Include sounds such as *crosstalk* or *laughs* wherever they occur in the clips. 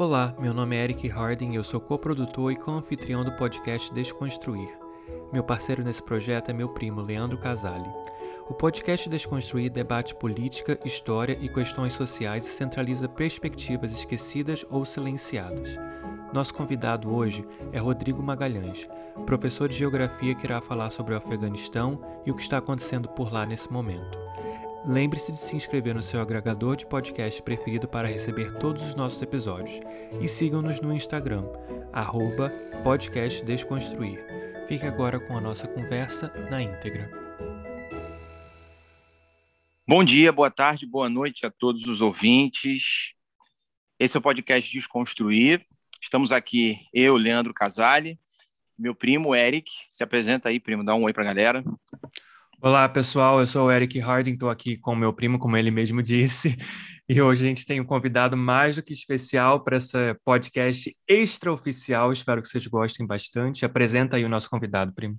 Olá, meu nome é Eric Harding e eu sou coprodutor e co-anfitrião do podcast Desconstruir. Meu parceiro nesse projeto é meu primo Leandro Casale. O podcast Desconstruir debate política, história e questões sociais e centraliza perspectivas esquecidas ou silenciadas. Nosso convidado hoje é Rodrigo Magalhães, professor de geografia que irá falar sobre o Afeganistão e o que está acontecendo por lá nesse momento. Lembre-se de se inscrever no seu agregador de podcast preferido para receber todos os nossos episódios e sigam-nos no Instagram, arroba podcast Desconstruir. Fique agora com a nossa conversa na íntegra. Bom dia, boa tarde, boa noite a todos os ouvintes. Esse é o podcast Desconstruir. Estamos aqui, eu, Leandro Casale, meu primo Eric. Se apresenta aí, primo, dá um oi para a galera. Olá, pessoal. Eu sou o Eric Harding, estou aqui com meu primo, como ele mesmo disse. *laughs* E hoje a gente tem um convidado mais do que especial para essa podcast extraoficial. Espero que vocês gostem bastante. Apresenta aí o nosso convidado, primo.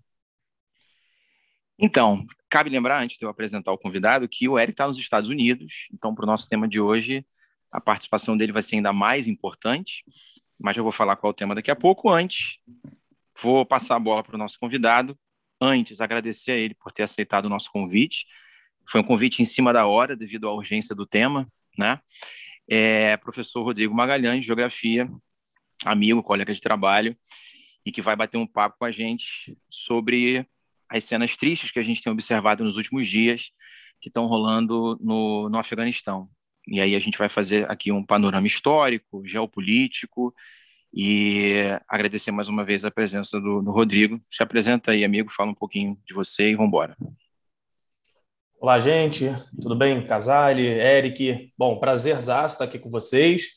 Então, cabe lembrar, antes de eu apresentar o convidado, que o Eric está nos Estados Unidos. Então, para o nosso tema de hoje, a participação dele vai ser ainda mais importante. Mas eu vou falar qual é o tema daqui a pouco. Antes, vou passar a bola para o nosso convidado antes agradecer a ele por ter aceitado o nosso convite. Foi um convite em cima da hora, devido à urgência do tema, né? É, professor Rodrigo Magalhães, Geografia, amigo, colega de trabalho, e que vai bater um papo com a gente sobre as cenas tristes que a gente tem observado nos últimos dias que estão rolando no, no Afeganistão. E aí a gente vai fazer aqui um panorama histórico, geopolítico e agradecer mais uma vez a presença do, do Rodrigo. Se apresenta aí, amigo, fala um pouquinho de você e vamos embora. Olá, gente, tudo bem? Casale, Eric. Bom, prazer estar aqui com vocês.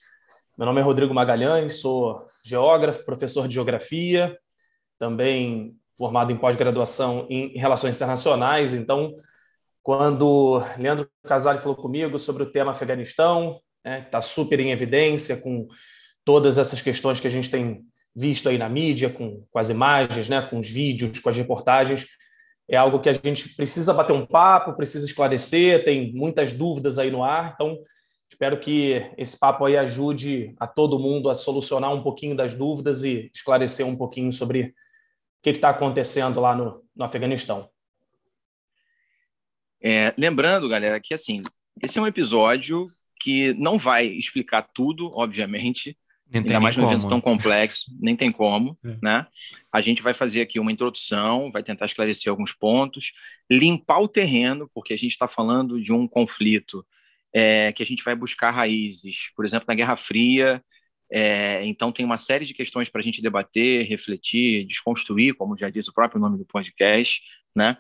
Meu nome é Rodrigo Magalhães, sou geógrafo, professor de geografia, também formado em pós-graduação em relações internacionais. Então, quando Leandro Casale falou comigo sobre o tema Afeganistão, está né, tá super em evidência com todas essas questões que a gente tem visto aí na mídia, com, com as imagens, né, com os vídeos, com as reportagens, é algo que a gente precisa bater um papo, precisa esclarecer, tem muitas dúvidas aí no ar, então espero que esse papo aí ajude a todo mundo a solucionar um pouquinho das dúvidas e esclarecer um pouquinho sobre o que está acontecendo lá no, no Afeganistão. É, lembrando, galera, que assim, esse é um episódio que não vai explicar tudo, obviamente, nem Ainda mais num evento tão complexo, nem tem como, é. né? A gente vai fazer aqui uma introdução, vai tentar esclarecer alguns pontos, limpar o terreno, porque a gente está falando de um conflito é, que a gente vai buscar raízes, por exemplo, na Guerra Fria. É, então, tem uma série de questões para a gente debater, refletir, desconstruir, como já diz o próprio nome do podcast, né?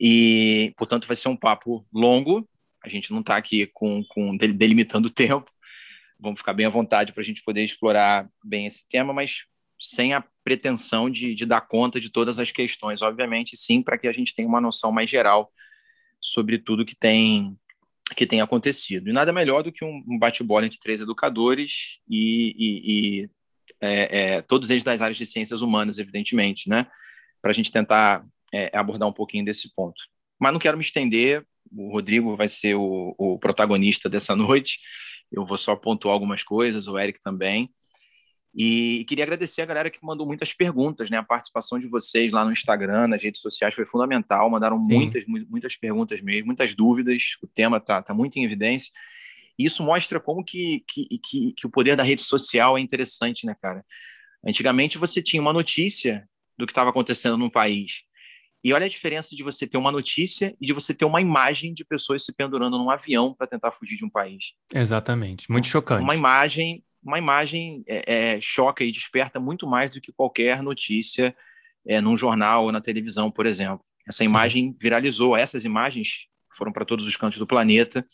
E, portanto, vai ser um papo longo. A gente não está aqui com, com delimitando o *laughs* tempo, vamos ficar bem à vontade para a gente poder explorar bem esse tema, mas sem a pretensão de, de dar conta de todas as questões, obviamente, sim, para que a gente tenha uma noção mais geral sobre tudo que tem que tem acontecido. E nada melhor do que um, bate-bola entre três educadores e, e, e é, é, todos eles das áreas de ciências humanas, evidentemente, né? Para a gente tentar é, abordar um pouquinho desse ponto. Mas não quero me estender, o Rodrigo vai ser o, o protagonista dessa *laughs* noite, eu vou só pontuar algumas coisas, o Eric também. E queria agradecer a galera que mandou muitas perguntas, né? A participação de vocês lá no Instagram, nas redes sociais foi fundamental. Mandaram Sim. muitas, muitas perguntas mesmo, muitas dúvidas. O tema tá, tá muito em evidência. E isso mostra como que, que, que, que o poder da rede social é interessante, né, cara? Antigamente você tinha uma notícia do que estava acontecendo num país. E olha a diferença de você ter uma notícia e de você ter uma imagem de pessoas se pendurando num avião para tentar fugir de um país. Exatamente, muito chocante. Uma imagem, uma imagem é, é, choca e desperta muito mais do que qualquer notícia é, num jornal ou na televisão, por exemplo. Essa imagem Sim. viralizou, essas imagens foram para todos os cantos do planeta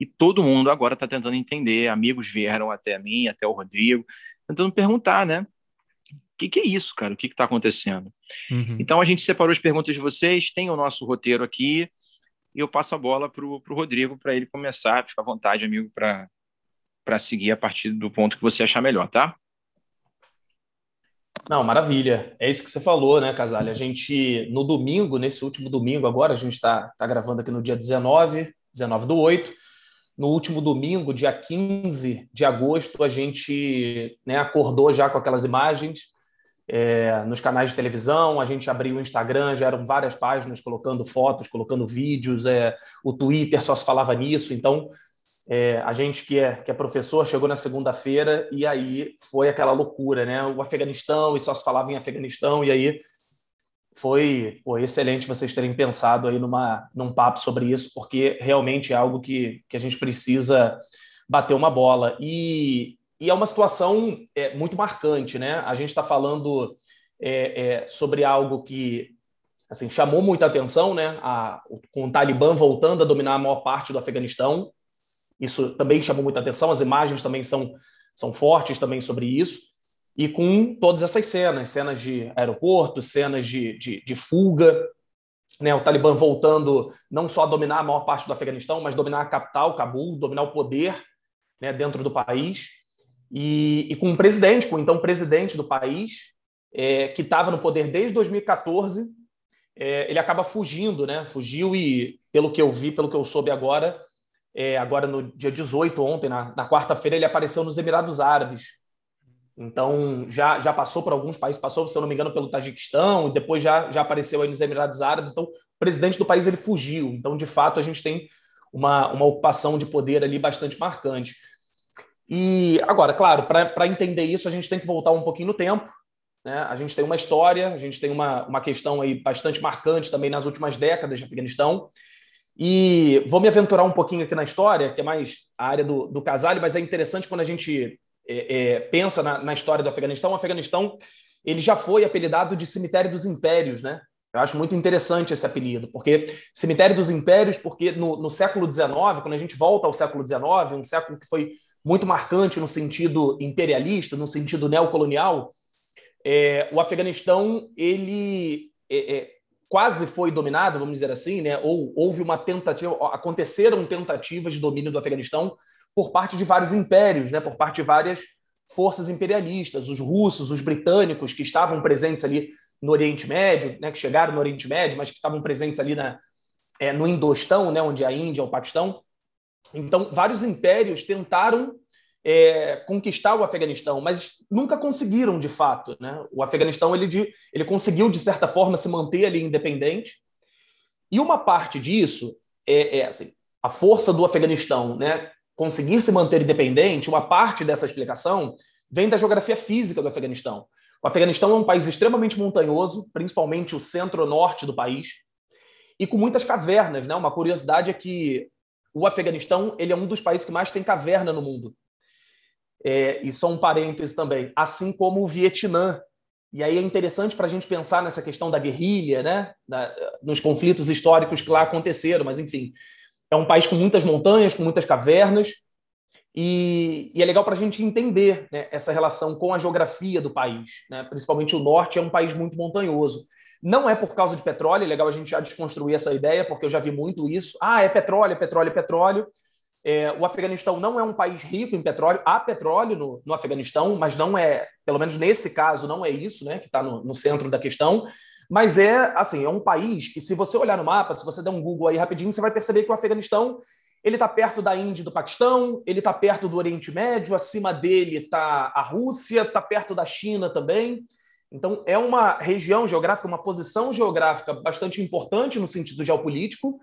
e todo mundo agora está tentando entender. Amigos vieram até mim, até o Rodrigo, tentando perguntar, né? O que, que, é isso, cara? O que está acontecendo? Uhum. Então, a gente separou as perguntas de vocês, tem o nosso roteiro aqui, e eu passo a bola para o Rodrigo para ele começar. Fica à vontade, amigo, para seguir a partir do ponto que você achar melhor, tá? Não, maravilha. É isso que você falou, né, Casalho? A gente, no domingo, nesse último domingo agora, a gente está tá gravando aqui no dia 19, 19 do 8, no último domingo, dia 15 de agosto, a gente né, acordou já com aquelas imagens é, nos canais de televisão, a gente abriu o Instagram, já eram várias páginas colocando fotos, colocando vídeos, é, o Twitter só se falava nisso, então é, a gente que é, que é professor chegou na segunda-feira e aí foi aquela loucura, né? O Afeganistão e só se falava em Afeganistão e aí foi pô, excelente vocês terem pensado aí numa, num papo sobre isso, porque realmente é algo que, que a gente precisa bater uma bola. E, e é uma situação é, muito marcante, né? A gente está falando é, é, sobre algo que assim chamou muita atenção, né? A, com o Talibã voltando a dominar a maior parte do Afeganistão, isso também chamou muita atenção. As imagens também são são fortes também sobre isso. E com todas essas cenas, cenas de aeroporto, cenas de, de, de fuga, né, o Talibã voltando não só a dominar a maior parte do Afeganistão, mas dominar a capital, Cabul, dominar o poder né, dentro do país e, e com um presidente, com o então presidente do país, é, que estava no poder desde 2014, é, ele acaba fugindo, né? Fugiu e, pelo que eu vi, pelo que eu soube agora, é, agora no dia 18, ontem, na, na quarta-feira, ele apareceu nos Emirados Árabes. Então, já, já passou por alguns países, passou, se eu não me engano, pelo Tajiquistão, e depois já, já apareceu aí nos Emirados Árabes. Então, o presidente do país ele fugiu. Então, de fato, a gente tem uma, uma ocupação de poder ali bastante marcante. E agora, claro, para entender isso, a gente tem que voltar um pouquinho no tempo. Né? A gente tem uma história, a gente tem uma, uma questão aí bastante marcante também nas últimas décadas de Afeganistão. E vou me aventurar um pouquinho aqui na história, que é mais a área do, do Casale, mas é interessante quando a gente é, é, pensa na, na, história do Afeganistão. O Afeganistão ele já foi apelidado de cemitério dos impérios, né? Eu acho muito interessante esse apelido, porque cemitério dos impérios, porque no, no século XIX, quando a gente volta ao século XIX, um século que foi muito marcante no sentido imperialista, no sentido neocolonial, é, o Afeganistão ele é, é, quase foi dominado, vamos dizer assim, né? ou houve uma tentativa, aconteceram tentativas de domínio do Afeganistão por parte de vários impérios, né? por parte de várias forças imperialistas, os russos, os britânicos que estavam presentes ali no Oriente Médio, né? que chegaram no Oriente Médio, mas que estavam presentes ali na, é, no Indostão, né? onde é a Índia, o Paquistão. Então, vários impérios tentaram é, conquistar o Afeganistão, mas nunca conseguiram de fato. Né? O Afeganistão ele, ele conseguiu, de certa forma, se manter ali independente. E uma parte disso é, é assim, a força do Afeganistão né, conseguir se manter independente, uma parte dessa explicação vem da geografia física do Afeganistão. O Afeganistão é um país extremamente montanhoso, principalmente o centro-norte do país, e com muitas cavernas. Né? Uma curiosidade é que o Afeganistão ele é um dos países que mais tem caverna no mundo. É, e só um parêntese também, assim como o Vietnã. E aí é interessante para a gente pensar nessa questão da guerrilha, né? Da, nos conflitos históricos que lá aconteceram, mas enfim, é um país com muitas montanhas, com muitas cavernas, e, e é legal para a gente entender né, essa relação com a geografia do país. Né? Principalmente o norte é um país muito montanhoso. Não é por causa de petróleo, é legal a gente já desconstruir essa ideia, porque eu já vi muito isso. Ah, é petróleo, é petróleo, é petróleo. É, o Afeganistão não é um país rico em petróleo. Há petróleo no, no Afeganistão, mas não é, pelo menos nesse caso, não é isso, né, que está no, no, centro da questão. Mas é assim, é um país que, se você olhar no mapa, se você der um Google aí rapidinho, você vai perceber que o Afeganistão ele está perto da Índia e do Paquistão, ele está perto do Oriente Médio, acima dele está a Rússia, está perto da China também. Então, é uma região geográfica, uma posição geográfica bastante importante no sentido geopolítico,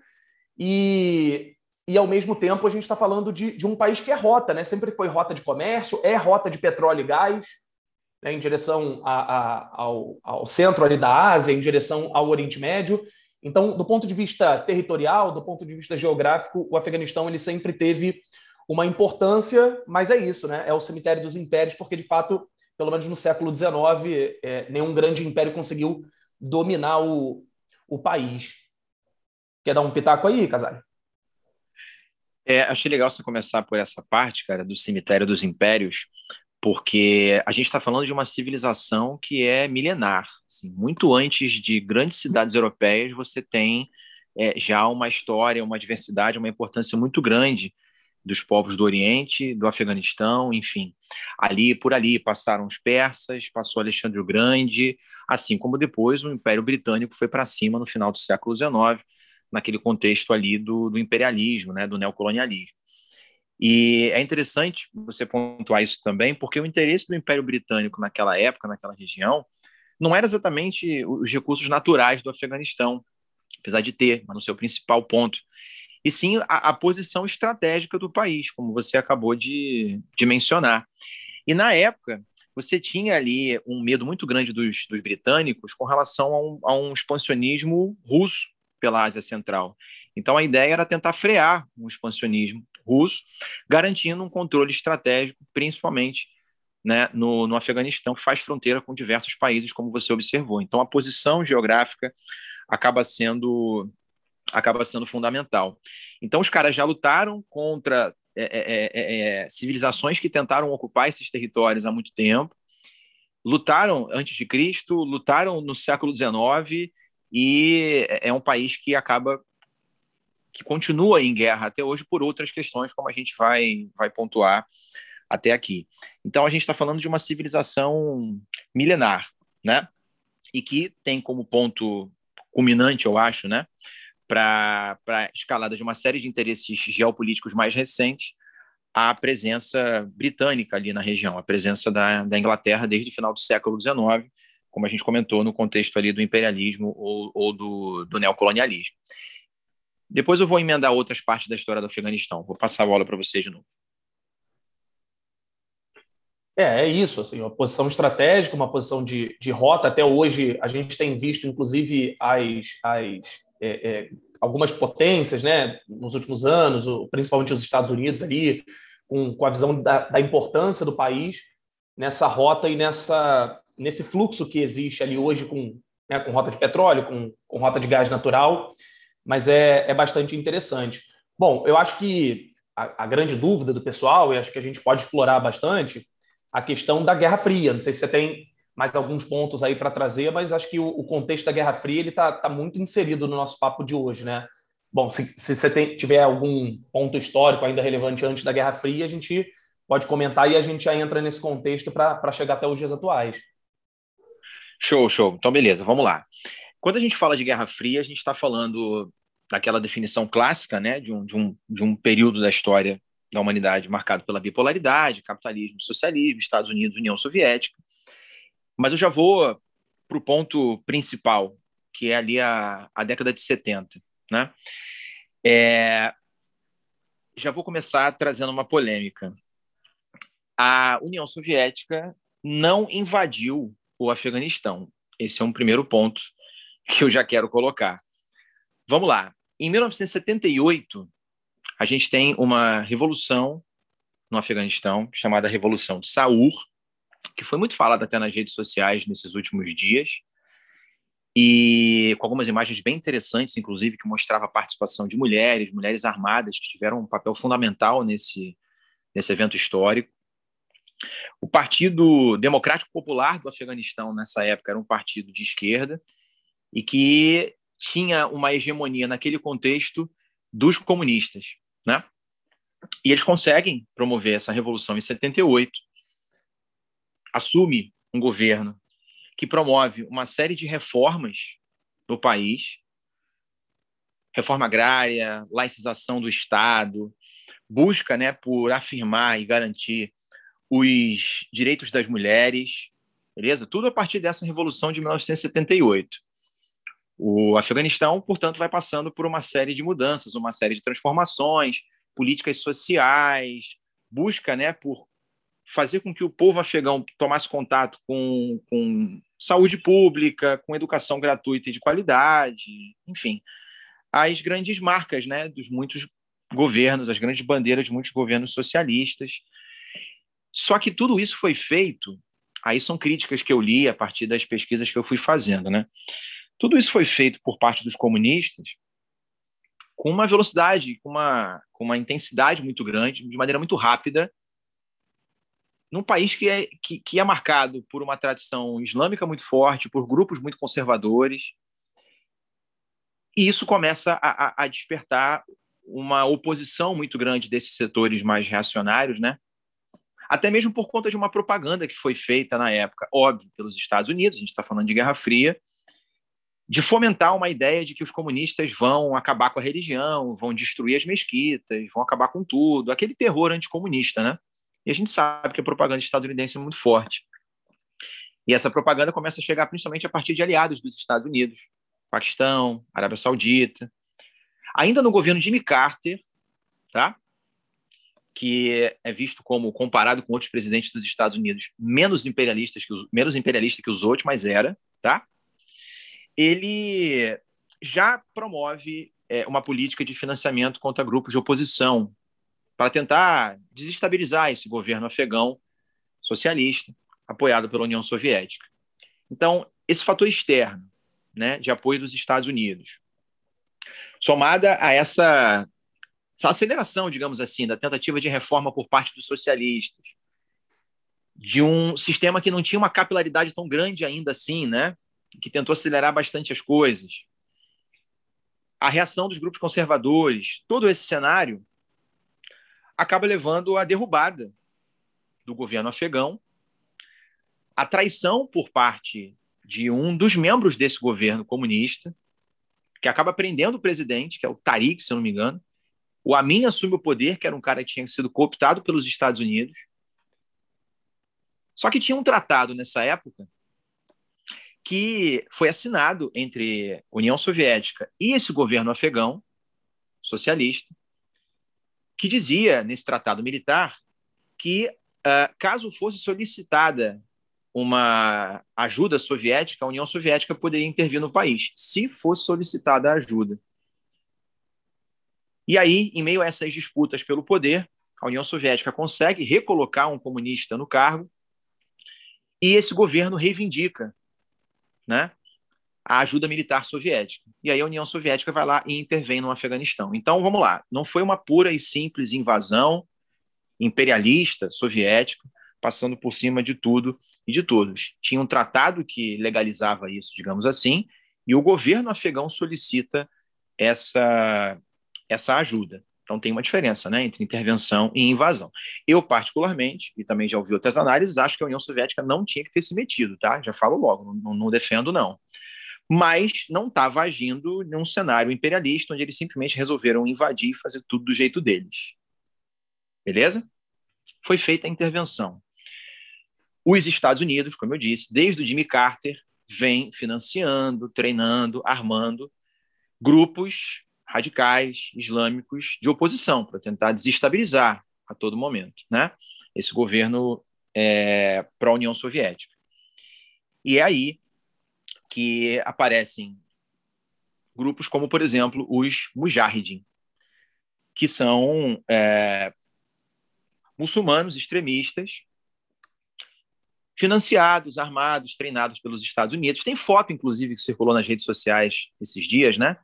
e, e ao mesmo tempo, a gente está falando de, de, um país que é rota, né? sempre foi rota de comércio, é rota de petróleo e gás, né? em direção a, a, ao, ao centro ali da Ásia, em direção ao Oriente Médio. Então, do ponto de vista territorial, do ponto de vista geográfico, o Afeganistão ele sempre teve uma importância, mas é isso, né? É o cemitério dos impérios, porque de fato pelo menos no século XIX, é, nenhum grande império conseguiu dominar o, o país. Quer dar um pitaco aí, Casale? É, achei legal você começar por essa parte, cara, do cemitério dos impérios, porque a gente está falando de uma civilização que é milenar. Assim, muito antes de grandes cidades europeias, você tem é, já uma história, uma diversidade, uma importância muito grande dos povos do Oriente, do Afeganistão, enfim. Ali, por ali, passaram os persas, passou Alexandre o Grande, assim como depois o Império Britânico foi para cima no final do século XIX, naquele contexto ali do, do imperialismo, né, do neocolonialismo. E é interessante você pontuar isso também, porque o interesse do Império Britânico naquela época, naquela região, não era exatamente os recursos naturais do Afeganistão, apesar de ter, mas no seu principal ponto, e sim a, a posição estratégica do país, como você acabou de, de mencionar. E na época, você tinha ali um medo muito grande dos, dos britânicos com relação a um, a um expansionismo russo pela Ásia Central. Então, a ideia era tentar frear um expansionismo russo, garantindo um controle estratégico, principalmente né, no, no Afeganistão, que faz fronteira com diversos países, como você observou. Então, a posição geográfica acaba sendo acaba sendo fundamental. Então, os caras já lutaram contra é é, é, é, é, civilizações que tentaram ocupar esses territórios há muito tempo, lutaram antes de Cristo, lutaram no século XIX e é um país que acaba que continua em guerra até hoje por outras questões, como a gente vai, vai pontuar até aqui. Então, a gente está falando de uma civilização milenar, né? E que tem como ponto culminante, eu acho, né? Para a escalada de uma série de interesses geopolíticos mais recentes, a presença britânica ali na região, a presença da, da Inglaterra desde o final do século XIX, como a gente comentou no contexto ali do imperialismo ou, ou do, do neocolonialismo. Depois eu vou emendar outras partes da história do Afeganistão. Vou passar a bola para vocês de novo. É, é isso, assim, uma posição estratégica, uma posição de, de rota. Até hoje a gente tem visto, inclusive, as, as é, é, algumas potências, né, nos últimos anos, principalmente os Estados Unidos ali, com, com a visão da, da importância do país nessa rota e nessa nesse fluxo que existe ali hoje com, né, com rota de petróleo, com, com rota de gás natural mas é, é bastante interessante. Bom, eu acho que a, a, grande dúvida do pessoal, e acho que a gente pode explorar bastante, a questão da Guerra Fria. Não sei se você tem mais alguns pontos aí para trazer, mas acho que o, o, contexto da Guerra Fria ele está tá muito inserido no nosso papo de hoje, né? Bom, se, se você tem, tiver algum ponto histórico ainda relevante antes da Guerra Fria, a gente pode comentar e a gente já entra nesse contexto para chegar até os dias atuais. Show, show. Então, beleza, vamos lá. Quando a gente fala de Guerra Fria, a gente está falando daquela definição clássica né, de, um, de, um, de um período da história da humanidade marcado pela bipolaridade, capitalismo, socialismo, Estados Unidos, União Soviética. Mas eu já vou para o ponto principal, que é ali a, a década de 70. Né? É, já vou começar trazendo uma polêmica. A União Soviética não invadiu o Afeganistão. Esse é um primeiro ponto que eu já quero colocar. Vamos lá. Em 1978, a gente tem uma revolução no Afeganistão, chamada Revolução de Saur, que foi muito falada até nas redes sociais nesses últimos dias, e com algumas imagens bem interessantes, inclusive, que mostrava a participação de mulheres, mulheres armadas, que tiveram um papel fundamental nesse, nesse evento histórico. O Partido Democrático Popular do Afeganistão, nessa época, era um partido de esquerda, e que tinha uma hegemonia naquele contexto dos comunistas, né? E eles conseguem promover essa revolução em 78. Assume um governo que promove uma série de reformas no país, reforma agrária, laicização do Estado, busca, né, por afirmar e garantir os direitos das mulheres, beleza? Tudo a partir dessa revolução de 1978. O Afeganistão, portanto, vai passando por uma série de mudanças, uma série de transformações, políticas sociais, busca né, por fazer com que o povo afegão tomasse contato com, com saúde pública, com educação gratuita e de qualidade, enfim, as grandes marcas né, dos muitos governos, as grandes bandeiras de muitos governos socialistas. Só que tudo isso foi feito, aí são críticas que eu li a partir das pesquisas que eu fui fazendo, né? Tudo isso foi feito por parte dos comunistas com uma velocidade, com uma, com uma intensidade muito grande, de maneira muito rápida, num país que é, que, que é marcado por uma tradição islâmica muito forte, por grupos muito conservadores. E isso começa a, a despertar uma oposição muito grande desses setores mais reacionários, né? Até mesmo por conta de uma propaganda que foi feita na época, óbvio, pelos Estados Unidos, a gente está falando de Guerra Fria, de fomentar uma ideia de que os comunistas vão acabar com a religião, vão destruir as mesquitas, vão acabar com tudo, aquele terror anticomunista, né? E a gente sabe que a propaganda estadunidense é muito forte. E essa propaganda começa a chegar principalmente a partir de aliados dos Estados Unidos, Paquistão, Arábia Saudita. Ainda no governo Jimmy Carter, tá? que é visto como, comparado com outros presidentes dos Estados Unidos, menos imperialistas que os, menos imperialista que os outros, mas era, tá? Ele já promove é, uma política de financiamento contra grupos de oposição para tentar desestabilizar esse governo afegão socialista, apoiado pela União Soviética. Então, esse fator externo, né, de apoio dos Estados Unidos, somada a essa essa aceleração, digamos assim, da tentativa de reforma por parte dos socialistas, de um sistema que não tinha uma capilaridade tão grande ainda assim, né? que tentou acelerar bastante as coisas. A reação dos grupos conservadores, todo esse cenário acaba levando à derrubada do governo afegão, a traição por parte de um dos membros desse governo comunista, que acaba prendendo o presidente, que é o Tariq, se eu não me engano, o Amin assume o poder, que era um cara que tinha sido cooptado pelos Estados Unidos. Só que tinha um tratado nessa época que foi assinado entre União Soviética e esse governo afegão socialista, que dizia nesse tratado militar que uh, caso fosse solicitada uma ajuda soviética, a União Soviética poderia intervir no país, se fosse solicitada a ajuda. E aí, em meio a essas disputas pelo poder, a União Soviética consegue recolocar um comunista no cargo e esse governo reivindica né, a ajuda militar soviética. E aí a União Soviética vai lá e intervém no Afeganistão. Então, vamos lá, não foi uma pura e simples invasão imperialista soviética, passando por cima de tudo e de todos. Tinha um tratado que legalizava isso, digamos assim, e o governo afegão solicita essa essa ajuda. Então tem uma diferença né, entre intervenção e invasão. Eu, particularmente, e também já ouvi outras análises, acho que a União Soviética não tinha que ter se metido, tá? Já falo logo, não, não defendo, não. Mas não estava agindo num cenário imperialista, onde eles simplesmente resolveram invadir e fazer tudo do jeito deles. Beleza? Foi feita a intervenção. Os Estados Unidos, como eu disse, desde o Jimmy Carter, vem financiando, treinando, armando grupos radicais islâmicos de oposição para tentar desestabilizar a todo momento, né? Esse governo é, a União Soviética. E é aí que aparecem grupos como, por exemplo, os Mujahideen, que são é, muçulmanos extremistas financiados, armados, treinados pelos Estados Unidos. Tem foto, inclusive, que circulou nas redes sociais esses dias, né?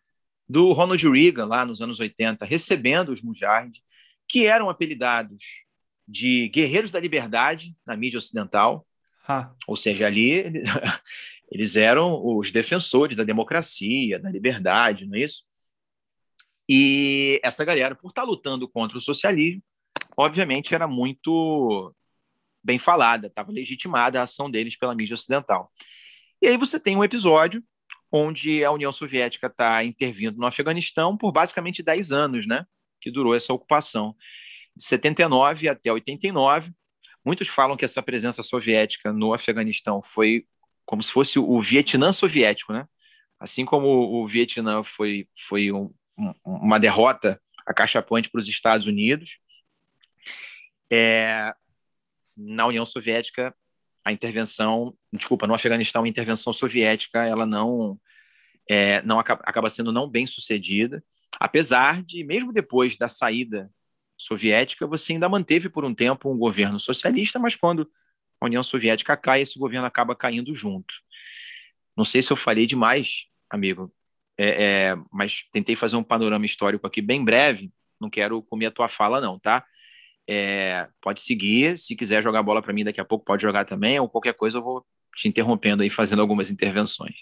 do Ronald Reagan, lá nos anos 80, recebendo os Mujahid, que eram apelidados de guerreiros da liberdade na mídia ocidental. Ah. Ou seja, ali eles eram os defensores da democracia, da liberdade, não é isso? E essa galera, por estar lutando contra o socialismo, obviamente era muito bem falada, estava legitimada a ação deles pela mídia ocidental. E aí você tem um episódio onde a União Soviética está intervindo no Afeganistão por basicamente 10 anos, né? Que durou essa ocupação. De 79 até 89. Muitos falam que essa presença soviética no Afeganistão foi como se fosse o Vietnã soviético, né? Assim como o Vietnã foi, foi um, um, uma derrota acachapante para os Estados Unidos, é, na União Soviética a intervenção, desculpa, no Afeganistão, a intervenção soviética, ela não, é, não acaba, acaba sendo não bem sucedida, apesar de, mesmo depois da saída soviética, você ainda manteve por um tempo um governo socialista, mas quando a União Soviética cai, esse governo acaba caindo junto. Não sei se eu falei demais, amigo, é, é, mas tentei fazer um panorama histórico aqui bem breve, não quero comer a tua fala não, tá? É, pode seguir. Se quiser jogar bola para mim daqui a pouco, pode jogar também, ou qualquer coisa eu vou te interrompendo aí, fazendo algumas intervenções.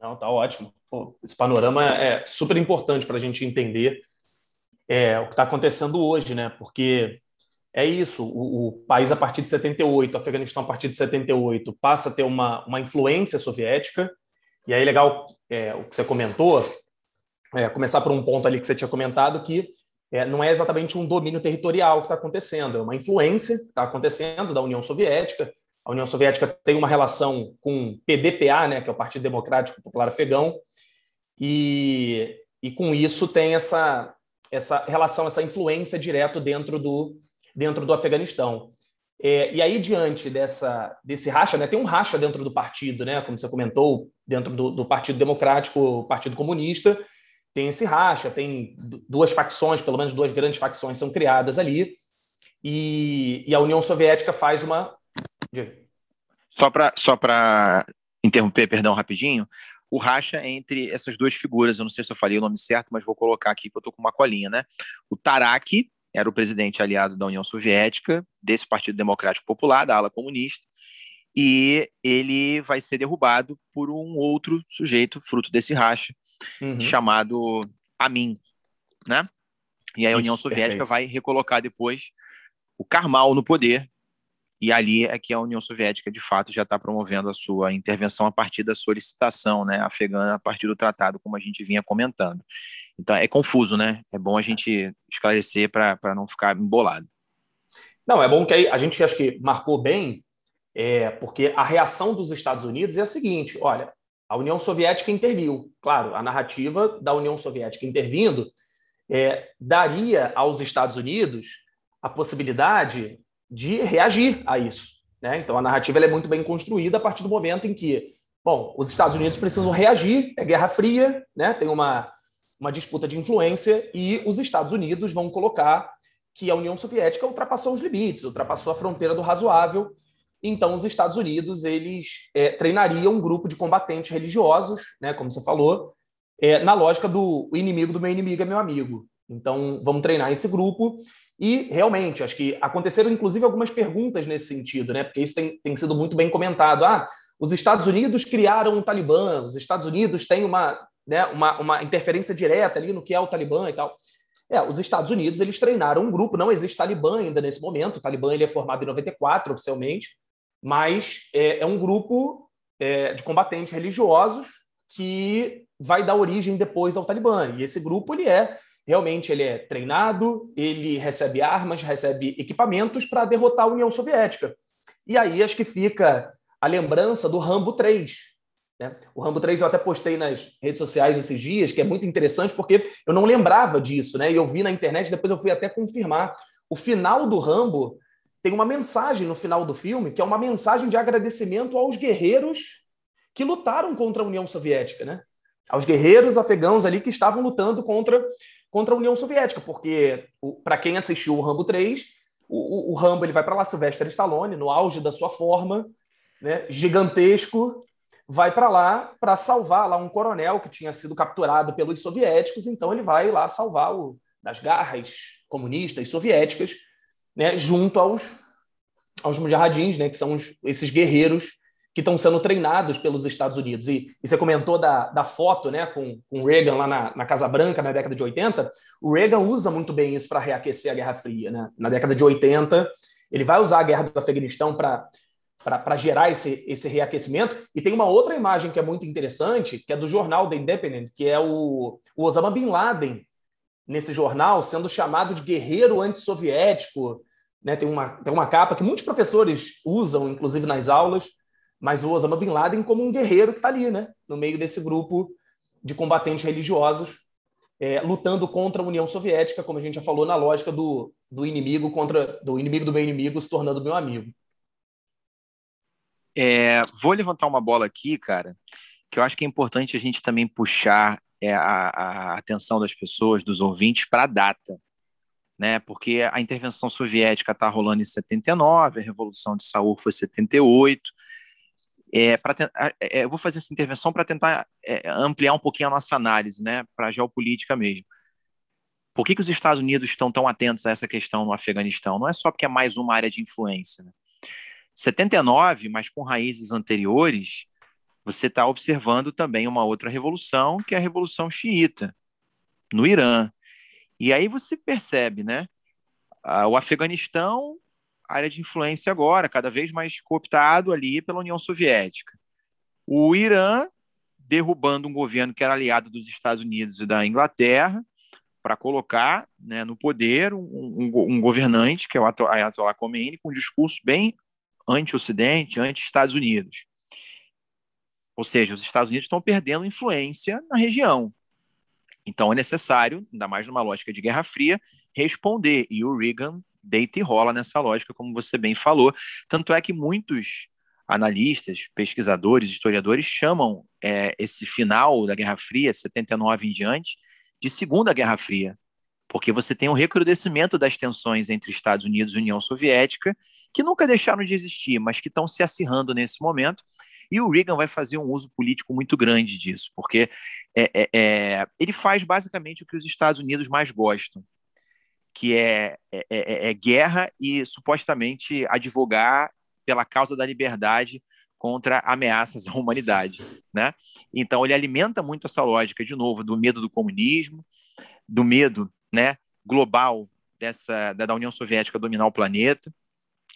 Não, tá ótimo. Pô, esse panorama é super importante para a gente entender é, o que está acontecendo hoje, né? Porque é isso, o, o, país a partir de 78, o Afeganistão a partir de 78, passa a ter uma, uma influência soviética, E aí, legal é, o que você comentou, é, começar por um ponto ali que você tinha comentado, que é, não é exatamente um domínio territorial que está acontecendo, é uma influência que está acontecendo da União Soviética. A União Soviética tem uma relação com PDPA, né, que é o Partido Democrático Popular Afegão, e, e com isso tem essa, essa relação, essa influência direto dentro do, dentro do Afeganistão. É, e aí, diante dessa, desse racha, né, tem um racha dentro do partido, né, como você comentou, dentro do, do Partido Democrático, Partido Comunista, tem esse racha, tem duas facções, pelo menos duas grandes facções são criadas ali, e, e a União Soviética faz uma. Só para só interromper, perdão, rapidinho, o racha é entre essas duas figuras, eu não sei se eu falei o nome certo, mas vou colocar aqui que eu estou com uma colinha, né? O Tarak, era o presidente aliado da União Soviética, desse Partido Democrático Popular, da ala comunista, e ele vai ser derrubado por um outro sujeito, fruto desse racha, uhum. chamado Amin, né? E aí a União Soviética perfeito. vai recolocar depois o Karmal no poder, e ali é que a União Soviética, de fato, já está promovendo a sua intervenção a partir da solicitação né, afegã, a partir do tratado, como a gente vinha comentando. Então é confuso, né? É bom a gente esclarecer para não ficar embolado. Não, é bom que a gente acho que marcou bem, é, porque a reação dos Estados Unidos é a seguinte: olha, a União Soviética interviu. Claro, a narrativa da União Soviética intervindo é, daria aos Estados Unidos a possibilidade de reagir a isso. Né? Então, a narrativa é muito bem construída a partir do momento em que, bom, os Estados Unidos precisam reagir, é Guerra Fria, né? tem uma, uma disputa de influência e os Estados Unidos vão colocar que a União Soviética ultrapassou os limites, ultrapassou a fronteira do razoável. Então, os Estados Unidos eles é, treinariam um grupo de combatentes religiosos, né, como você falou, é, na lógica do inimigo do meu inimigo é meu amigo. Então, vamos treinar esse grupo. E, realmente, acho que aconteceram, inclusive, algumas perguntas nesse sentido, né? porque isso tem, tem sido muito bem comentado. Ah, os Estados Unidos criaram um Talibã, os Estados Unidos têm uma né, uma, uma interferência direta ali no que é o Talibã e tal. É, os Estados Unidos eles treinaram um grupo, não existe Talibã ainda nesse momento, o Talibã ele é formado em 94 oficialmente, mas é, é um grupo é, de combatentes religiosos que vai dar origem depois ao Talibã. E esse grupo ele é realmente ele é treinado, ele recebe armas, recebe equipamentos para derrotar a União Soviética. E aí acho que fica a lembrança do Rambo 3, né? O Rambo 3 eu até postei nas redes sociais esses dias, que é muito interessante porque eu não lembrava disso, né? E eu vi na internet, depois eu fui até confirmar. O final do Rambo tem uma mensagem no final do filme, que é uma mensagem de agradecimento aos guerreiros que lutaram contra a União Soviética, né? Aos guerreiros afegãos ali que estavam lutando contra, contra a União Soviética, porque para quem assistiu o Rambo 3, o, o, o Rambo ele vai para lá, Sylvester Stallone, no auge da sua forma, né? gigantesco, vai para lá para salvar lá um coronel que tinha sido capturado pelos soviéticos, então ele vai lá salvar o das garras comunistas soviéticas, né, junto aos aos mujahidins, né, que são os, esses guerreiros que estão sendo treinados pelos Estados Unidos. E, e você comentou da, da foto né, com, com Reagan lá na, na Casa Branca na década de 80. O Reagan usa muito bem isso para reaquecer a Guerra Fria. Né? Na década de 80, ele vai usar a guerra do Afeganistão para para gerar esse, esse reaquecimento. E tem uma outra imagem que é muito interessante, que é do jornal The Independent, que é o, o Osama Bin Laden, nesse jornal, sendo chamado de guerreiro antissoviético. Né? Tem, uma, tem uma capa que muitos professores usam, inclusive nas aulas, mas o Osama Bin Laden como um guerreiro que está ali, né? no meio desse grupo de combatentes religiosos, é, lutando contra a União Soviética, como a gente já falou, na lógica do, do inimigo contra do inimigo do meu inimigo se tornando meu amigo. É, vou levantar uma bola aqui, cara, que eu acho que é importante a gente também puxar é, a, a, atenção das pessoas, dos ouvintes, para a data. Né? Porque a intervenção soviética está rolando em 79, a Revolução de Saúl foi em 78. É, é, eu vou fazer essa intervenção para tentar é, ampliar um pouquinho a nossa análise, né, para a geopolítica mesmo. Por que, que os Estados Unidos estão tão atentos a essa questão no Afeganistão? Não é só porque é mais uma área de influência. Né? 79, mas com raízes anteriores, você está observando também uma outra revolução, que é a Revolução Xiita, no Irã. E aí você percebe, né? O Afeganistão, área de influência agora, cada vez mais cooptado ali pela União Soviética. O Irã, derrubando um governo que era aliado dos Estados Unidos e da Inglaterra, para colocar né, no poder um, um, um, governante, que é o Ayatollah Khomeini, com um discurso bem anti-Ocidente, anti-Estados Unidos. Ou seja, os Estados Unidos estão perdendo influência na região. Então é necessário, ainda mais numa lógica de Guerra Fria, responder. E o Reagan deita e rola nessa lógica, como você bem falou. Tanto é que muitos analistas, pesquisadores, historiadores chamam é, esse final da Guerra Fria, 79 em diante, de Segunda Guerra Fria, porque você tem um recrudescimento das tensões entre Estados Unidos e União Soviética, que nunca deixaram de existir, mas que estão se acirrando nesse momento. E o Reagan vai fazer um uso político muito grande disso, porque é, é, é, ele faz basicamente o que os Estados Unidos mais gostam, que é, é, é, é guerra e supostamente advogar pela causa da liberdade contra ameaças à humanidade, né? Então ele alimenta muito essa lógica de novo do medo do comunismo, do medo, né, global dessa da União Soviética dominar o planeta,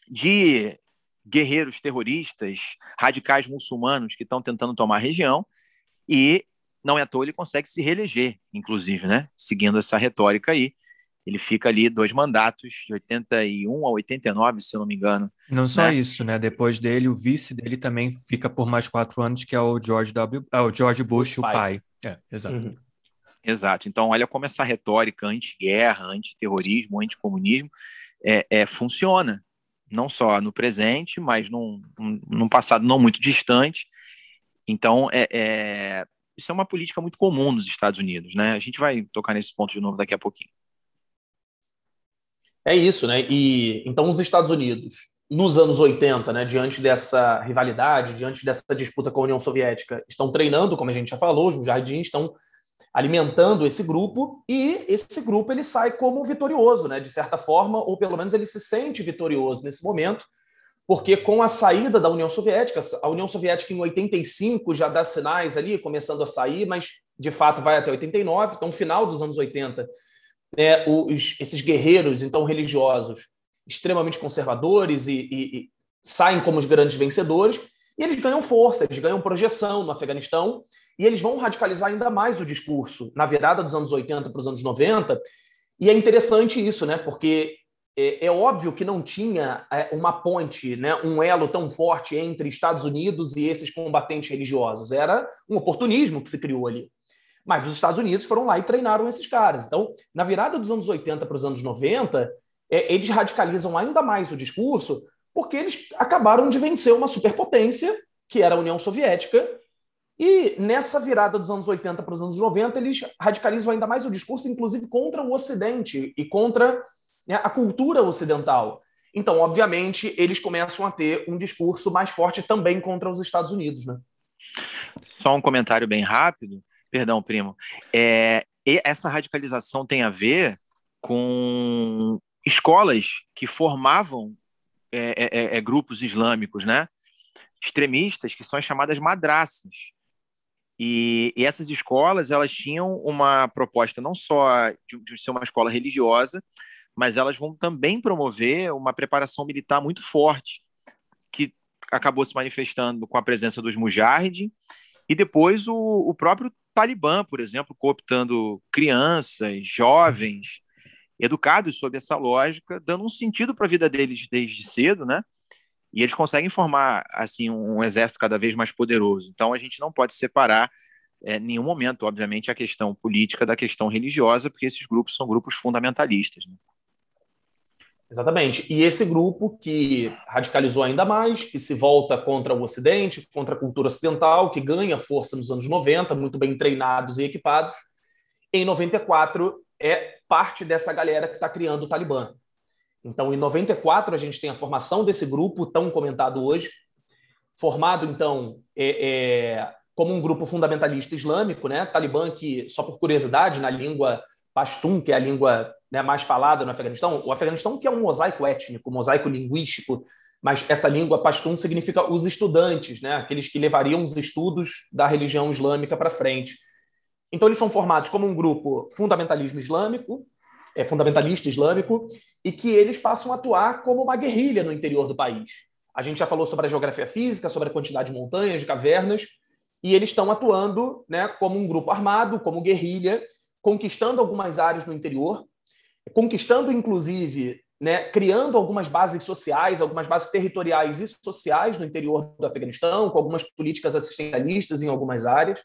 de guerreiros terroristas, radicais muçulmanos que estão tentando tomar a região e não é à toa ele consegue se reeleger, inclusive, né? Seguindo essa retórica aí. Ele fica ali dois mandatos, de 81 a 89, se eu não me engano. Não só né? isso, né? Depois dele, o vice dele também fica por mais quatro anos, que é o George W. É o George Bush, o pai. pai. É, exato. Uhum. Exato. Então, olha como essa retórica anti-guerra, anti-terrorismo, anti-comunismo é, é, funciona. Não só no presente, mas num, num passado não muito distante. Então, é, é, isso é uma política muito comum nos Estados Unidos, né? A gente vai tocar nesse ponto de novo daqui a pouquinho. É isso, né? E então os Estados Unidos, nos anos 80, né, diante dessa rivalidade, diante dessa disputa com a União Soviética, estão treinando, como a gente já falou, os jardins estão alimentando esse grupo e esse grupo ele sai como vitorioso, né, de certa forma, ou pelo menos ele se sente vitorioso nesse momento, porque com a saída da União Soviética, a União Soviética em 85 já dá sinais ali, começando a sair, mas de fato vai até 89, então final dos anos 80 é, os, esses guerreiros, então religiosos, extremamente conservadores e, e, e saem como os grandes vencedores, e eles ganham força, eles ganham projeção no Afeganistão, e eles vão radicalizar ainda mais o discurso na virada dos anos 80 para os anos 90. E é interessante isso, né? Porque é, é óbvio que não tinha é, uma ponte, né? um elo tão forte entre Estados Unidos e esses combatentes religiosos. Era um oportunismo que se criou ali. Mas os Estados Unidos foram lá e treinaram esses caras. Então, na virada dos anos 80 para os anos 90, é, eles radicalizam ainda mais o discurso, porque eles acabaram de vencer uma superpotência, que era a União Soviética, e nessa virada dos anos 80 para os anos 90, eles radicalizam ainda mais o discurso, inclusive contra o Ocidente e contra né, a cultura ocidental. Então, obviamente, eles começam a ter um discurso mais forte também contra os Estados Unidos. Né? Só um comentário bem rápido. Perdão, primo. É, essa radicalização tem a ver com escolas que formavam é, é, é, é, grupos islâmicos, né? Extremistas, que são as chamadas madraças. E, e, essas escolas, elas tinham uma proposta não só de, de ser uma escola religiosa, mas elas vão também promover uma preparação militar muito forte, que acabou se manifestando com a presença dos mujahideen e depois o, o próprio Talibã, por exemplo, cooptando crianças, jovens, educados sob essa lógica, dando um sentido para a vida deles desde cedo, né? E eles conseguem formar assim um exército cada vez mais poderoso. Então a gente não pode separar é, em nenhum momento, obviamente, a questão política da questão religiosa, porque esses grupos são grupos fundamentalistas. Né? Exatamente. E esse grupo que radicalizou ainda mais, que se volta contra o Ocidente, contra a cultura ocidental, que ganha força nos anos 90, muito bem treinados e equipados, em 94 é parte dessa galera que está criando o Talibã. Então, em 94, a gente tem a formação desse grupo, tão comentado hoje, formado, então, é, é, como um grupo fundamentalista islâmico, né? Talibã, que, só por curiosidade, na língua Pashtun, que é a língua né, mais falada no Afeganistão, o Afeganistão que é um mosaico étnico, um mosaico linguístico, mas essa língua Pashtun significa os estudantes, né, aqueles que levariam os estudos da religião islâmica para frente. Então eles são formados como um grupo fundamentalismo islâmico, é, fundamentalista islâmico, e que eles passam a atuar como uma guerrilha no interior do país. A gente já falou sobre a geografia física, sobre a quantidade de montanhas, de cavernas, e eles estão atuando né, como um grupo armado, como guerrilha, conquistando algumas áreas no interior, conquistando, inclusive, né, criando algumas bases sociais, algumas bases territoriais e sociais no interior do Afeganistão, com algumas políticas assistencialistas em algumas áreas.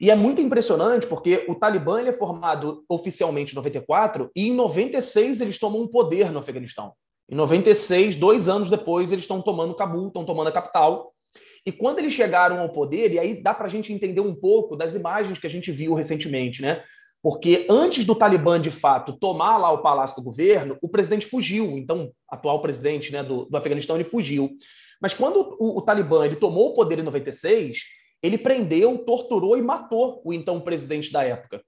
E é muito impressionante porque o Talibã é formado oficialmente em 94 e em 96 eles tomam um poder no Afeganistão. Em 96, dois anos depois, eles estão tomando Cabul, estão tomando a capital. E quando eles chegaram ao poder, e aí dá para a gente entender um pouco das imagens que a gente viu recentemente, né? Porque antes do Talibã, de fato, tomar lá o palácio do governo, o presidente fugiu. Então, atual presidente né, do, do Afeganistão, ele fugiu. Mas quando o, o Talibã ele tomou o poder em 96, ele prendeu, torturou e matou o então presidente da época.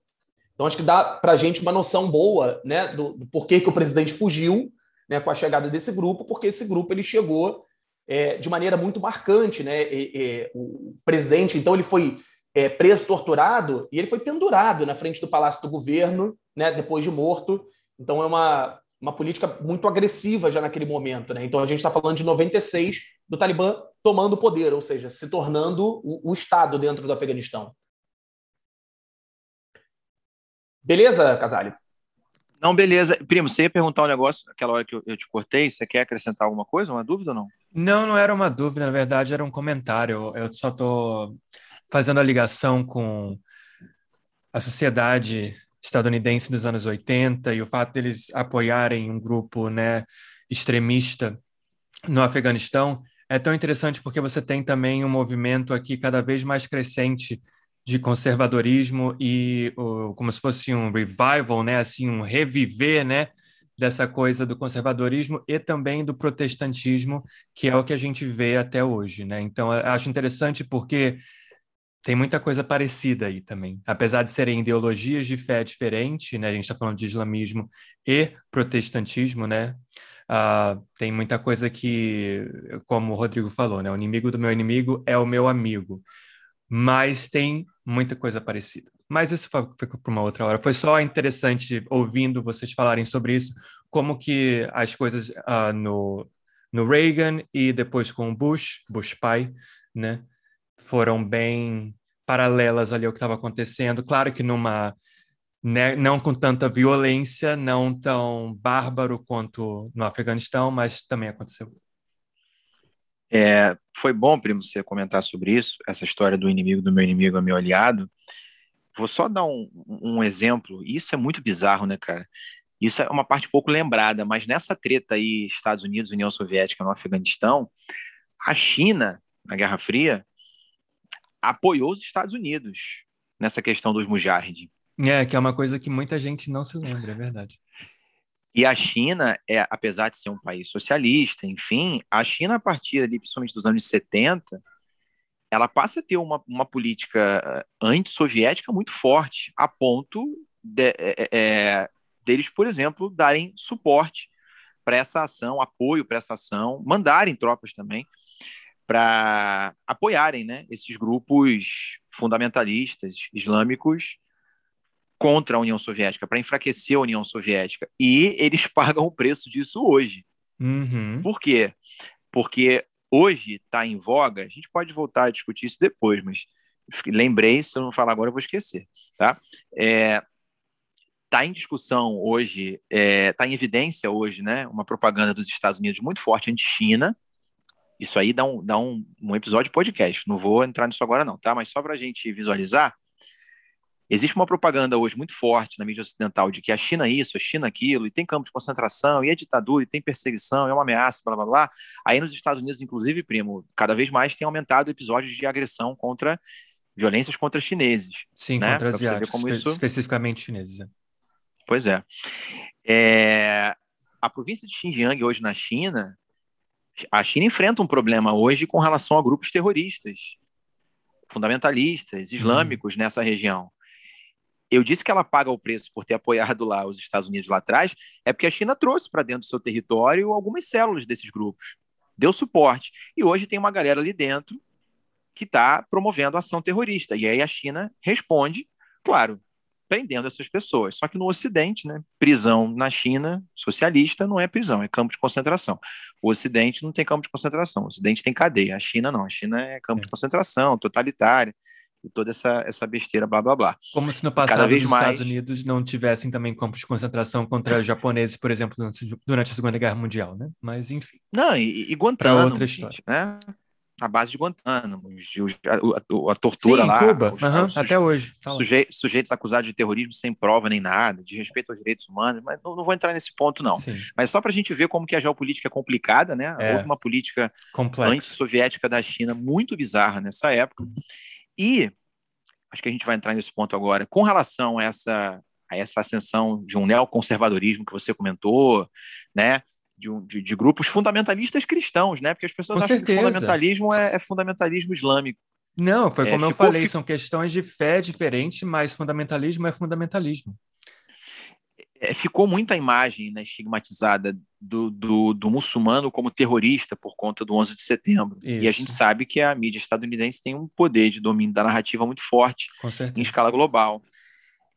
Então, acho que dá para a gente uma noção boa né, do, do porquê que o presidente fugiu né, com a chegada desse grupo, porque esse grupo ele chegou é, de maneira muito marcante. Né? E, e, o presidente, então, ele foi é, preso, torturado, e ele foi pendurado na frente do Palácio do Governo, né, depois de morto. Então, é uma, uma política muito agressiva já naquele momento. Né? Então, a gente está falando de 96 do Talibã tomando o poder, ou seja, se tornando o, o Estado dentro do Afeganistão. Beleza, Casale? Não, beleza. Primo, você ia perguntar um negócio aquela hora que eu, eu, te cortei. Você quer acrescentar alguma coisa, uma dúvida ou não? Não, não era uma dúvida, na verdade era um comentário. Eu só estou fazendo a ligação com a sociedade estadunidense dos anos 80 e o fato deles apoiarem um grupo né, extremista no Afeganistão é tão interessante porque você tem também um movimento aqui cada vez mais crescente de conservadorismo e como se fosse um revival, né, assim um reviver, né, dessa coisa do conservadorismo e também do protestantismo, que é o que a gente vê até hoje, né? Então, acho interessante porque tem muita coisa parecida aí também. Apesar de serem ideologias de fé diferentes, né? A gente está falando de islamismo e protestantismo, né? Uh, tem muita coisa que, como o Rodrigo falou, né? O inimigo do meu inimigo é o meu amigo. Mas tem muita coisa parecida. Mas isso fica para uma outra hora. Foi só interessante ouvindo vocês falarem sobre isso, como que as coisas uh, no, no Reagan e depois com o Bush, Bush pai, né? Foram bem paralelas ali ao que estava acontecendo. Claro que numa né, não com tanta violência, não tão bárbaro quanto no Afeganistão, mas também aconteceu. É, foi bom, primo, você comentar sobre isso, essa história do inimigo do meu inimigo é meu aliado. Vou só dar um, um exemplo. Isso é muito bizarro, né, cara? Isso é uma parte pouco lembrada, mas nessa treta aí, Estados Unidos, União Soviética no Afeganistão, a China, na Guerra Fria, apoiou os Estados Unidos nessa questão dos Mujahideen. É, que é uma coisa que muita gente não se lembra, é verdade. E a China, é, apesar de ser um país socialista, enfim, a China, a partir ali, principalmente dos anos 70, ela passa a ter uma, uma política eh, antissoviética muito forte, a ponto de, é, é, deles, por exemplo, darem suporte para essa ação, apoio para essa ação, mandarem tropas também para apoiarem né, esses grupos fundamentalistas islâmicos contra a União Soviética, para enfraquecer a União Soviética. E eles *laughs* pagam o preço disso hoje. Uhum. Por quê? Porque hoje está em voga, a gente pode voltar a discutir isso depois, mas lembrei, se eu não falar agora eu vou esquecer, tá? É, está em discussão hoje, está é, tá em evidência hoje, né, uma propaganda dos Estados Unidos muito forte anti-China, isso aí dá um, dá um, um episódio de podcast. Não vou entrar nisso agora, não, tá? Mas só para a gente visualizar, existe uma propaganda hoje muito forte na mídia ocidental de que a China é isso, a China é aquilo, e tem campo de concentração, e é ditadura, e tem perseguição, é uma ameaça, blá blá blá. Aí nos Estados Unidos, inclusive, primo, cada vez mais tem aumentado episódios de agressão contra violências contra chineses. Sim, né? contra asiáticos, como isso... especificamente chineses. É. Pois é. é. A província de Xinjiang hoje na China a China enfrenta um problema hoje com relação a grupos terroristas, fundamentalistas, uhum. islâmicos nessa região. Eu disse que ela paga o preço por ter apoiado lá os Estados Unidos lá atrás, é porque a China trouxe para dentro do seu território algumas células desses grupos, deu suporte. E hoje tem uma galera ali dentro que está promovendo ação terrorista. E aí a China responde, claro, prendendo essas pessoas. Só que no Ocidente, né, prisão na China socialista não é prisão, é campo de concentração. O Ocidente não tem campo de concentração, o Ocidente tem cadeia. A China não, a China é campo é. de concentração, totalitária e toda essa, essa besteira, blá blá blá. Como se no passado os mais... Estados Unidos não tivessem também campos de concentração contra os japoneses, por exemplo, durante a Segunda Guerra Mundial, né? Mas enfim. Não, e, e Guantánamo, outra história. Gente, né? A base de Guantánamo, a, a, a tortura Sim, lá. Cuba, os, uhum, até hoje. Suje, sujeitos acusados de terrorismo sem prova nem nada, de respeito aos direitos humanos, mas não, não vou entrar nesse ponto, não. Sim. Mas só para a gente ver como que a geopolítica é complicada, né? É. Houve uma política anti-soviética da China muito bizarra nessa época. E acho que a gente vai entrar nesse ponto agora. Com relação a essa, a essa ascensão de um neoconservadorismo que você comentou, né? De, de, de, grupos fundamentalistas cristãos, né? Porque as pessoas Com acham certeza. que fundamentalismo é, é, fundamentalismo islâmico. Não, foi como é, eu falei, são questões de fé diferentes, mas fundamentalismo é fundamentalismo. É, ficou muita imagem né, estigmatizada do, do, do, muçulmano como terrorista por conta do 11 de setembro. Isso. E a gente sabe que a mídia estadunidense tem um poder de domínio da narrativa muito forte em escala global.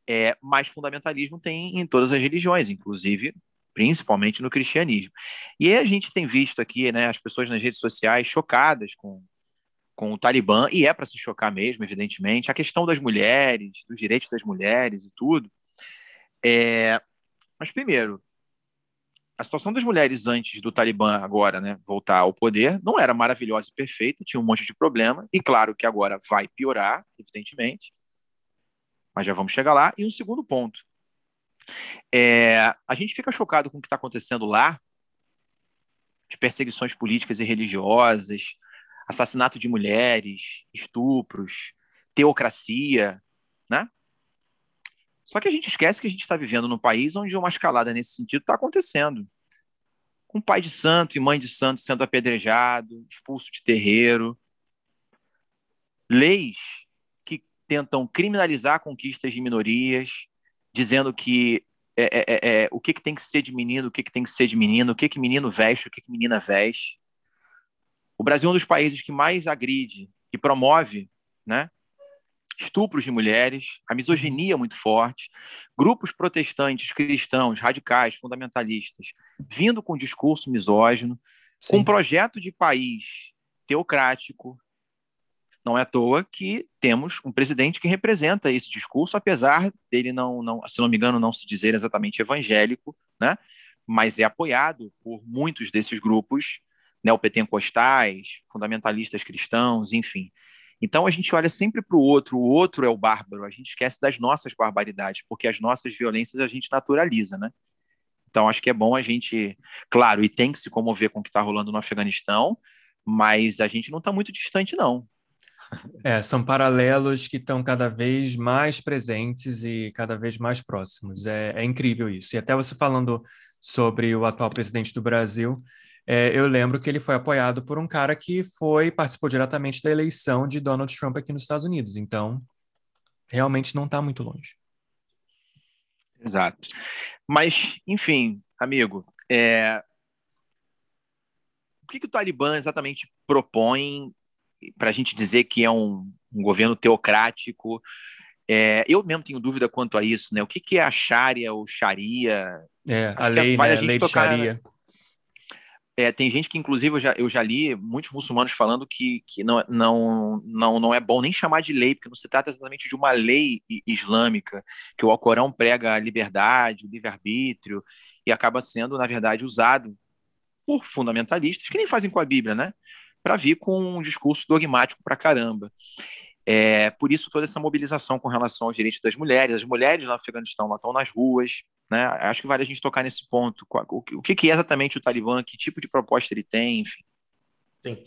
É, mas fundamentalismo tem em todas as religiões, inclusive principalmente no cristianismo. E aí a gente tem visto aqui né, as pessoas nas redes sociais chocadas com, com o Talibã, e é para se chocar mesmo, evidentemente, a questão das mulheres, dos direitos das mulheres e tudo. É... Mas, primeiro, a situação das mulheres antes do Talibã agora né, voltar ao poder não era maravilhosa e perfeita, tinha um monte de problema, e claro que agora vai piorar, evidentemente, mas já vamos chegar lá. E um segundo ponto, é, a gente fica chocado com o que está acontecendo lá, de perseguições políticas e religiosas, assassinato de mulheres, estupros, teocracia, né? Só que a gente esquece que a gente está vivendo num país onde uma escalada nesse sentido está acontecendo. Com pai de santo e mãe de santo sendo apedrejado, expulso de terreiro. Leis que tentam criminalizar conquistas de minorias, dizendo que é, é, é, é, o que, que tem que ser de menino, o que, que tem que ser de menino, o que, que menino veste, o que, que menina veste. O Brasil é um dos países que mais agride e promove né, estupros de mulheres, a misoginia muito forte, grupos protestantes, cristãos, radicais, fundamentalistas, vindo com discurso misógino, Sim. com um projeto de país teocrático, não é à toa que temos um presidente que representa esse discurso, apesar dele não, não se não me engano, não se dizer exatamente evangélico, né? mas é apoiado por muitos desses grupos neopentecostais, fundamentalistas cristãos, enfim. Então a gente olha sempre para o outro, o outro é o bárbaro, a gente esquece das nossas barbaridades, porque as nossas violências a gente naturaliza, né? Então acho que é bom a gente, claro, e tem que se comover com o que está rolando no Afeganistão, mas a gente não está muito distante, não. É, são paralelos que estão cada vez mais presentes e cada vez mais próximos. É, é incrível isso. E até você falando sobre o atual presidente do Brasil, é, eu lembro que ele foi apoiado por um cara que foi participou diretamente da eleição de Donald Trump aqui nos Estados Unidos. Então, realmente não está muito longe. Exato. Mas, enfim, amigo, é... o que, que o Talibã exatamente propõe para a gente dizer que é um, um governo teocrático. É, eu mesmo tenho dúvida quanto a isso, né? O que, que é a Sharia ou Sharia? É, a lei, vale né? a, lei tocar, Sharia. É, tem gente que, inclusive, eu já, eu já li muitos muçulmanos falando que, que não, não, não, não é bom nem chamar de lei, porque não se trata exatamente de uma lei islâmica, que o Alcorão prega a liberdade, o livre-arbítrio, e acaba sendo, na verdade, usado por fundamentalistas, que nem fazem com a Bíblia, né? Para vir com um discurso dogmático para caramba. É, por isso, toda essa mobilização com relação aos direitos das mulheres. As mulheres no Afeganistão estão nas ruas. Né? Acho que vale a gente tocar nesse ponto. O que é exatamente o Talibã? Que tipo de proposta ele tem? Enfim. Sim.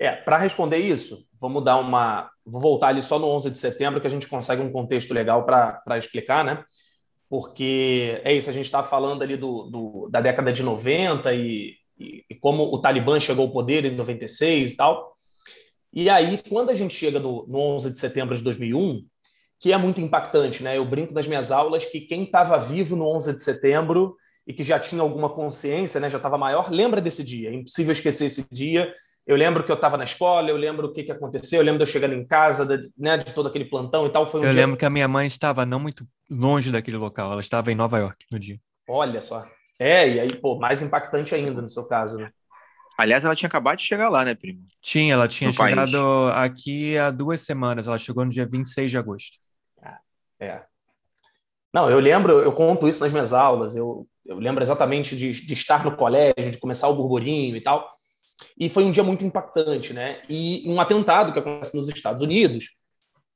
É, para responder isso, vamos dar uma. Vou voltar ali só no 11 de setembro, que a gente consegue um contexto legal para explicar, né? Porque é isso, a gente está falando ali do, do, da década de 90 e e, e, como o Talibã chegou ao poder em 96 e tal. E aí, quando a gente chega no, no 11 de setembro de 2001, que é muito impactante, né? Eu brinco nas minhas aulas que quem estava vivo no 11 de setembro e que já tinha alguma consciência, né, já estava maior, lembra desse dia. É impossível esquecer esse dia. Eu lembro que eu estava na escola, eu lembro o que, que aconteceu, eu lembro de eu chegando em casa, de, né, de todo aquele plantão e tal. Foi um eu dia... lembro que a minha mãe estava não muito longe daquele local, ela estava em Nova York no dia. Olha só. É, e aí, pô, mais impactante ainda no seu caso, né? Aliás, ela tinha acabado de chegar lá, né, primo? Tinha, ela tinha no chegado país. aqui há duas semanas, ela chegou no dia 26 de agosto. Ah, é. Não, eu lembro, eu conto isso nas minhas aulas, eu, eu lembro exatamente de, de estar no colégio, de começar o burburinho e tal, e foi um dia muito impactante, né? E um atentado que acontece nos Estados Unidos,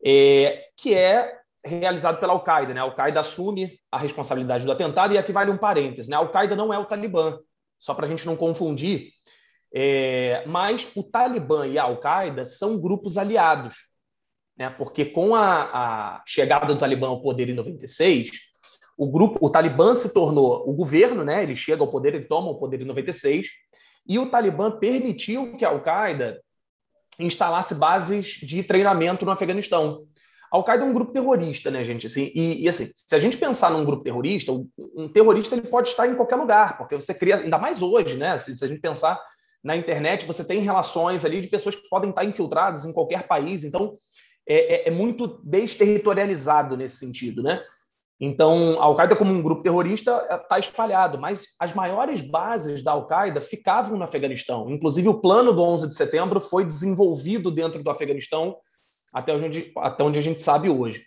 é, que é realizado pela Al-Qaeda, né? A Al-Qaeda assume a responsabilidade do atentado, e aqui vale um parênteses, né? A Al-Qaeda não é o Talibã, só para a gente não confundir, é, mas o Talibã e a Al-Qaeda são grupos aliados, né? porque com a, a, chegada do Talibã ao poder em 96, o grupo, o Talibã se tornou o governo, né? ele chega ao poder, ele toma o poder em 96, e o Talibã permitiu que a Al-Qaeda instalasse bases de treinamento no Afeganistão. Al-Qaeda é um grupo terrorista, né, gente? Assim, e, e, assim, se a gente pensar num grupo terrorista, um, terrorista ele pode estar em qualquer lugar, porque você cria, ainda mais hoje, né? Se, se a gente pensar na internet, você tem relações ali de pessoas que podem estar infiltradas em qualquer país. Então, é, é, é muito desterritorializado nesse sentido, né? Então, a Al-Qaeda, como um grupo terrorista, está espalhado, mas as maiores bases da Al-Qaeda ficavam no Afeganistão. Inclusive, o plano do 11 de setembro foi desenvolvido dentro do Afeganistão, até onde, até onde a gente sabe hoje.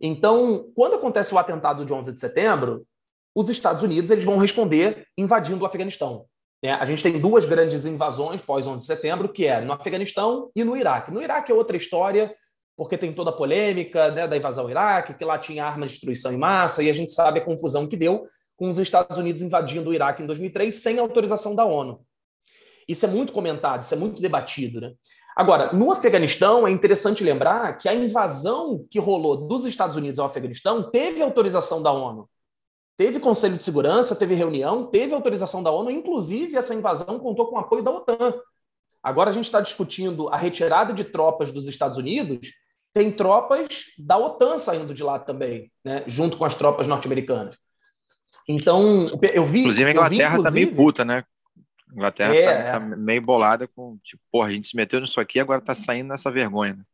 Então, quando acontece o atentado de 11 de setembro, os Estados Unidos eles vão responder invadindo o Afeganistão. É, a gente tem duas grandes invasões pós 11 de setembro, que é no Afeganistão e no Iraque. No Iraque é outra história, porque tem toda a polêmica né, da invasão ao Iraque, que lá tinha armas de destruição em massa, e a gente sabe a confusão que deu com os Estados Unidos invadindo o Iraque em 2003 sem autorização da ONU. Isso é muito comentado, isso é muito debatido. Né? Agora, no Afeganistão, é interessante lembrar que a invasão que rolou dos Estados Unidos ao Afeganistão teve autorização da ONU. Teve Conselho de Segurança, teve reunião, teve autorização da ONU, inclusive essa invasão contou com o apoio da OTAN. Agora a gente está discutindo a retirada de tropas dos Estados Unidos, tem tropas da OTAN saindo de lá também, né, junto com as tropas norte-americanas. Então, eu vi. Inclusive, a Inglaterra vi, inclusive, tá meio puta, né? A Inglaterra é, tá, tá, meio bolada com, tipo, porra, a gente se meteu nisso aqui agora tá saindo nessa vergonha. Né?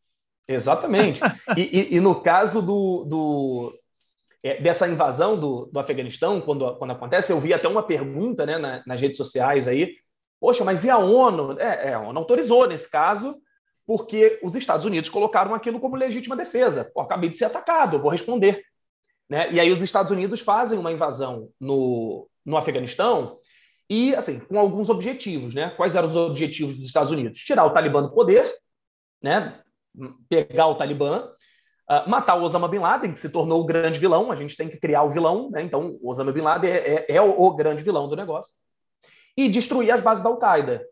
Exatamente. *laughs* e, e, e, no caso do, do, é, dessa invasão do, do Afeganistão, quando, quando acontece, eu vi até uma pergunta né, na, nas redes sociais aí, poxa, mas e a ONU? É, é, a ONU autorizou nesse caso, porque os Estados Unidos colocaram aquilo como legítima defesa. Pô, acabei de ser atacado, eu vou responder. Né? E aí os Estados Unidos fazem uma invasão no, no Afeganistão e, assim, com alguns objetivos, né? Quais eram os objetivos dos Estados Unidos? Tirar o Talibã do poder, né? Pegar o Talibã Uh, matar o Osama Bin Laden, que se tornou o grande vilão, a gente tem que criar o vilão, né? então o Osama Bin Laden é, é, é o, o, grande vilão do negócio, e destruir as bases da Al-Qaeda.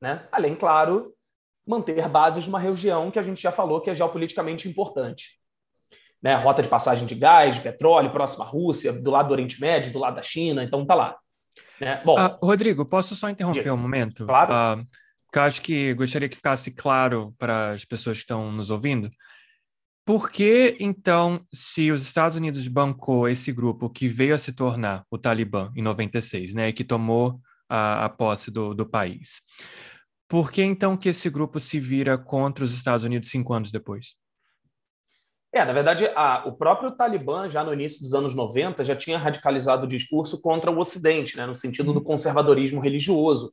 Né? Além, claro, manter bases numa região que a gente já falou que é geopoliticamente importante. Né? Rota de passagem de gás, de petróleo, próxima à Rússia, do lado do Oriente Médio, do lado da China, então tá lá. Né? Bom, uh, Rodrigo, posso só interromper um momento? Claro. Uh, que eu acho que gostaria que ficasse claro para as pessoas que estão nos ouvindo. Por que, então, se os Estados Unidos bancou esse grupo que veio a se tornar o Talibã em 96, né, e que tomou a, a posse do, do país, por que então que esse grupo se vira contra os Estados Unidos cinco anos depois? É, na verdade, a, o próprio Talibã, já no início dos anos 90, já tinha radicalizado o discurso contra o Ocidente, né, no sentido do uhum. conservadorismo religioso.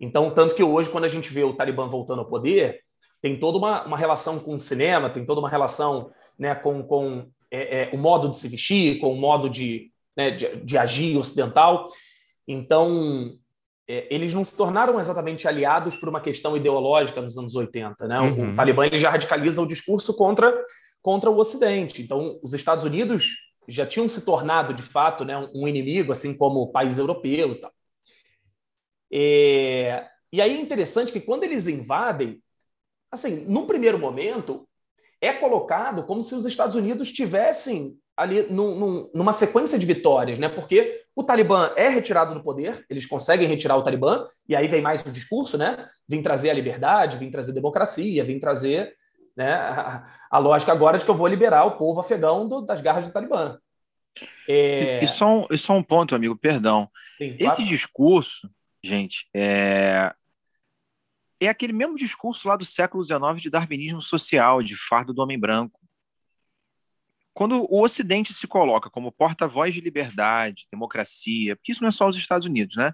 Então, tanto que hoje, quando a gente vê o Talibã voltando ao poder, tem toda uma, uma relação com o cinema, tem toda uma relação né, com, com é, é, o modo de se vestir, com o modo de, né, de, de agir ocidental. Então, é, eles não se tornaram exatamente aliados por uma questão ideológica nos anos 80. Né? Uhum. O, Talibã já radicaliza o discurso contra, contra o Ocidente. Então, os Estados Unidos já tinham se tornado, de fato, né, um inimigo, assim como países europeus. Tal. É, e aí é interessante que quando eles invadem, assim, num primeiro momento, é colocado como se os Estados Unidos tivessem ali num, num, numa sequência de vitórias, né? Porque o Talibã é retirado do poder, eles conseguem retirar o Talibã, e aí vem mais o discurso, né? Vim trazer a liberdade, vim trazer democracia, vim trazer né, a, a lógica agora de que eu vou liberar o povo afegão do, das garras do Talibã. É... E, e, só um, e só um ponto, amigo, perdão. Sim, Esse discurso, gente, é, é aquele mesmo discurso lá do século XIX de darwinismo social, de fardo do homem branco. Quando o Ocidente se coloca como porta-voz de liberdade, democracia, porque isso não é só os Estados Unidos, né?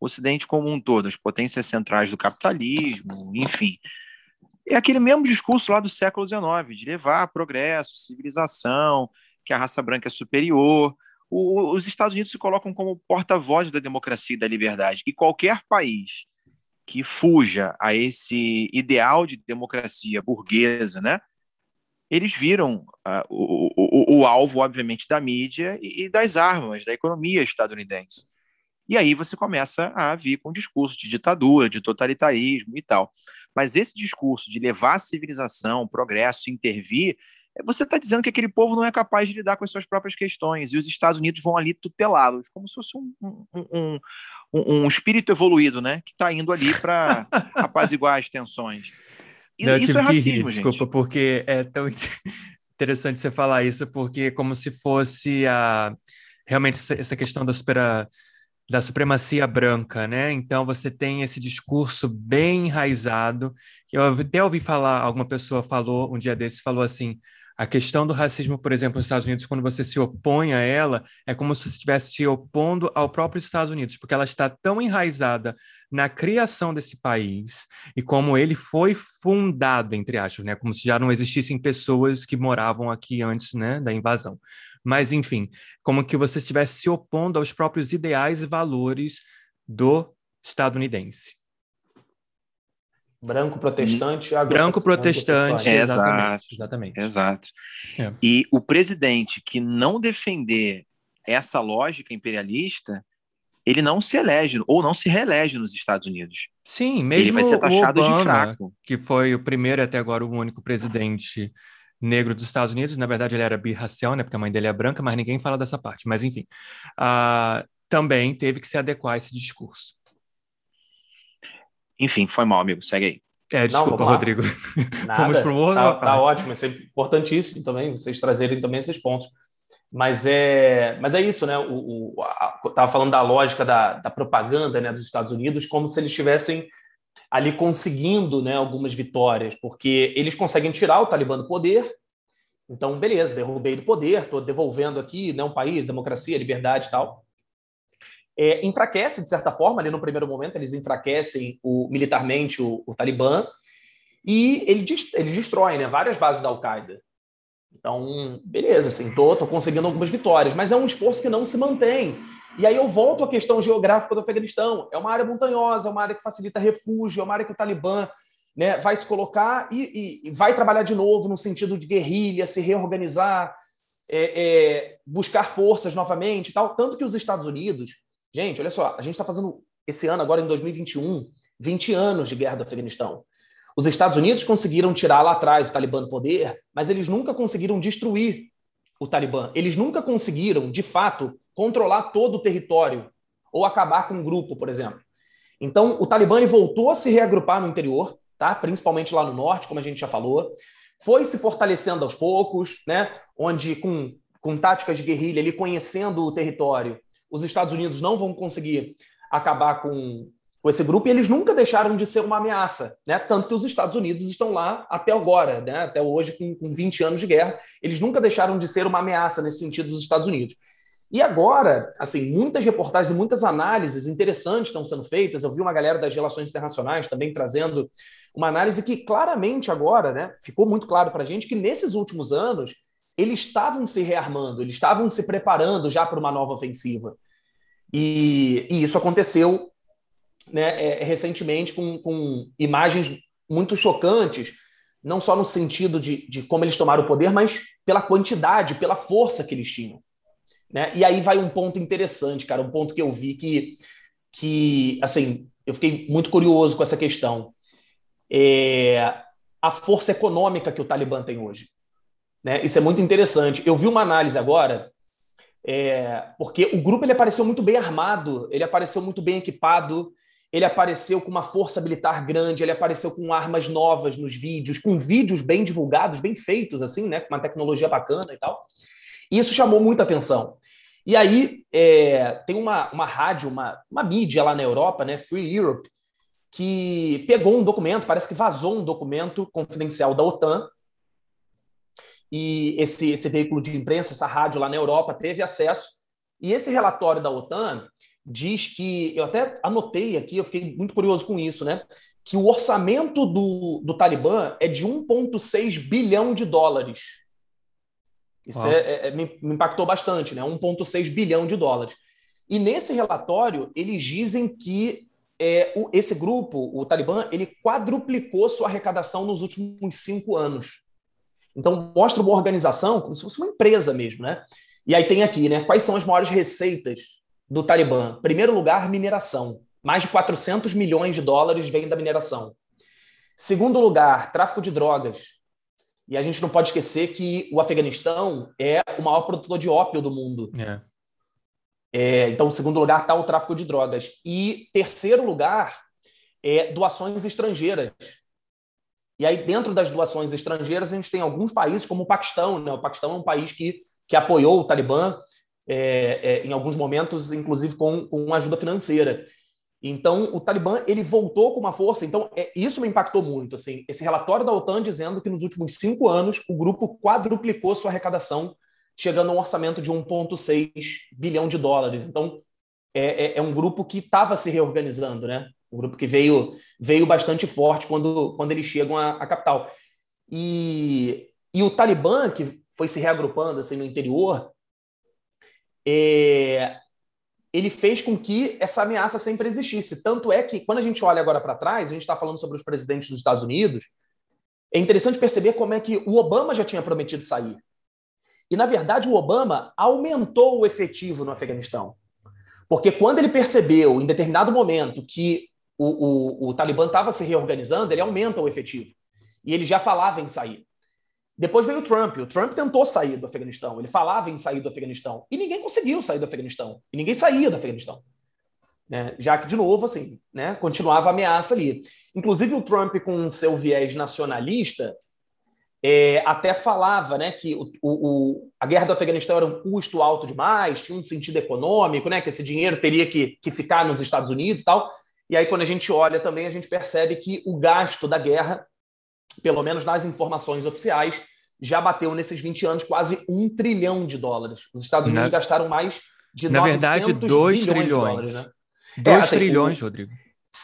O Ocidente como um todo, as potências centrais do capitalismo, enfim. É aquele mesmo discurso lá do século XIX, de levar progresso, civilização, que a raça branca é superior. O, os Estados Unidos se colocam como porta-voz da democracia e da liberdade. E qualquer país que fuja a esse ideal de democracia burguesa, né? Eles viram uh, o, o, o, alvo, obviamente, da mídia e, e, das armas, da economia estadunidense. E aí você começa a vir com um discurso de ditadura, de totalitarismo e tal. Mas esse discurso de levar a civilização, progresso, intervir, você está dizendo que aquele povo não é capaz de lidar com as suas próprias questões e os Estados Unidos vão ali tutelá-los, como se fosse um, um, um, um espírito evoluído, né? Que está indo ali para *laughs* apaziguar as tensões. E, não, isso é racismo, rir, Desculpa, porque é tão interessante você falar isso, porque é como se fosse a realmente essa questão da supera da supremacia branca, né? Então você tem esse discurso bem enraizado. Eu até ouvi falar, alguma pessoa falou um dia desses, falou assim: a questão do racismo, por exemplo, nos Estados Unidos, quando você se opõe a ela, é como se você estivesse se opondo ao próprio Estados Unidos, porque ela está tão enraizada na criação desse país e como ele foi fundado, entre aspas, né? Como se já não existissem pessoas que moravam aqui antes, né, da invasão. Mas, enfim, como que você estivesse se opondo aos próprios ideais e valores do estadunidense branco protestante, branco protestante, é, exatamente, exatamente. Exato. É. E o presidente que não defender essa lógica imperialista, ele não se elege ou não se reelege nos Estados Unidos. Sim, mesmo ele vai ser taxado Obama, de fraco, que foi o primeiro e até agora o único presidente negro dos Estados Unidos. Na verdade, ele era birracial, né? Porque a mãe dele é branca, mas ninguém fala dessa parte. Mas enfim, uh, também teve que se adequar a esse discurso. Enfim, foi mal, amigo. Segue aí. É, desculpa, Não, Rodrigo. *laughs* Fomos para o outro. Tá, tá ótimo, isso é importantíssimo também, vocês trazerem também esses pontos. Mas é, mas é isso, né? O, o a, tava falando da lógica da, da propaganda, né, dos Estados Unidos, como se eles estivessem ali conseguindo, né, algumas vitórias, porque eles conseguem tirar o Talibã do poder. Então, beleza, derrubei do poder, estou devolvendo aqui, né, um país, democracia, liberdade e tal é, enfraquece, de certa forma, ali no primeiro momento, eles enfraquecem o, militarmente o, o Talibã e ele, eles destroem né, várias bases da Al-Qaeda. Então, beleza, assim, tô, tô conseguindo algumas vitórias, mas é um esforço que não se mantém. E aí eu volto à questão geográfica do Afeganistão. É uma área montanhosa, é uma área que facilita refúgio, é uma área que o Talibã né, vai se colocar e, e, e vai trabalhar de novo no sentido de guerrilha, se reorganizar, é, é, buscar forças novamente e tal. Tanto que os Estados Unidos Gente, olha só, a gente está fazendo esse ano, agora em 2021, 20 anos de guerra do Afeganistão. Os Estados Unidos conseguiram tirar lá atrás o Talibã do poder, mas eles nunca conseguiram destruir o Talibã. Eles nunca conseguiram, de fato, controlar todo o território ou acabar com um grupo, por exemplo. Então, o Talibã voltou a se reagrupar no interior, tá? principalmente lá no norte, como a gente já falou. Foi se fortalecendo aos poucos, né? onde com, com táticas de guerrilha, ele conhecendo o território, os Estados Unidos não vão conseguir acabar com, com esse grupo e eles nunca deixaram de ser uma ameaça, né? Tanto que os Estados Unidos estão lá até agora, né? Até hoje, com, com 20 anos de guerra, eles nunca deixaram de ser uma ameaça nesse sentido dos Estados Unidos. E agora, assim, muitas reportagens e muitas análises interessantes estão sendo feitas. Eu vi uma galera das relações internacionais também trazendo uma análise que claramente agora, né, ficou muito claro para a gente que nesses últimos anos eles estavam se rearmando, eles estavam se preparando já para uma nova ofensiva. E, e isso aconteceu né, é, recentemente com, com, imagens muito chocantes, não só no sentido de, de, como eles tomaram o poder, mas pela quantidade, pela força que eles tinham. Né? E aí vai um ponto interessante, cara, um ponto que eu vi que, que assim, eu fiquei muito curioso com essa questão. É a força econômica que o Talibã tem hoje. Né? Isso é muito interessante. Eu vi uma análise agora é, porque o grupo ele apareceu muito bem armado, ele apareceu muito bem equipado, ele apareceu com uma força militar grande, ele apareceu com armas novas nos vídeos, com vídeos bem divulgados, bem feitos, assim, né, com uma tecnologia bacana e tal. E isso chamou muita atenção. E aí é, tem uma, uma rádio, uma, uma mídia lá na Europa, né, Free Europe, que pegou um documento, parece que vazou um documento confidencial da OTAN, e esse, esse veículo de imprensa, essa rádio lá na Europa, teve acesso. E esse relatório da OTAN diz que, eu até anotei aqui, eu fiquei muito curioso com isso, né? Que o orçamento do, do Talibã é de 1,6 bilhão de dólares. Isso é, é, é, me, me impactou bastante, né? 1,6 bilhão de dólares. E nesse relatório, eles dizem que é, o, esse grupo, o Talibã, ele quadruplicou sua arrecadação nos últimos cinco anos. Então, mostra uma organização como se fosse uma empresa mesmo, né? E aí tem aqui, né? Quais são as maiores receitas do Talibã? Primeiro lugar, mineração. Mais de 400 milhões de dólares vêm da mineração. Segundo lugar, tráfico de drogas. E a gente não pode esquecer que o Afeganistão é o maior produtor de ópio do mundo. É. É, então, segundo lugar está o tráfico de drogas. E terceiro lugar é doações estrangeiras. E aí, dentro das doações estrangeiras, a gente tem alguns países, como o Paquistão. Né? O Paquistão é um país que, que apoiou o Talibã é, é, em alguns momentos, inclusive com, com ajuda financeira. Então, o Talibã ele voltou com uma força. Então, é, isso me impactou muito. Assim, esse relatório da OTAN dizendo que nos últimos cinco anos o grupo quadruplicou sua arrecadação chegando a um orçamento de 1,6 bilhão de dólares. Então, é, é, é um grupo que estava se reorganizando, né? Um grupo que veio, veio bastante forte quando, quando eles chegam à, à capital. E, e o Talibã, que foi se reagrupando assim, no interior, é, ele fez com que essa ameaça sempre existisse. Tanto é que, quando a gente olha agora para trás, a gente está falando sobre os presidentes dos Estados Unidos, é interessante perceber como é que o Obama já tinha prometido sair. E, na verdade, o Obama aumentou o efetivo no Afeganistão. Porque quando ele percebeu, em determinado momento, que o, o, o Talibã estava se reorganizando, ele aumenta o efetivo. E ele já falava em sair. Depois veio o Trump. O Trump tentou sair do Afeganistão. Ele falava em sair do Afeganistão. E ninguém conseguiu sair do Afeganistão. E ninguém saía do Afeganistão. Né? Já que, de novo, assim, né? continuava a ameaça ali. Inclusive, o Trump, com seu viés nacionalista, é, até falava né, que o, o, a guerra do Afeganistão era um custo alto demais, tinha um sentido econômico, né, que esse dinheiro teria que, que ficar nos Estados Unidos e tal. E aí, quando a gente olha também, a gente percebe que o gasto da guerra, pelo menos nas informações oficiais, já bateu nesses 20 anos quase um trilhão de dólares. Os Estados Unidos Na... gastaram mais de Na verdade, 2 trilhões. Dólares, né? 2 é, assim, trilhões, o... Rodrigo.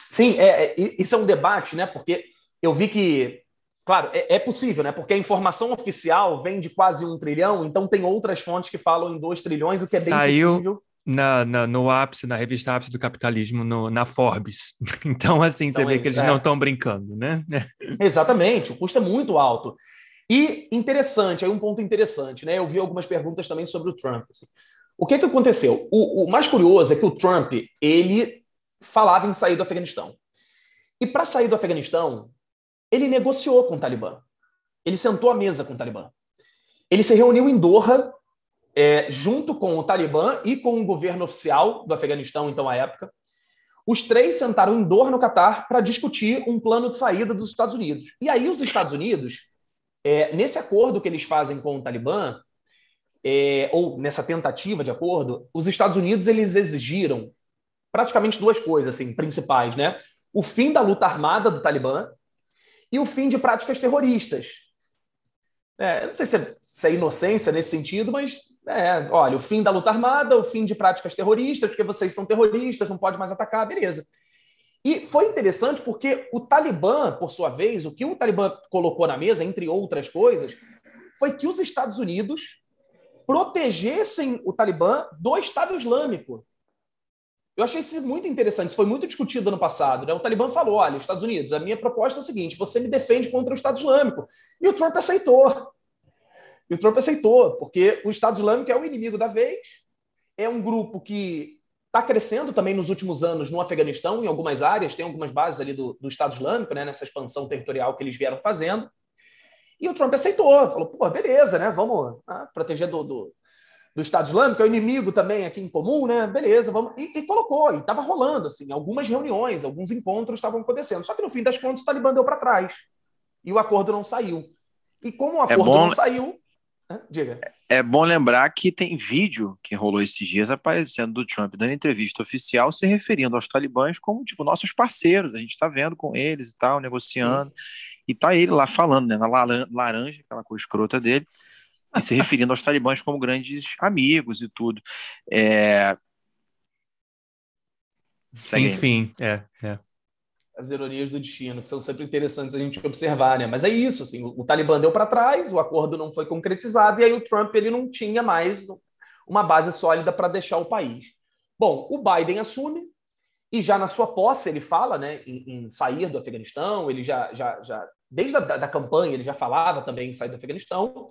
Sim, é, é, isso é um debate, né? Porque eu vi que Claro, é, é, possível, né? Porque a informação oficial vem de quase um trilhão, então tem outras fontes que falam em dois trilhões, o que é bem Saiu possível. Na, na, no ápice, na revista ápice do capitalismo, no, na Forbes. *laughs* Então, assim, você então, vê que eles é. não estão brincando, né? Exatamente, o custo é muito alto. E interessante, aí um ponto interessante, né? Eu vi algumas perguntas também sobre o Trump. Assim. O que, que aconteceu? O, o mais curioso é que o Trump, ele falava em sair do Afeganistão. E para sair do Afeganistão, ele negociou com o Talibã. Ele sentou à mesa com o Talibã. Ele se reuniu em Doha, é, junto com o Talibã e com o governo oficial do Afeganistão, então, à época. Os três sentaram em Doha, no Catar, para discutir um plano de saída dos Estados Unidos. E aí, os Estados Unidos, é, nesse acordo que eles fazem com o Talibã, é, ou nessa tentativa de acordo, os Estados Unidos eles exigiram praticamente duas coisas assim, principais, né? O fim da luta armada do Talibã e o fim de práticas terroristas. É, não sei se é, se é, inocência nesse sentido, mas é, olha, o fim da luta armada, o fim de práticas terroristas, porque vocês são terroristas, não pode mais atacar, beleza. E foi interessante porque o Talibã, por sua vez, o que o Talibã colocou na mesa, entre outras coisas, foi que os Estados Unidos protegessem o Talibã do Estado Islâmico. Eu achei isso muito interessante, isso foi muito discutido ano passado. Né? O Talibã falou: olha, Estados Unidos, a minha proposta é o seguinte: você me defende contra o Estado Islâmico. E o Trump aceitou. E o Trump aceitou, porque o Estado Islâmico é o inimigo da vez, é um grupo que está crescendo também nos últimos anos no Afeganistão, em algumas áreas, tem algumas bases ali do, do Estado Islâmico, né, nessa expansão territorial que eles vieram fazendo. E o Trump aceitou, falou: pô, beleza, né? Vamos ah, proteger do, do do Estado Islâmico, é o inimigo também aqui em comum, né? Beleza, vamos. E, e colocou, e estava rolando, assim, algumas reuniões, alguns encontros estavam acontecendo. Só que no fim das contas o Talibã deu para trás. E o acordo não saiu. E como o é acordo é bom... não saiu. Diga. É bom lembrar que tem vídeo que rolou esses dias aparecendo do Trump dando entrevista oficial se referindo aos talibãs como, tipo, nossos parceiros. A gente está vendo com eles e tal, negociando. Sim. E tá ele lá falando, né, na laranja, aquela cor escrota dele, e se referindo aos talibãs como grandes amigos e tudo. É... Enfim, é, é as ironias do destino, que são sempre interessantes a gente observar, né? Mas é isso, assim, o, Talibã deu para trás, o acordo não foi concretizado e aí o Trump ele não tinha mais uma base sólida para deixar o país. Bom, o Biden assume e já na sua posse ele fala, né, em, em sair do Afeganistão, ele já, já, já desde a da, da campanha ele já falava também em sair do Afeganistão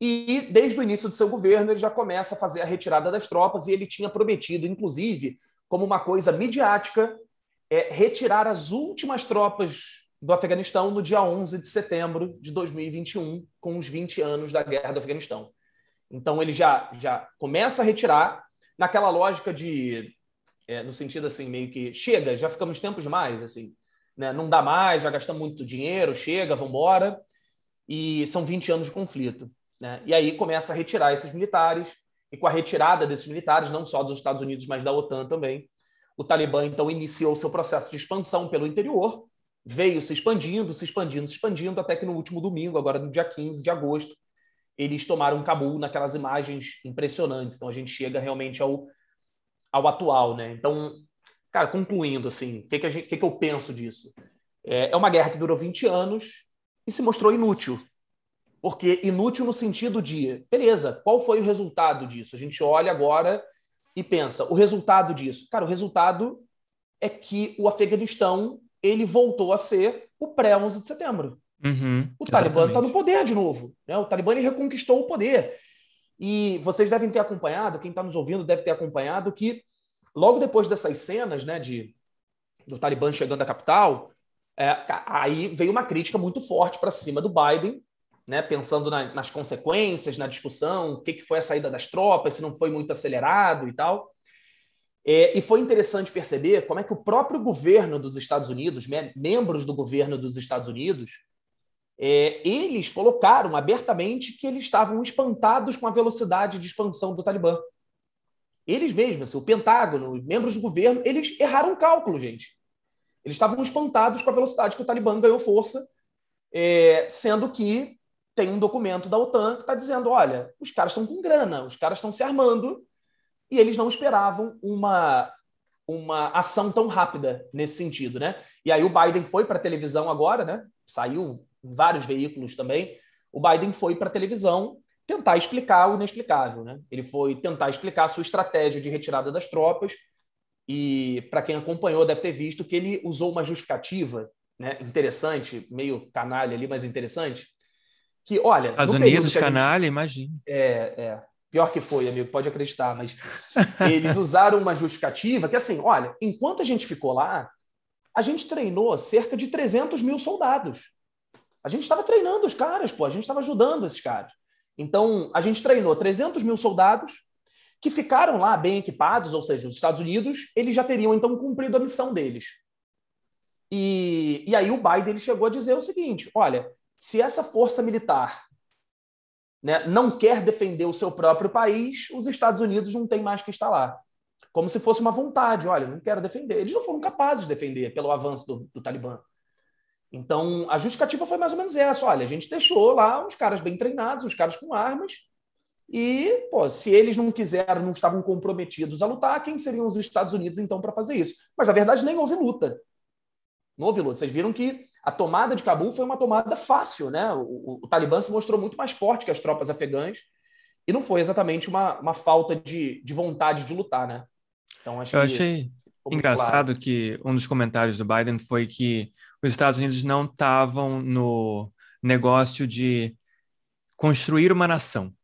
e desde o início do seu governo ele já começa a fazer a retirada das tropas e ele tinha prometido, inclusive, como uma coisa midiática, é, retirar as últimas tropas do Afeganistão no dia 11 de setembro de 2021, com os 20 anos da guerra do Afeganistão. Então ele já, já começa a retirar naquela lógica de, é, no sentido assim, meio que chega, já ficamos tempos demais, assim, né? não dá mais, já gastamos muito dinheiro, chega, vamos embora. E são 20 anos de conflito. Né? E aí começa a retirar esses militares, e com a retirada desses militares, não só dos Estados Unidos, mas da OTAN também, o Talibã, então, iniciou seu processo de expansão pelo interior, veio se expandindo, se expandindo, se expandindo, até que no último domingo, agora no dia 15 de agosto, eles tomaram Cabul naquelas imagens impressionantes. Então, a gente chega realmente ao, ao atual, né? Então, cara, concluindo, assim, o que, que, que, que eu penso disso? É, é uma guerra que durou 20 anos e se mostrou inútil. Porque inútil no sentido de, beleza, qual foi o resultado disso? A gente olha agora e pensa, o resultado disso? Cara, o resultado é que o Afeganistão ele voltou a ser o pré-11 de setembro. Uhum, o Talibã está no poder de novo. Né? O Talibã reconquistou o poder. E vocês devem ter acompanhado, quem está nos ouvindo deve ter acompanhado, que logo depois dessas cenas né, de, do Talibã chegando à capital, é, aí veio uma crítica muito forte para cima do Biden, né, pensando na, nas consequências, na discussão, o que, que foi a saída das tropas, se não foi muito acelerado e tal. É, e foi interessante perceber como é que o próprio governo dos Estados Unidos, me membros do governo dos Estados Unidos, é, eles colocaram abertamente que eles estavam espantados com a velocidade de expansão do Talibã. Eles mesmos, assim, o Pentágono, os membros do governo, eles erraram o cálculo, gente. Eles estavam espantados com a velocidade que o Talibã ganhou força, é, sendo que tem um documento da OTAN que está dizendo: olha, os caras estão com grana, os caras estão se armando, e eles não esperavam uma, uma ação tão rápida nesse sentido, né? E aí o Biden foi para a televisão agora, né? Saiu em vários veículos também. O Biden foi para a televisão tentar explicar o inexplicável, né? Ele foi tentar explicar a sua estratégia de retirada das tropas e para quem acompanhou deve ter visto que ele usou uma justificativa, né? Interessante, meio canalha ali, mas interessante que, olha. Estados Unidos, canalha, gente... imagina. É, é. Pior que foi, amigo, pode acreditar, mas eles usaram uma justificativa que, assim, olha, enquanto a gente ficou lá, a gente treinou cerca de 300 mil soldados. A gente estava treinando os caras, pô, a gente estava ajudando esses caras. Então, a gente treinou 300 mil soldados que ficaram lá bem equipados, ou seja, os Estados Unidos, eles já teriam então cumprido a missão deles. E, e aí o Biden ele chegou a dizer o seguinte: olha, se essa força militar né, não quer defender o seu próprio país, os Estados Unidos não têm mais que estar lá. Como se fosse uma vontade, olha, não quero defender. Eles não foram capazes de defender pelo avanço do, do Talibã. Então, a justificativa foi mais ou menos essa: olha, a gente deixou lá uns caras bem treinados, os caras com armas, e, pô, se eles não quiseram, não estavam comprometidos a lutar, quem seriam os Estados Unidos então para fazer isso? Mas, na verdade, nem houve luta. Não houve luta. Vocês viram que a tomada de Cabul foi uma tomada fácil, né? O, o, o, Talibã se mostrou muito mais forte que as tropas afegãs e não foi exatamente uma, uma falta de, de vontade de lutar, né? Então, acho Eu que achei engraçado claro. que um dos comentários do Biden foi que os Estados Unidos não estavam no negócio de construir uma nação.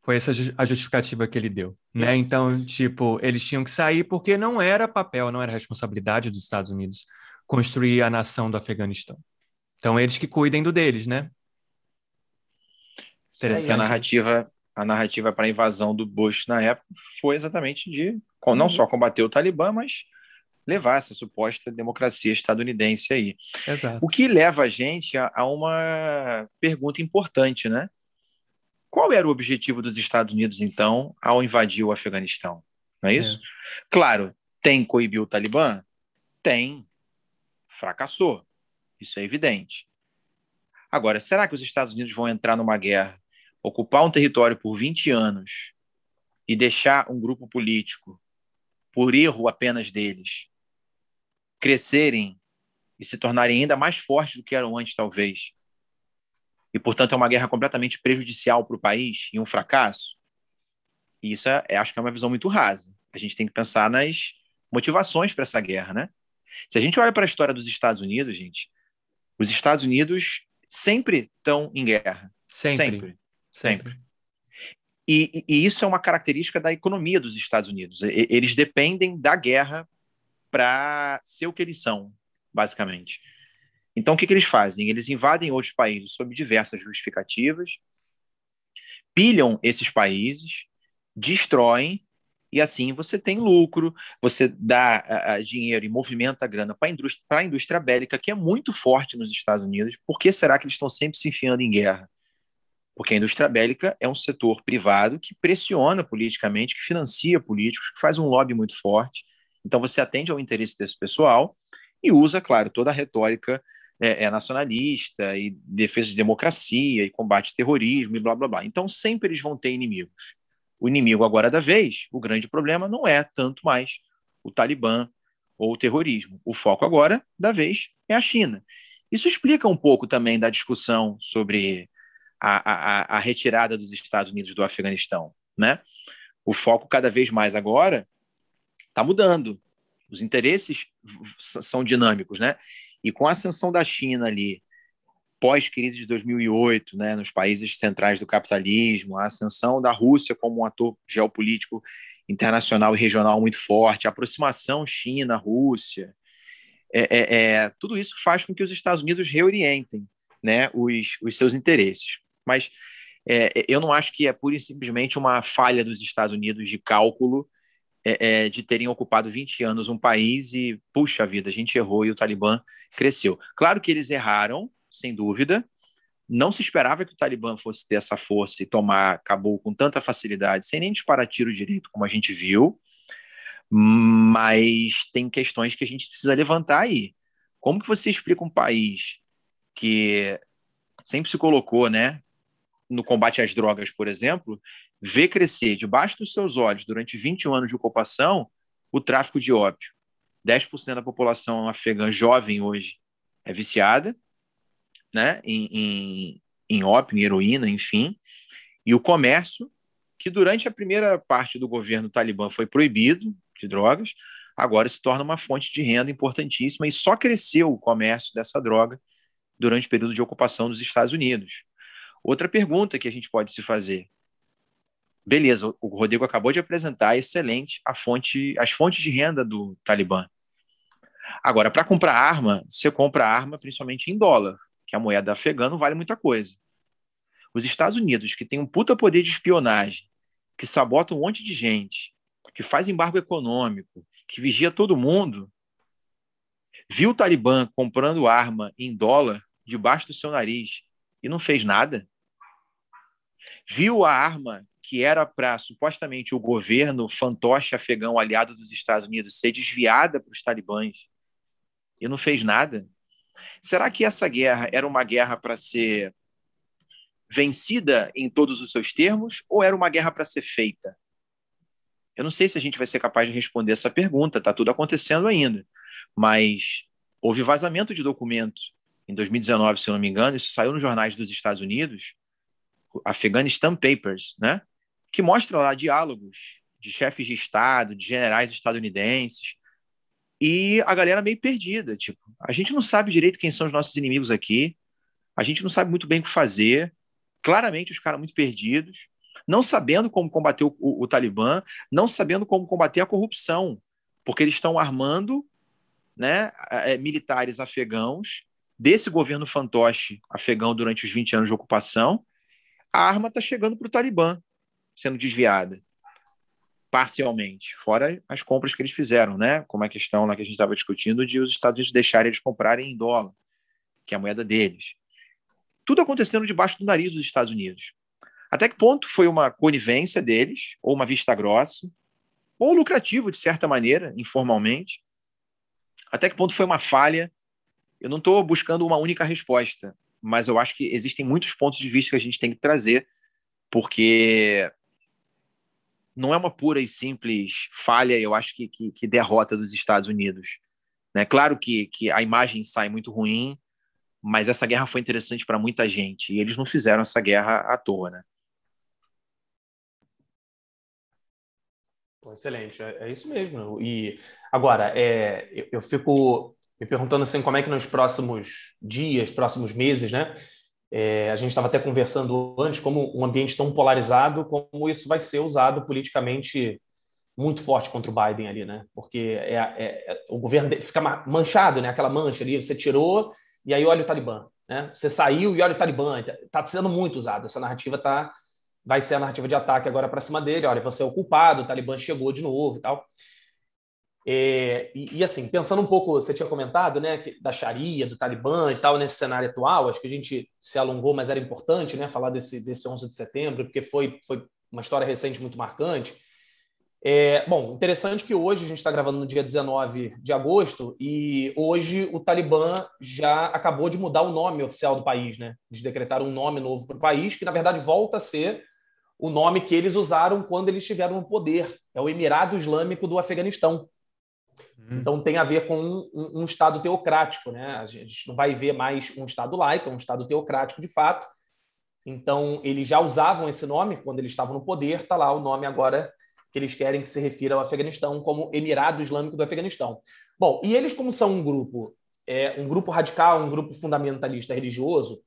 Foi essa a justificativa que ele deu, né? Então, tipo, eles tinham que sair porque não era papel, não era responsabilidade dos Estados Unidos construir a nação do Afeganistão. Então, eles que cuidem do deles, né? Interessante. A narrativa, a narrativa para a invasão do Bush na época foi exatamente de não uhum. só combater o Talibã, mas levar essa suposta democracia estadunidense aí. Exato. O que leva a gente a, a uma pergunta importante, né? Qual era o objetivo dos Estados Unidos, então, ao invadir o Afeganistão? Não é isso? É. Claro, tem coibir o Talibã? Tem. Fracassou. Isso é evidente. Agora, será que os Estados Unidos vão entrar numa guerra, ocupar um território por 20 anos e deixar um grupo político, por erro apenas deles, crescerem e se tornarem ainda mais fortes do que eram antes, talvez? E, portanto, é uma guerra completamente prejudicial para o país e um fracasso? Isso é, é, acho que é uma visão muito rasa. A gente tem que pensar nas motivações para essa guerra, né? Se a gente olha para a história dos Estados Unidos, gente, os Estados Unidos sempre estão em guerra. Sempre. Sempre. sempre. E, e, isso é uma característica da economia dos Estados Unidos. Eles dependem da guerra para ser o que eles são, basicamente. Então, o que, que eles fazem? Eles invadem outros países sob diversas justificativas, pilham esses países, destroem e assim você tem lucro, você dá uh, dinheiro e movimenta grana para indústria, a indústria bélica, que é muito forte nos Estados Unidos. Por que será que eles estão sempre se enfiando em guerra? Porque a indústria bélica é um setor privado que pressiona politicamente, que financia políticos, que faz um lobby muito forte. Então você atende ao interesse desse pessoal e usa, claro, toda a retórica é, é nacionalista e defesa de democracia e combate ao terrorismo e blá blá blá. Então sempre eles vão ter inimigos. O inimigo agora da vez, o grande problema não é tanto mais o Talibã ou o terrorismo. O foco agora da vez é a China. Isso explica um pouco também da discussão sobre a, a, a retirada dos Estados Unidos do Afeganistão, né? O foco cada vez mais agora está mudando. Os interesses são dinâmicos, né? E com a ascensão da China ali pós-crise de 2008, né, nos países centrais do capitalismo, a ascensão da Rússia como um ator geopolítico internacional e regional muito forte, a aproximação China-Rússia, é, é, é, tudo isso faz com que os Estados Unidos reorientem né, os, os seus interesses. Mas é, eu não acho que é pura e simplesmente uma falha dos Estados Unidos de cálculo é, é, de terem ocupado 20 anos um país e, puxa vida, a gente errou e o Talibã cresceu. Claro que eles erraram, sem dúvida. Não se esperava que o Talibã fosse ter essa força e tomar Cabul com tanta facilidade, sem nem disparar tiro direito, como a gente viu. Mas tem questões que a gente precisa levantar aí. Como que você explica um país que sempre se colocou, né, no combate às drogas, por exemplo, vê crescer debaixo dos seus olhos durante 21 anos de ocupação o tráfico de ópio. 10% da população afegã jovem hoje é viciada né, em, em, em ópio, em heroína, enfim, e o comércio, que durante a primeira parte do governo talibã foi proibido de drogas, agora se torna uma fonte de renda importantíssima e só cresceu o comércio dessa droga durante o período de ocupação dos Estados Unidos. Outra pergunta que a gente pode se fazer. Beleza, o Rodrigo acabou de apresentar excelente a fonte, as fontes de renda do Talibã. Agora, para comprar arma, você compra arma principalmente em dólar que a moeda afegã não vale muita coisa. Os Estados Unidos, que tem um puta poder de espionagem, que sabota um monte de gente, que faz embargo econômico, que vigia todo mundo, viu o Talibã comprando arma em dólar debaixo do seu nariz e não fez nada. Viu a arma que era para supostamente o governo fantoche afegão aliado dos Estados Unidos ser desviada para os talibãs e não fez nada. Será que essa guerra era uma guerra para ser vencida em todos os seus termos ou era uma guerra para ser feita? Eu não sei se a gente vai ser capaz de responder essa pergunta, está tudo acontecendo ainda. Mas houve vazamento de documentos em 2019, se eu não me engano, isso saiu nos jornais dos Estados Unidos, Afghanistan Papers, né? que mostra lá diálogos de chefes de Estado, de generais estadunidenses, e a galera meio perdida, tipo, a gente não sabe direito quem são os nossos inimigos aqui, a gente não sabe muito bem o que fazer, claramente os caras muito perdidos, não sabendo como combater o, o, o Talibã, não sabendo como combater a corrupção, porque eles estão armando né, é, militares afegãos desse governo fantoche afegão durante os 20 anos de ocupação, a arma está chegando para o Talibã, sendo desviada parcialmente, fora as compras que eles fizeram, né? Como a questão lá que a gente estava discutindo de os Estados Unidos deixarem eles comprarem em dólar, que é a moeda deles. Tudo acontecendo debaixo do nariz dos Estados Unidos. Até que ponto foi uma conivência deles, ou uma vista grossa, ou lucrativo, de certa maneira, informalmente? Até que ponto foi uma falha? Eu não estou buscando uma única resposta, mas eu acho que existem muitos pontos de vista que a gente tem que trazer, porque não é uma pura e simples falha, eu acho que, que, que derrota dos Estados Unidos. Né? Claro que, que a imagem sai muito ruim, mas essa guerra foi interessante para muita gente, e eles não fizeram essa guerra à toa. Né? Excelente, é, é, isso mesmo. E agora, é, eu, eu, fico me perguntando assim, como é que nos próximos dias, próximos meses, né? É, a gente estava até conversando antes como um ambiente tão polarizado, como isso vai ser usado politicamente muito forte contra o Biden ali, né? Porque é, é, é o governo fica manchado, né? Aquela mancha ali, você tirou e aí olha o Talibã, né? Você saiu e olha o Talibã. Está sendo muito usado. Essa narrativa tá vai ser a narrativa de ataque agora para cima dele. Olha, você é o culpado, o Talibã chegou de novo e tal. É, e, e, assim, pensando um pouco, você tinha comentado, né, da Sharia, do Talibã e tal, nesse cenário atual, acho que a gente se alongou, mas era importante, né, falar desse, desse 11 de setembro, porque foi, foi uma história recente muito marcante. É, bom, interessante que hoje a gente está gravando no dia 19 de agosto e hoje o Talibã já acabou de mudar o nome oficial do país, né? De decretar um nome novo para o país, que na verdade volta a ser o nome que eles usaram quando eles estiveram no poder. É o Emirado Islâmico do Afeganistão. Hum. Então tem a ver com um, um, Estado teocrático, né? A gente não vai ver mais um Estado laico, é um Estado teocrático de fato. Então eles já usavam esse nome quando eles estavam no poder. Está lá o nome agora que eles querem que se refira ao Afeganistão como Emirado Islâmico do Afeganistão. Bom, e eles como são um grupo, é, um grupo radical, um grupo fundamentalista religioso,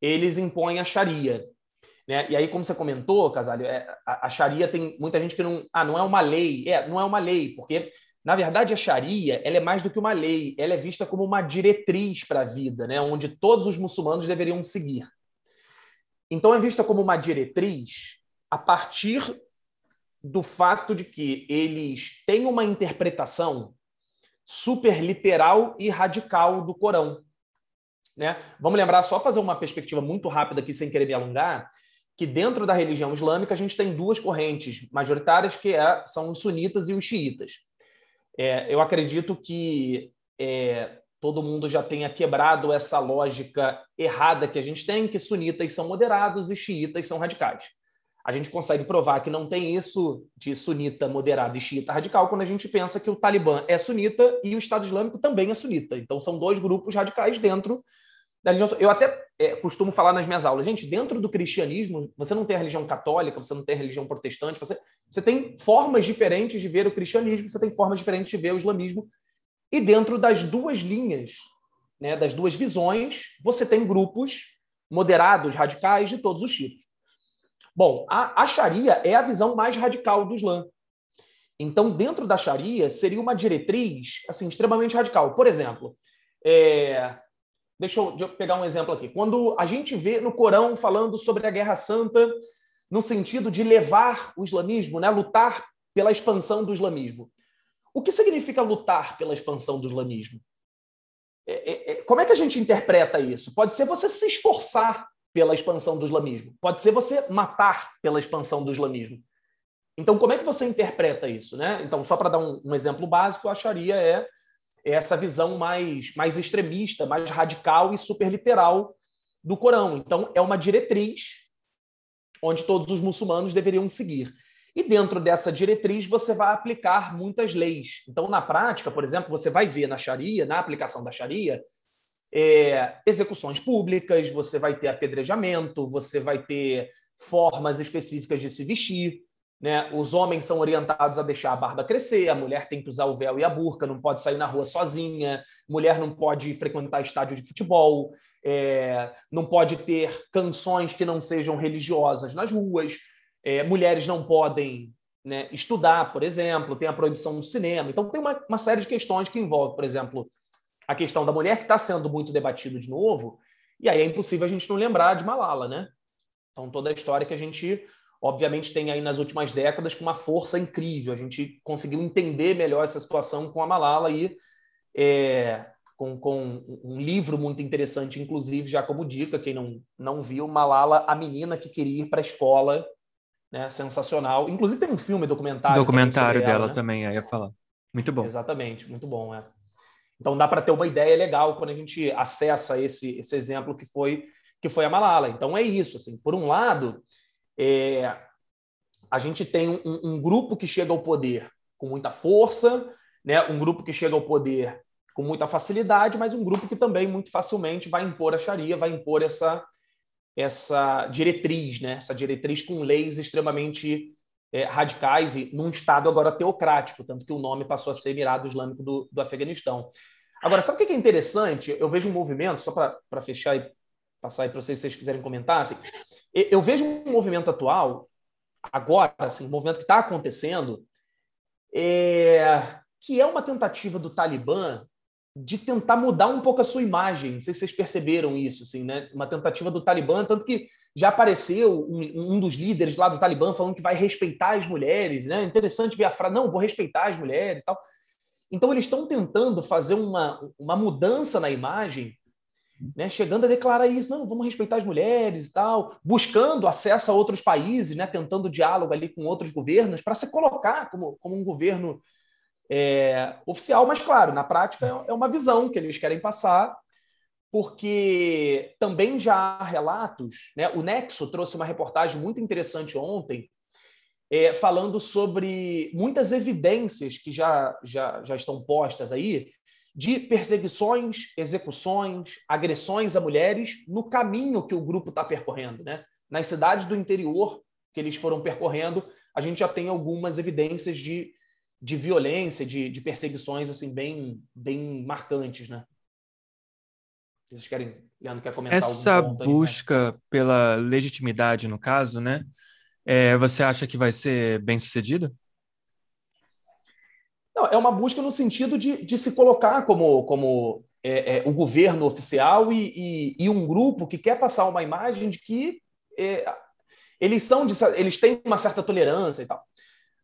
eles impõem a Sharia, né? E aí, como você comentou, Casalho, é, a, a Sharia tem muita gente que não. Ah, não é uma lei. É, não é uma lei, porque, na verdade, a Sharia ela é mais do que uma lei. Ela é vista como uma diretriz para a vida, né? onde todos os muçulmanos deveriam seguir. Então, é vista como uma diretriz a partir do fato de que eles têm uma interpretação super literal e radical do Corão. Né? Vamos lembrar, só fazer uma perspectiva muito rápida aqui, sem querer me alongar, que dentro da religião islâmica a gente tem duas correntes majoritárias, que é, são os sunitas e os xiitas. É, eu acredito que é, todo mundo já tenha quebrado essa lógica errada que a gente tem, que sunitas são moderados e xiitas são radicais. A gente consegue provar que não tem isso de sunita moderado e xiita radical quando a gente pensa que o Talibã é sunita e o Estado Islâmico também é sunita. Então, são dois grupos radicais dentro da religião. Eu até é, costumo falar nas minhas aulas, gente, dentro do cristianismo, você não tem a religião católica, você não tem a religião protestante, você, você tem formas diferentes de ver o cristianismo, você tem formas diferentes de ver o islamismo. E dentro das duas linhas, né, das duas visões, você tem grupos moderados, radicais, de todos os tipos. Bom, a, a Sharia é a visão mais radical do Islã. Então, dentro da Sharia, seria uma diretriz assim, extremamente radical. Por exemplo, é, Deixa eu, pegar um exemplo aqui. Quando a gente vê no Corão falando sobre a Guerra Santa, no sentido de levar o islamismo, né, lutar pela expansão do islamismo. O que significa lutar pela expansão do islamismo? É, é, é, como é que a gente interpreta isso? Pode ser você se esforçar pela expansão do islamismo, pode ser você matar pela expansão do islamismo. Então, como é que você interpreta isso? Né? Então, só para dar um, um exemplo básico, eu acharia é essa visão mais, mais extremista, mais radical e superliteral do Corão. Então, é uma diretriz onde todos os muçulmanos deveriam seguir. E dentro dessa diretriz, você vai aplicar muitas leis. Então, na prática, por exemplo, você vai ver na Sharia, na aplicação da Sharia, é, execuções públicas, você vai ter apedrejamento, você vai ter formas específicas de se vestir, né? Os homens são orientados a deixar a barba crescer, a mulher tem que usar o véu e a burca, não pode sair na rua sozinha, mulher não pode frequentar estádio de futebol, é, não pode ter canções que não sejam religiosas nas ruas, é, mulheres não podem né, estudar, por exemplo, tem a proibição do cinema. Então, tem uma, uma série de questões que envolvem, por exemplo, a questão da mulher, que está sendo muito debatido de novo, e aí é impossível a gente não lembrar de Malala, né? Então, toda a história que a gente obviamente tem aí nas últimas décadas com uma força incrível. A gente conseguiu entender melhor essa situação com a Malala e é, com, com um livro muito interessante, inclusive, já como dica, quem não, não viu, Malala, a menina que queria ir para a escola, né? sensacional. Inclusive tem um filme documentário. Documentário dela ela, né? também, aí ia falar. Muito bom. Exatamente, muito bom, é. Então dá para ter uma ideia legal quando a gente acessa esse, esse exemplo que foi que foi a Malala. Então é isso, assim. Por um lado, é, a gente tem um, um, grupo que chega ao poder com muita força, né? Um grupo que chega ao poder com muita facilidade, mas um grupo que também muito facilmente vai impor a Sharia, vai impor essa essa diretriz, né? Essa diretriz com leis extremamente é, radicais e num estado agora teocrático, tanto que o nome passou a ser Emirado Islâmico do, do Afeganistão. Agora, sabe o que é interessante? Eu vejo um movimento, só para fechar e passar aí para vocês, se vocês quiserem comentar, assim, eu vejo um movimento atual, agora, assim, um movimento que está acontecendo, é, que é uma tentativa do Talibã de tentar mudar um pouco a sua imagem. Não sei se vocês perceberam isso, assim, né? Uma tentativa do Talibã, tanto que já apareceu um, um, dos líderes lá do Talibã falando que vai respeitar as mulheres, né? Interessante ver a frase, não, vou respeitar as mulheres, tal. Então eles estão tentando fazer uma, uma mudança na imagem, né? Chegando a declarar isso, não, vamos respeitar as mulheres e tal, buscando acesso a outros países, né? Tentando diálogo ali com outros governos para se colocar como, como um governo é, oficial, mas claro, na prática é uma visão que eles querem passar porque também já há relatos, né? o Nexo trouxe uma reportagem muito interessante ontem, é, falando sobre muitas evidências que já, já, já estão postas aí de perseguições, execuções, agressões a mulheres no caminho que o grupo está percorrendo. Né? Nas cidades do interior que eles foram percorrendo, a gente já tem algumas evidências de, de violência, de, de perseguições assim bem, bem marcantes. Né? Vocês querem, Leandro, quer comentar Essa busca aí, né? pela legitimidade, no caso, né? É, você acha que vai ser bem sucedida? Não, é uma busca no sentido de, de se colocar como, como é, é, o governo oficial e, e, e, um grupo que quer passar uma imagem de que é, eles são de, eles têm uma certa tolerância e tal.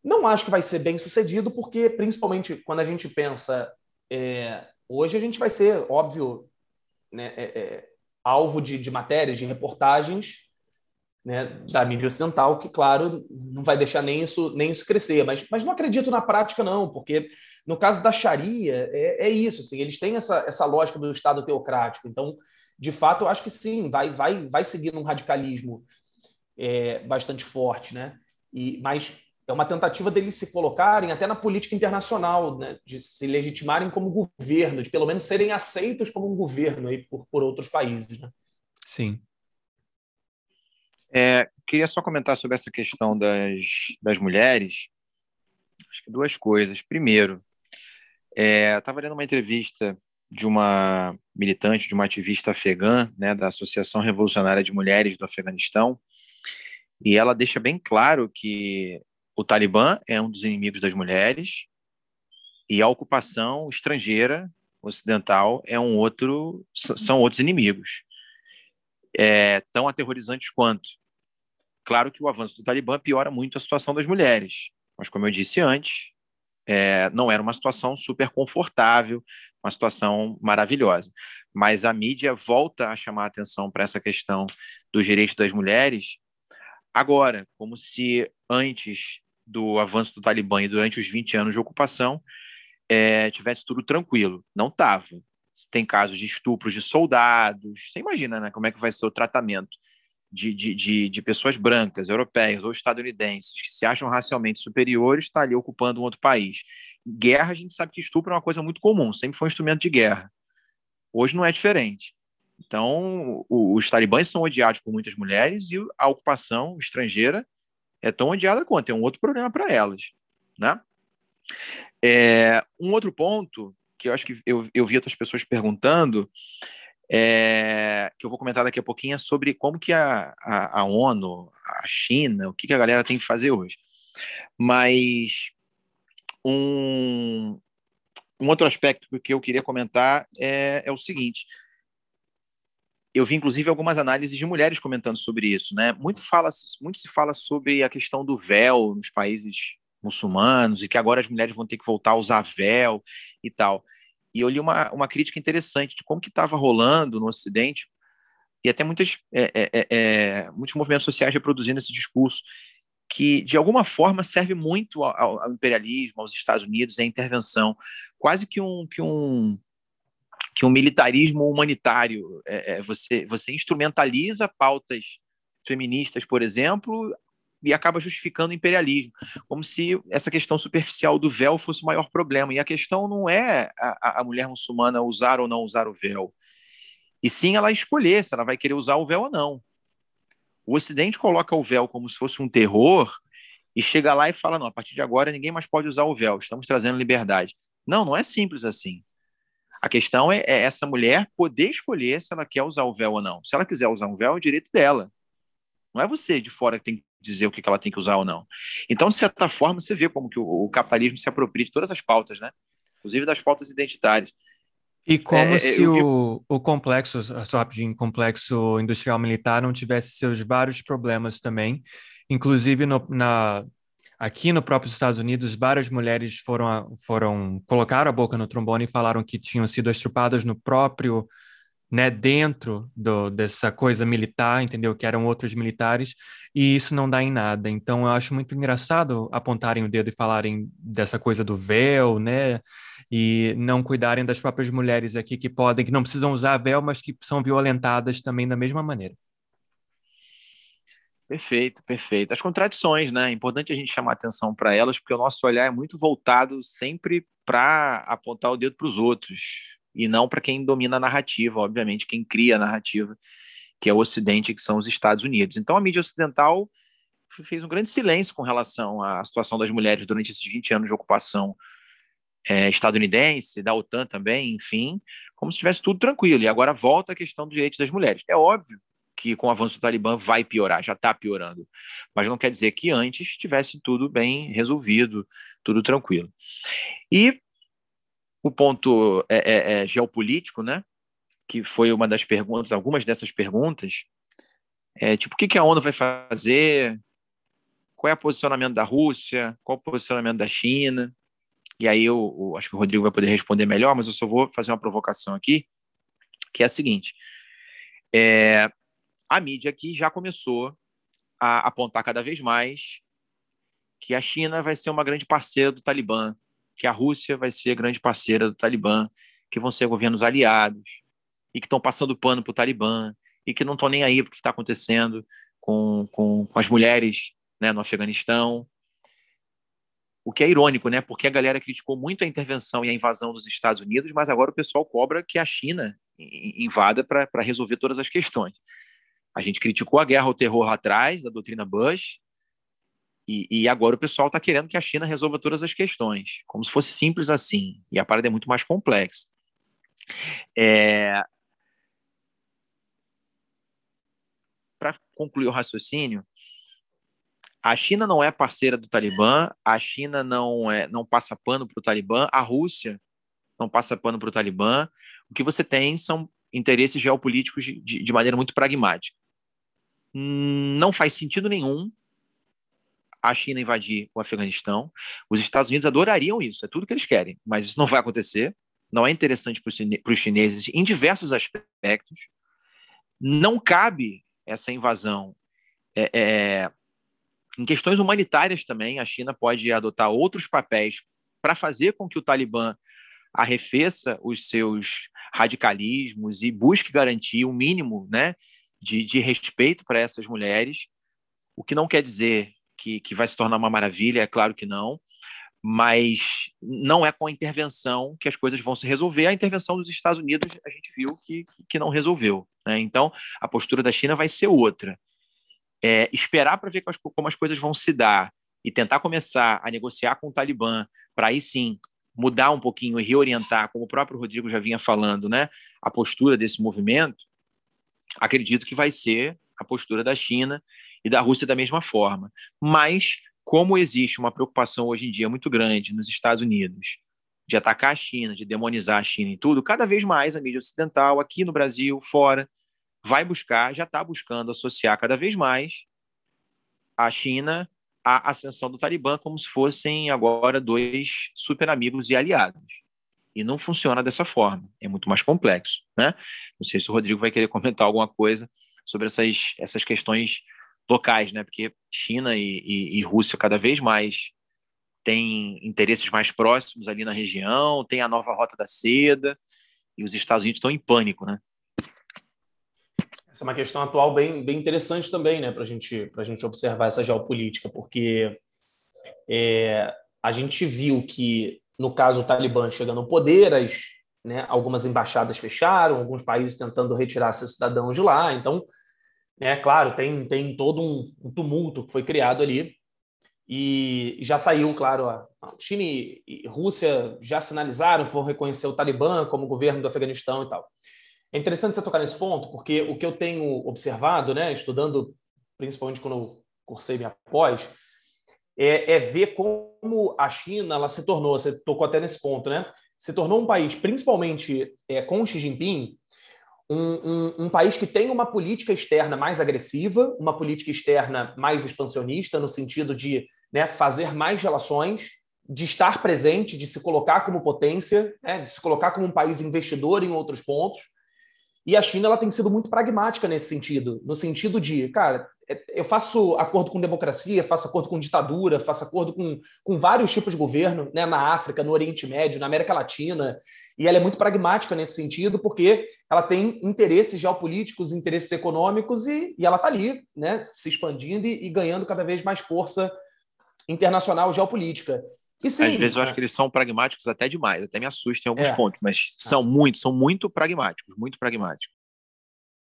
Não acho que vai ser bem sucedido, porque principalmente quando a gente pensa é, hoje a gente vai ser, óbvio, né, é, é, alvo de, de matérias, de reportagens né, da mídia ocidental, que, claro, não vai deixar nem isso, nem isso crescer. Mas, mas não acredito na prática, não, porque no caso da Sharia, é, é isso, assim, eles têm essa, essa lógica do Estado teocrático. Então, de fato, eu acho que sim, vai, vai, vai seguir num radicalismo é, bastante forte, né? E, mas é uma tentativa deles se colocarem até na política internacional, né, de se legitimarem como governo, de pelo menos serem aceitos como um governo aí por, por outros países. Né? Sim. É, queria só comentar sobre essa questão das, das mulheres. Acho que duas coisas. Primeiro, é, estava lendo uma entrevista de uma militante, de uma ativista afegã, né, da Associação Revolucionária de Mulheres do Afeganistão, e ela deixa bem claro que o Talibã é um dos inimigos das mulheres e a ocupação estrangeira ocidental é um outro são outros inimigos é, tão aterrorizantes quanto claro que o avanço do Talibã piora muito a situação das mulheres mas como eu disse antes é, não era uma situação super confortável uma situação maravilhosa mas a mídia volta a chamar a atenção para essa questão dos direitos das mulheres agora como se antes do avanço do Talibã e durante os 20 anos de ocupação é, tivesse tudo tranquilo. Não estava. Tem casos de estupros de soldados. Você imagina né, como é que vai ser o tratamento de, de, de, de pessoas brancas, europeias ou estadunidenses que se acham racialmente superiores, está ali ocupando um outro país. Guerra, a gente sabe que estupro é uma coisa muito comum, sempre foi um instrumento de guerra. Hoje não é diferente. Então, os talibãs são odiados por muitas mulheres e a ocupação estrangeira é tão odiada quanto, é um outro problema para elas, né? É, um outro ponto que eu acho que eu, eu vi outras pessoas perguntando, é, que eu vou comentar daqui a pouquinho, é sobre como que a, a, a ONU, a China, o que, que a galera tem que fazer hoje. Mas um, um outro aspecto que eu queria comentar é, é o seguinte: eu vi inclusive algumas análises de mulheres comentando sobre isso, né? Muito fala, muito se fala sobre a questão do véu nos países muçulmanos e que agora as mulheres vão ter que voltar a usar véu e tal. E eu li uma, uma crítica interessante de como que estava rolando no Ocidente e até muitas, é, é, é, é, muitos movimentos sociais reproduzindo esse discurso que, de alguma forma, serve muito ao, ao imperialismo, aos Estados Unidos, à intervenção, quase que um, que um, que um militarismo humanitário. É, é, você, você instrumentaliza pautas feministas, por exemplo, e acaba justificando o imperialismo, como se essa questão superficial do véu fosse o maior problema. E a questão não é a, a mulher muçulmana usar ou não usar o véu, e sim ela escolher se ela vai querer usar o véu ou não. O Ocidente coloca o véu como se fosse um terror e chega lá e fala: não, a partir de agora ninguém mais pode usar o véu, estamos trazendo liberdade. Não, não é simples assim. A questão é, é, essa mulher poder escolher se ela quer usar o véu ou não. Se ela quiser usar um véu, é o direito dela. Não é você de fora que tem que dizer o que ela tem que usar ou não. Então, de certa forma, você vê como que o, o capitalismo se apropria de todas as pautas, né? Inclusive das pautas identitárias. E como é, se o, vi... o complexo, só rapidinho, complexo industrial militar não tivesse seus vários problemas também. Inclusive, no, na, aqui no próprio Estados Unidos, várias mulheres foram, foram colocar a boca no trombone e falaram que tinham sido estrupadas no próprio, né, dentro do, dessa coisa militar, entendeu? Que eram outros militares, e isso não dá em nada. Então, eu acho muito engraçado apontarem o dedo e falarem dessa coisa do véu, né? E não cuidarem das próprias mulheres aqui que podem, que não precisam usar véu, mas que são violentadas também da mesma maneira. Perfeito, perfeito. As contradições, né? É importante a gente chamar atenção para elas, porque o nosso olhar é muito voltado sempre para apontar o dedo para os outros e não para quem domina a narrativa, obviamente, quem cria a narrativa, que é o Ocidente, que são os Estados Unidos. Então, a mídia ocidental fez um grande silêncio com relação à situação das mulheres durante esses 20 anos de ocupação é, estadunidense, da OTAN também, enfim, como se estivesse tudo tranquilo. E agora volta a questão do direito das mulheres. É óbvio que com o avanço do Talibã vai piorar, já está piorando. Mas não quer dizer que antes tivesse tudo bem resolvido, tudo tranquilo. E o ponto é, é, é geopolítico, né? Que foi uma das perguntas, algumas dessas perguntas, é tipo, o que, que a ONU vai fazer? Qual é o posicionamento da Rússia? Qual o posicionamento da China? E aí eu, eu acho que o Rodrigo vai poder responder melhor, mas eu só vou fazer uma provocação aqui, que é a seguinte: é, a mídia aqui já começou a apontar cada vez mais que a China vai ser uma grande parceira do Talibã, que a Rússia vai ser grande parceira do Talibã, que vão ser governos aliados e que estão passando pano para o Talibã e que não estão nem aí para o que está acontecendo com, com, com, as mulheres né, no Afeganistão. O que é irônico, né? Porque a galera criticou muito a intervenção e a invasão dos Estados Unidos, mas agora o pessoal cobra que a China invada para resolver todas as questões. A gente criticou a guerra ao terror atrás, da doutrina Bush, e, e agora o pessoal está querendo que a China resolva todas as questões, como se fosse simples assim. E a parada é muito mais complexa. É... Para concluir o raciocínio, a China não é parceira do Talibã, a China não, é, não passa pano para o Talibã, a Rússia não passa pano para o Talibã. O que você tem são interesses geopolíticos de, de, de maneira muito pragmática não faz sentido nenhum a China invadir o Afeganistão. Os Estados Unidos adorariam isso, é tudo que eles querem, mas isso não vai acontecer. Não é interessante para os chineses em diversos aspectos. Não cabe essa invasão é, é, em questões humanitárias também. A China pode adotar outros papéis para fazer com que o Talibã arrefeça os seus radicalismos e busque garantir o um mínimo né, de, de respeito para essas mulheres, o que não quer dizer que, que vai se tornar uma maravilha, é claro que não, mas não é com a intervenção que as coisas vão se resolver. A intervenção dos Estados Unidos a gente viu que, que não resolveu. Né? Então, a postura da China vai ser outra. É, esperar para ver como as coisas vão se dar e tentar começar a negociar com o Talibã para aí sim mudar um pouquinho e reorientar, como o próprio Rodrigo já vinha falando, né, a postura desse movimento, acredito que vai ser a postura da China e da Rússia da mesma forma. Mas, como existe uma preocupação hoje em dia muito grande nos Estados Unidos de atacar a China, de demonizar a China e tudo, cada vez mais a mídia ocidental, aqui no Brasil, fora, vai buscar, já está buscando associar cada vez mais a China à ascensão do Talibã como se fossem agora dois super amigos e aliados. E não funciona dessa forma, é muito mais complexo. Né? Não sei se o Rodrigo vai querer *laughs* comentar alguma coisa sobre essas, essas questões locais, né? porque China e, e, e Rússia cada vez mais têm interesses mais próximos ali na região, tem a nova Rota da Seda, e os Estados Unidos estão em pânico. Né? Essa é uma questão atual bem, bem interessante também, né, para gente, a gente observar essa geopolítica, porque é, a gente viu que, no caso, o Talibã chegando ao poder, as, né, algumas embaixadas fecharam, alguns países tentando retirar seus cidadãos de lá. Então, é claro, tem, tem todo um, um tumulto que foi criado ali. E já saiu, claro, a China e Rússia já sinalizaram que vão reconhecer o Talibã como governo do Afeganistão e tal. É interessante você tocar nesse ponto, porque o que eu tenho observado, né, estudando, principalmente quando eu cursei minha pós, é, é, ver como a China ela se tornou, você tocou até nesse ponto, né? Se tornou um país, principalmente é, com Xi Jinping, um, um, um, país que tem uma política externa mais agressiva, uma política externa mais expansionista, no sentido de né, fazer mais relações, de estar presente, de se colocar como potência, né, de se colocar como um país investidor em outros pontos. E a China ela tem sido muito pragmática nesse sentido, no sentido de, cara, eu faço acordo com democracia, faço acordo com ditadura, faço acordo com, com vários tipos de governo, né, na África, no Oriente Médio, na América Latina, e ela é muito pragmática nesse sentido, porque ela tem interesses geopolíticos, interesses econômicos, e, e ela está ali, né, se expandindo e, e ganhando cada vez mais força internacional geopolítica. E sim, Às vezes eu acho que eles são pragmáticos até demais, até me assustam em alguns é. pontos, mas são ah. muito, são muito pragmáticos, muito pragmáticos.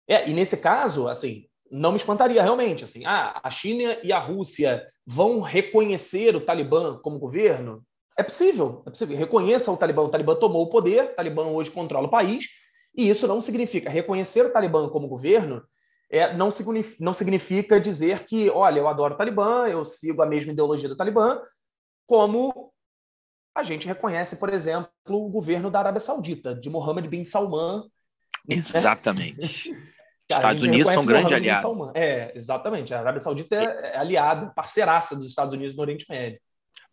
É, e nesse caso, assim, não me espantaria realmente, assim, ah, a China e a Rússia vão reconhecer o Talibã como governo? É possível, é possível. Reconheça o Talibã, o Talibã tomou o poder, o Talibã hoje controla o país, e isso não significa reconhecer o Talibã como governo, é, não, significa, não significa dizer que, olha, eu adoro o Talibã, eu sigo a mesma ideologia do Talibã, como a gente reconhece, por exemplo, o governo da Arábia Saudita, de Mohammed bin Salman. Né? Exatamente. Né? *laughs* Estados Unidos são grandes aliados. É, exatamente. A Arábia Saudita é, é aliada, parceiraça dos Estados Unidos no Oriente Médio.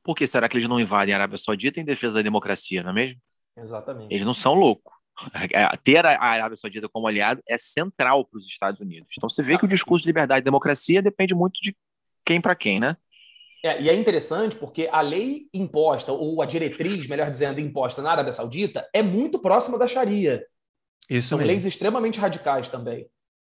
Por que será que eles não invadem a Arábia Saudita em defesa da democracia, não é mesmo? Exatamente. Eles não são loucos. *laughs* É, ter a Arábia Saudita como aliado é central para os Estados Unidos. Então você vê que o discurso de liberdade e democracia depende muito de quem para quem, né? É, e é interessante porque a lei imposta, ou a diretriz, melhor dizendo, imposta na Arábia Saudita, é muito próxima da Sharia. Isso São mesmo. leis extremamente radicais também.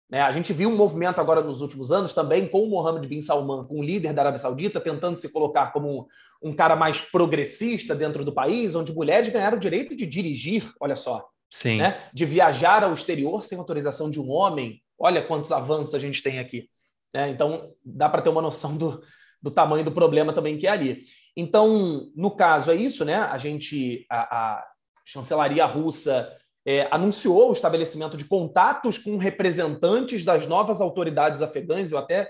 Né? A gente viu um movimento agora nos últimos anos também com o Mohammed bin Salman, com o líder da Arábia Saudita, tentando se colocar como um, um cara mais progressista dentro do país, onde mulheres ganharam o direito de dirigir, olha só. Sim. Né? De viajar ao exterior sem autorização de um homem. Olha quantos avanços a gente tem aqui. Né? Então, dá para ter uma noção do, do tamanho do problema também que é ali. Então, no caso, é isso, né? A gente, a, a chancelaria russa é, anunciou o estabelecimento de contatos com representantes das novas autoridades afegãs. Eu até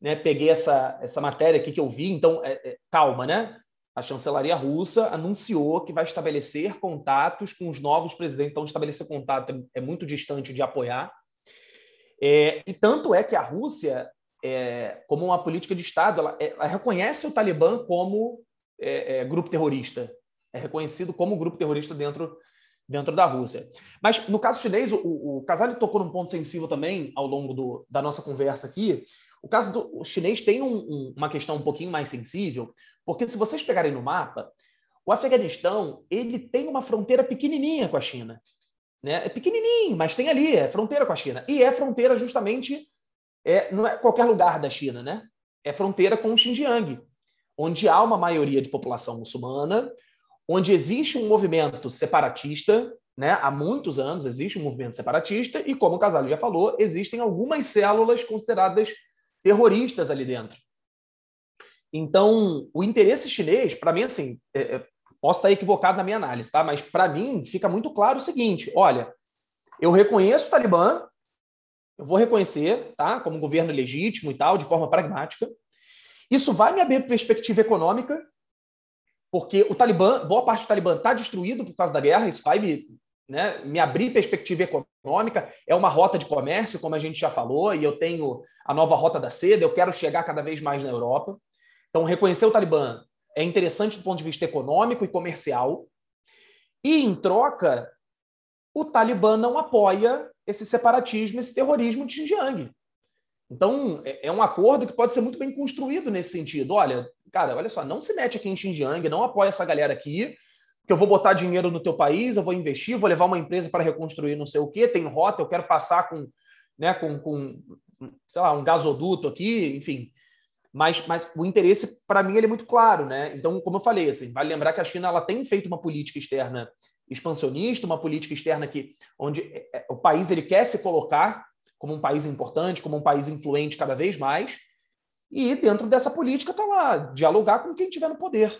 né, peguei essa, essa matéria aqui que eu vi, então, é, é, calma, né? A chancelaria russa anunciou que vai estabelecer contatos com os novos presidentes. Então, estabelecer contato é muito distante de apoiar. É, e tanto é que a Rússia é, como uma política de Estado, ela, ela reconhece o Talibã como é, grupo terrorista. É reconhecido como grupo terrorista dentro, dentro da Rússia. Mas no caso chinês, o, o Casale tocou num ponto sensível também ao longo do, da nossa conversa aqui. O caso do o chinês tem um, um, uma questão um pouquinho mais sensível, porque se vocês pegarem no mapa, o Afeganistão ele tem uma fronteira pequenininha com a China. Né? É pequenininho, mas tem ali, é fronteira com a China. E é fronteira justamente é, não é qualquer lugar da China, né? É fronteira com o Xinjiang, onde há uma maioria de população muçulmana, onde existe um movimento separatista, né? Há muitos anos existe um movimento separatista e, como o Casale já falou, existem algumas células consideradas terroristas ali dentro. Então, o interesse chinês, para mim, assim, é, é, posso estar equivocado na minha análise, tá? Mas para mim fica muito claro o seguinte: olha, eu reconheço o Talibã, eu vou reconhecer, tá, como governo legítimo e tal, de forma pragmática. Isso vai me abrir perspectiva econômica, porque o Talibã, boa parte do Talibã está destruído por causa da guerra, isso vai me, né, me abrir perspectiva econômica. É uma rota de comércio, como a gente já falou, e eu tenho a nova rota da seda, eu quero chegar cada vez mais na Europa. Então, reconhecer o Talibã é interessante do ponto de vista econômico e comercial. E, em troca, o Talibã não apoia esse separatismo, esse terrorismo de Xinjiang. Então, é, é um acordo que pode ser muito bem construído nesse sentido. Olha, cara, olha só, não se mete aqui em Xinjiang, não apoia essa galera aqui, que eu vou botar dinheiro no teu país, eu vou investir, vou levar uma empresa para reconstruir não sei o quê, tem rota, eu quero passar com, né, com, com sei lá, um gasoduto aqui, enfim. Mas, mas o interesse, para mim, ele é muito claro, né? Então, como eu falei, assim, vale lembrar que a China ela tem feito uma política externa expansionista, uma política externa que, onde é, é, o país ele quer se colocar como um país importante, como um país influente cada vez mais, e dentro dessa política está lá, dialogar com quem estiver no poder.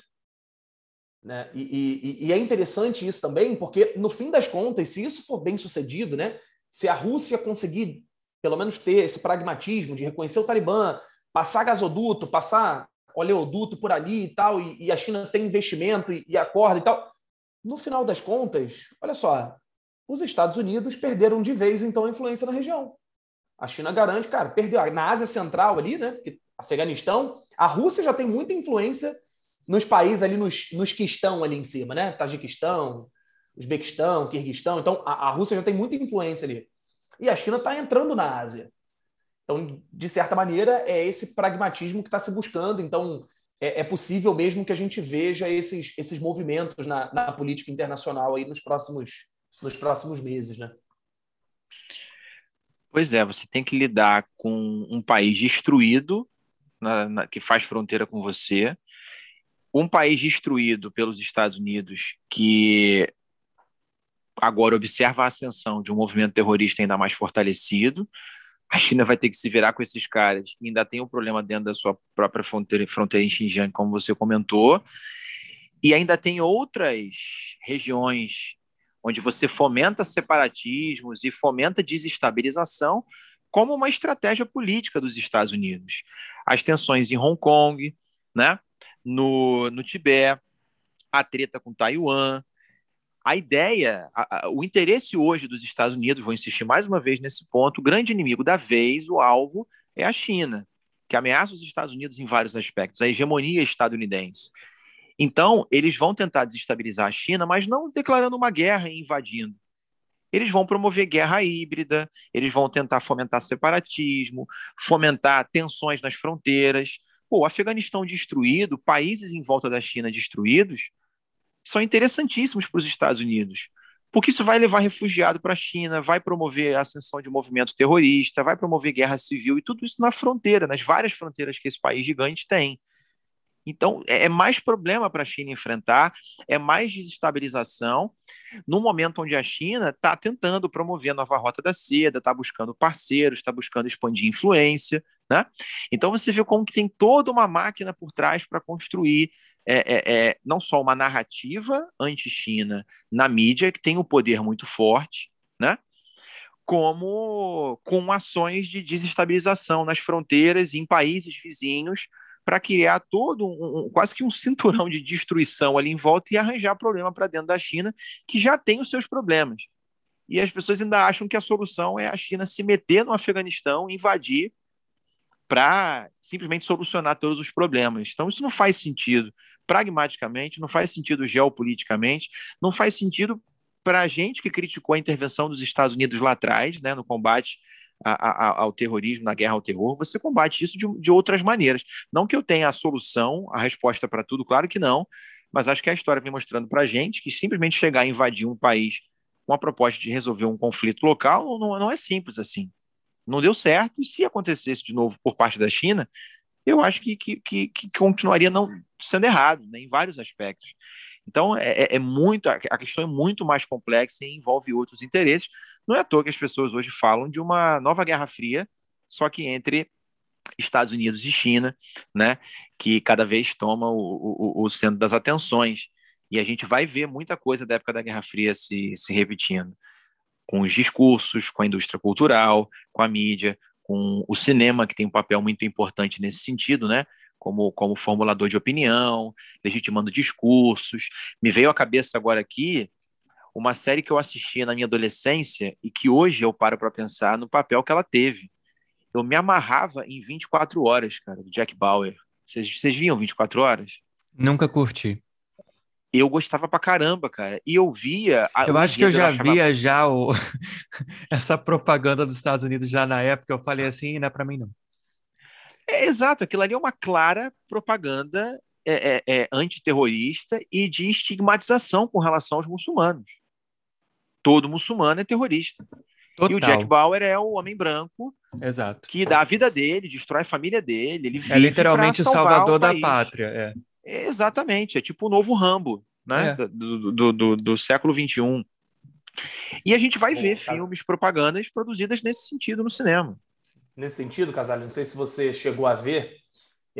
Né? E, e, e, é interessante isso também, porque, no fim das contas, se isso for bem sucedido, né, se a Rússia conseguir, pelo menos, ter esse pragmatismo de reconhecer o Talibã, passar gasoduto, passar oleoduto por ali e tal, e, e a China tem investimento e, e acorda e tal, no final das contas, olha só, os Estados Unidos perderam de vez, então, a influência na região. A China garante, cara, perdeu. Na Ásia Central ali, né? Afeganistão, a Rússia já tem muita influência nos países ali, nos, nos que estão ali em cima, né? Tajiquistão, Uzbequistão, Kirguistão. Então, a, a Rússia já tem muita influência ali. E a China está entrando na Ásia. Então, de certa maneira, é esse pragmatismo que está se buscando. Então, é, é, possível mesmo que a gente veja esses, esses movimentos na, na política internacional aí nos próximos, nos próximos meses, né? Pois é, você tem que lidar com um país destruído, na, na, que faz fronteira com você, um país destruído pelos Estados Unidos, que agora observa a ascensão de um movimento terrorista ainda mais fortalecido. A China vai ter que se virar com esses caras. E ainda tem um problema dentro da sua própria fronteira, fronteira em Xinjiang, como você comentou. E ainda tem outras regiões onde você fomenta separatismos e fomenta desestabilização como uma estratégia política dos Estados Unidos. As tensões em Hong Kong, né? no, no Tibete, a treta com Taiwan. A ideia, a, a, o interesse hoje dos Estados Unidos, vou insistir mais uma vez nesse ponto, o grande inimigo da vez, o alvo, é a China, que ameaça os Estados Unidos em vários aspectos, a hegemonia estadunidense. Então, eles vão tentar desestabilizar a China, mas não declarando uma guerra e invadindo. Eles vão promover guerra híbrida, eles vão tentar fomentar separatismo, fomentar tensões nas fronteiras. Pô, o Afeganistão destruído, países em volta da China destruídos, são interessantíssimos para os Estados Unidos, porque isso vai levar refugiado para a China, vai promover a ascensão de movimento terrorista, vai promover guerra civil e tudo isso na fronteira, nas várias fronteiras que esse país gigante tem. Então, é, é mais problema para a China enfrentar, é mais desestabilização, no momento onde a China está tentando promover a nova rota da seda, está buscando parceiros, está buscando expandir influência. Né? Então, você vê como que tem toda uma máquina por trás para construir é, é, é, não só uma narrativa anti-China na mídia, que tem um poder muito forte, né? como com ações de desestabilização nas fronteiras e em países vizinhos para criar todo um, um, quase que um cinturão de destruição ali em volta e arranjar problema para dentro da China, que já tem os seus problemas. E as pessoas ainda acham que a solução é a China se meter no Afeganistão, invadir, para simplesmente solucionar todos os problemas. Então, isso não faz sentido pragmaticamente, não faz sentido geopoliticamente, não faz sentido para a gente que criticou a intervenção dos Estados Unidos lá atrás, né, no combate a, a, ao terrorismo, na guerra ao terror, você combate isso de, de outras maneiras. Não que eu tenha a solução, a resposta para tudo, claro que não, mas acho que a história vem mostrando para a gente que simplesmente chegar a invadir um país com a proposta de resolver um conflito local não, não é simples assim. Não deu certo, e se acontecesse de novo por parte da China, eu acho que, que, que, que continuaria não sendo errado, né, em vários aspectos. Então, é, é, é muito, a questão é muito mais complexa e envolve outros interesses. Não é à toa que as pessoas hoje falam de uma nova Guerra Fria, só que entre Estados Unidos e China, né, que cada vez toma o, o, o centro das atenções. E a gente vai ver muita coisa da época da Guerra Fria se, se repetindo, com os discursos, com a indústria cultural, com a mídia, com o cinema, que tem um papel muito importante nesse sentido, né? Como, como formulador de opinião, legitimando discursos. Me veio à cabeça agora aqui uma série que eu assistia na minha adolescência e que hoje eu paro para pensar no papel que ela teve. Eu me amarrava em 24 horas, cara, do Jack Bauer. Vocês, viam 24 horas? Nunca curti. eu gostava pra caramba, cara. E eu via. eu acho que eu já achava... via já o... *laughs* essa propaganda dos Estados Unidos já na época. Eu falei assim, não é pra mim, não. É, exato, aquilo ali é uma clara propaganda é, é, é, antiterrorista e de estigmatização com relação aos muçulmanos. Todo muçulmano é terrorista. Total. E o Jack Bauer é o homem branco Exato. que dá a vida dele, destrói a família dele. Ele é literalmente o salvador o da pátria. É. Exatamente, é tipo o novo Rambo né? É. Do, do, do, do, século XXI. E a gente vai Bom, ver filmes, propagandas produzidas nesse sentido no cinema. Nesse sentido, Casalho, não sei se você chegou a ver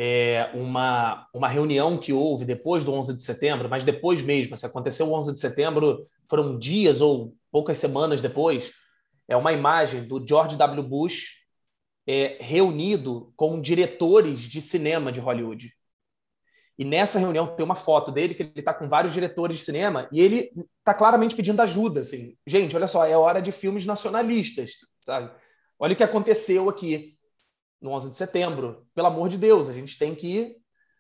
é, uma, uma reunião que houve depois do 11 de setembro, mas depois mesmo, se aconteceu o 11 de setembro, foram dias ou poucas semanas depois, é uma imagem do George W. Bush é, reunido com diretores de cinema de Hollywood. E nessa reunião tem uma foto dele que ele está com vários diretores de cinema e ele está claramente pedindo ajuda. Assim, gente, olha só, é hora de filmes nacionalistas, sabe? Olha o que aconteceu aqui no 11 de setembro. Pelo amor de Deus, a gente tem que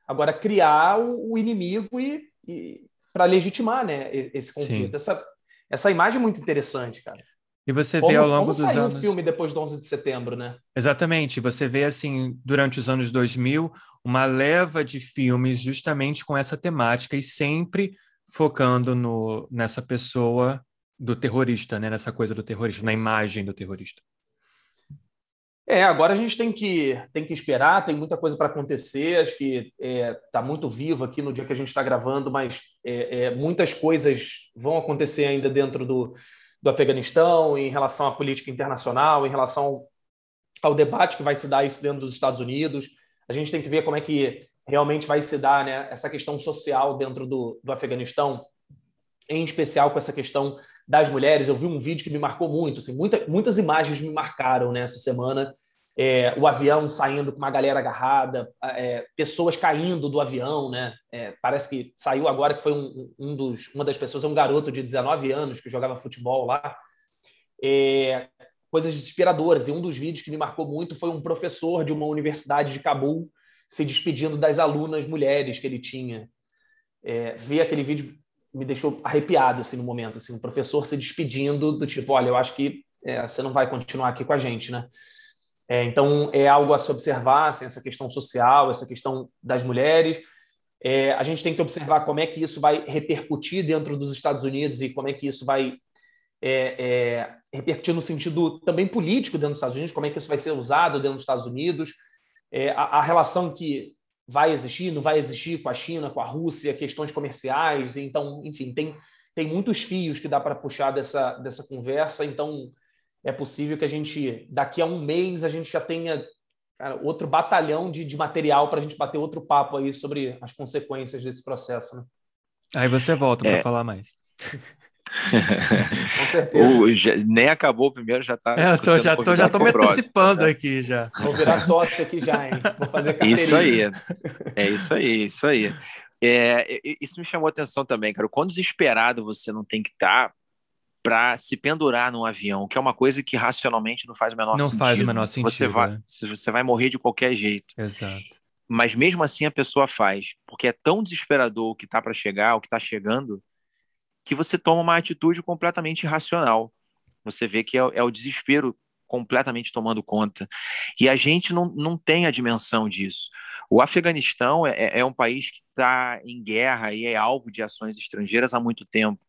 agora criar o, o inimigo e, e para legitimar, né, esse conflito. Essa, essa imagem é muito interessante, cara. E você vê ao longo como dos saiu anos. o filme depois do 11 de setembro, né? Exatamente. Você vê, assim, durante os anos 2000, uma leva de filmes justamente com essa temática e sempre focando no, nessa pessoa do terrorista, né? Nessa coisa do terrorista, na imagem do terrorista. É, agora a gente tem que, tem que esperar, tem muita coisa para acontecer. Acho que está é, tá muito vivo aqui no dia que a gente está gravando, mas é, é, muitas coisas vão acontecer ainda dentro do, do Afeganistão, em relação à política internacional, em relação ao debate que vai se dar isso dentro dos Estados Unidos. A gente tem que ver como é que realmente vai se dar né, essa questão social dentro do, do Afeganistão, em especial com essa questão das mulheres. Eu vi um vídeo que me marcou muito, assim, muita, muitas imagens me marcaram nessa né, semana é, o avião saindo com uma galera agarrada, é, pessoas caindo do avião, né? É, parece que saiu agora que foi um, um, dos, uma das pessoas, um garoto de 19 anos que jogava futebol lá. É, coisas desesperadoras. E um dos vídeos que me marcou muito foi um professor de uma universidade de Cabul se despedindo das alunas mulheres que ele tinha. É, ver aquele vídeo me deixou arrepiado assim no momento, assim, um professor se despedindo do tipo, olha, eu acho que é, você não vai continuar aqui com a gente, né? É, então, é algo a se observar, assim, essa questão social, essa questão das mulheres. É, a gente tem que observar como é que isso vai repercutir dentro dos Estados Unidos e como é que isso vai é, é, repercutir no sentido também político dentro dos Estados Unidos, como é que isso vai ser usado dentro dos Estados Unidos, é, a, a, relação que vai existir, não vai existir com a China, com a Rússia, questões comerciais. Então, enfim, tem, tem muitos fios que dá para puxar dessa, dessa conversa. Então, é possível que a gente, daqui a um mês, a gente já tenha cara, outro batalhão de, de material para a gente bater outro papo aí sobre as consequências desse processo. Né? Aí você volta para é. falar mais. *laughs* *laughs* Com certeza. O, já, nem acabou o primeiro, já está. É, tô, já estou já tô me antecipando né? aqui já. Vou virar sócio aqui já, hein? Vou fazer carteirinha. *laughs* Isso aí. É isso aí, isso aí. É, isso me chamou a atenção também, cara. O quão desesperado você não tem que estar tá para se pendurar num avião, que é uma coisa que racionalmente não faz o menor não sentido. Não faz o menor sentido. Você vai, é. você vai morrer de qualquer jeito. Exato. Mas mesmo assim a pessoa faz, porque é tão desesperador o que está para chegar, o que está chegando, que você toma uma atitude completamente irracional. Você vê que é, é o desespero completamente tomando conta. E a gente não, não tem a dimensão disso. O Afeganistão é, é um país que está em guerra e é alvo de ações estrangeiras há muito tempo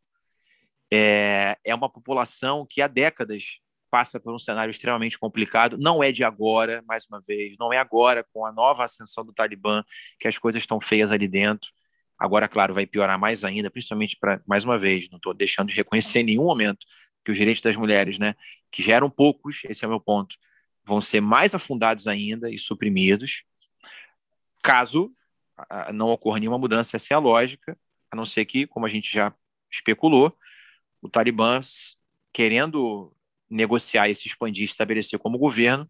é, é uma população que há décadas passa por um cenário extremamente complicado. Não é de agora, mais uma vez, não é agora com a nova ascensão do Talibã que as coisas estão feias ali dentro. Agora, claro, vai piorar mais ainda, principalmente para, mais uma vez, não estou deixando de reconhecer em nenhum momento que os direitos das mulheres, né, que já eram poucos, esse é o meu ponto, vão ser mais afundados ainda e suprimidos, caso não ocorra nenhuma mudança, essa é a lógica, a não ser que, como a gente já especulou, o Talibã, querendo negociar e se expandir, estabelecer como governo,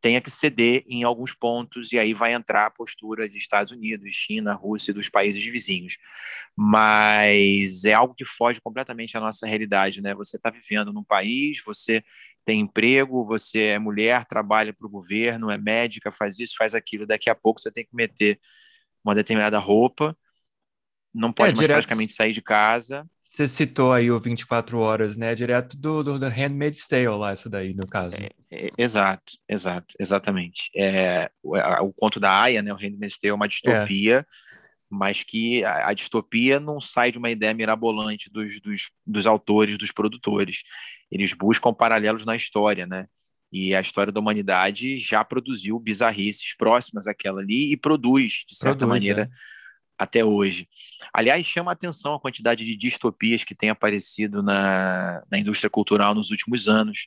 tenha que ceder em alguns pontos, e aí vai entrar a postura de Estados Unidos, China, Rússia e dos países vizinhos. Mas é algo que foge completamente à nossa realidade, né? Você está vivendo num país, você tem emprego, você é mulher, trabalha para o governo, é médica, faz isso, faz aquilo, daqui a pouco você tem que meter uma determinada roupa, não pode é, mais direto... praticamente sair de casa. Você citou aí o 24 Horas, né? Direto do, do, do Handmaid's Tale lá, isso daí, no caso. É, é, exato, exato, exatamente. É, o, a, o, conto da Aya, né? O Handmaid's Tale é uma distopia, é. mas que a, a, distopia não sai de uma ideia mirabolante dos, dos, dos autores, dos produtores. Eles buscam paralelos na história, né? E a história da humanidade já produziu bizarrices próximas àquela ali e produz, de certa produz, maneira, é até hoje. Aliás, chama a atenção a quantidade de distopias que tem aparecido na, na indústria cultural nos últimos anos.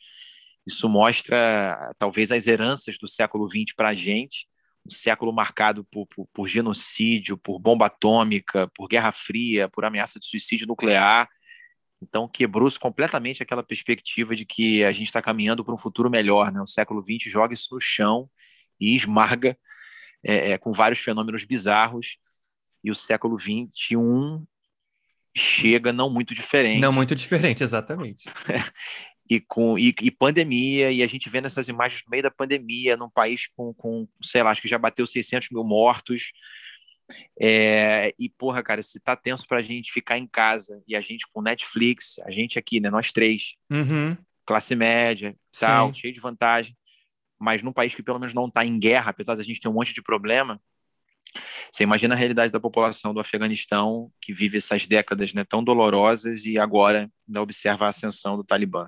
Isso mostra, talvez, as heranças do século XX para a gente, um século marcado por, por, por, genocídio, por bomba atômica, por guerra fria, por ameaça de suicídio nuclear. Então, quebrou-se completamente aquela perspectiva de que a gente está caminhando para um futuro melhor. Né? O século XX joga isso no chão e esmaga é, é, com vários fenômenos bizarros e o século XXI chega não muito diferente. Não muito diferente, exatamente. *laughs* e com e, e, pandemia, e a gente vendo essas imagens no meio da pandemia, num país com, com sei lá, acho que já bateu 600 mil mortos. É, e, porra, cara, se tá tenso pra gente ficar em casa e a gente com Netflix, a gente aqui, né, nós três, uhum. classe média, tal, Sim. cheio de vantagem, mas num país que pelo menos não tá em guerra, apesar da gente ter um monte de problema, você imagina a realidade da população do Afeganistão que vive essas décadas né, tão dolorosas e agora ainda observa a ascensão do Talibã.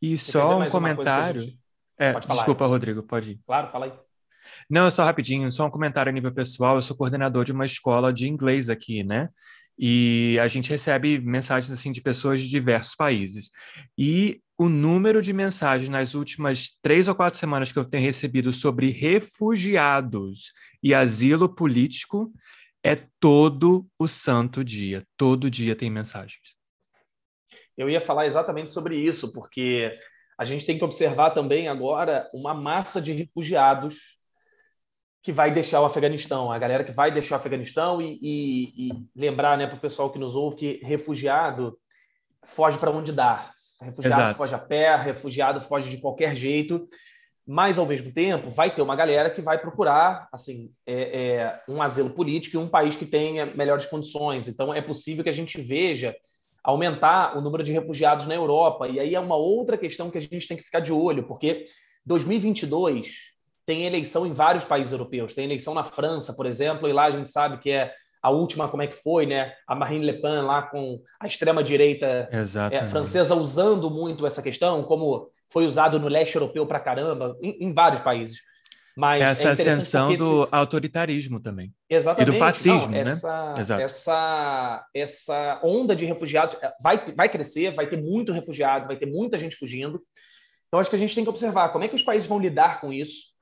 E só um comentário. Gente... É, desculpa, Rodrigo, pode ir. Claro, fala aí. Não, só rapidinho, só um comentário a nível pessoal. Eu sou coordenador de uma escola de inglês aqui, né? E a gente recebe mensagens assim de pessoas de diversos países. E o número de mensagens nas últimas três ou quatro semanas que eu tenho recebido sobre refugiados e asilo político é todo o santo dia. Todo dia tem mensagens. Eu ia falar exatamente sobre isso, porque a gente tem que observar também agora uma massa de refugiados que vai deixar o Afeganistão, a galera que vai deixar o Afeganistão e, e, e lembrar né, para o pessoal que nos ouve que refugiado foge para onde dá. Refugiado Exato. foge a pé, refugiado foge de qualquer jeito, mas ao mesmo tempo vai ter uma galera que vai procurar assim é, é, um asilo político e um país que tenha melhores condições. Então é possível que a gente veja aumentar o número de refugiados na Europa. E aí é uma outra questão que a gente tem que ficar de olho, porque 2022 tem eleição em vários países europeus. Tem eleição na França, por exemplo, e lá a gente sabe que é a última, como é que foi, né? A Marine Le Pen lá com a extrema-direita é, francesa usando muito essa questão, como foi usado no leste europeu para caramba, em, em, vários países. Mas essa é ascensão do autoritarismo também. Exatamente. E do fascismo, Não, essa, né? Exato. Essa, essa onda de refugiados é, vai, vai crescer, vai ter muito refugiado, vai ter muita gente fugindo. Então, acho que a gente tem que observar como é que os países vão lidar com isso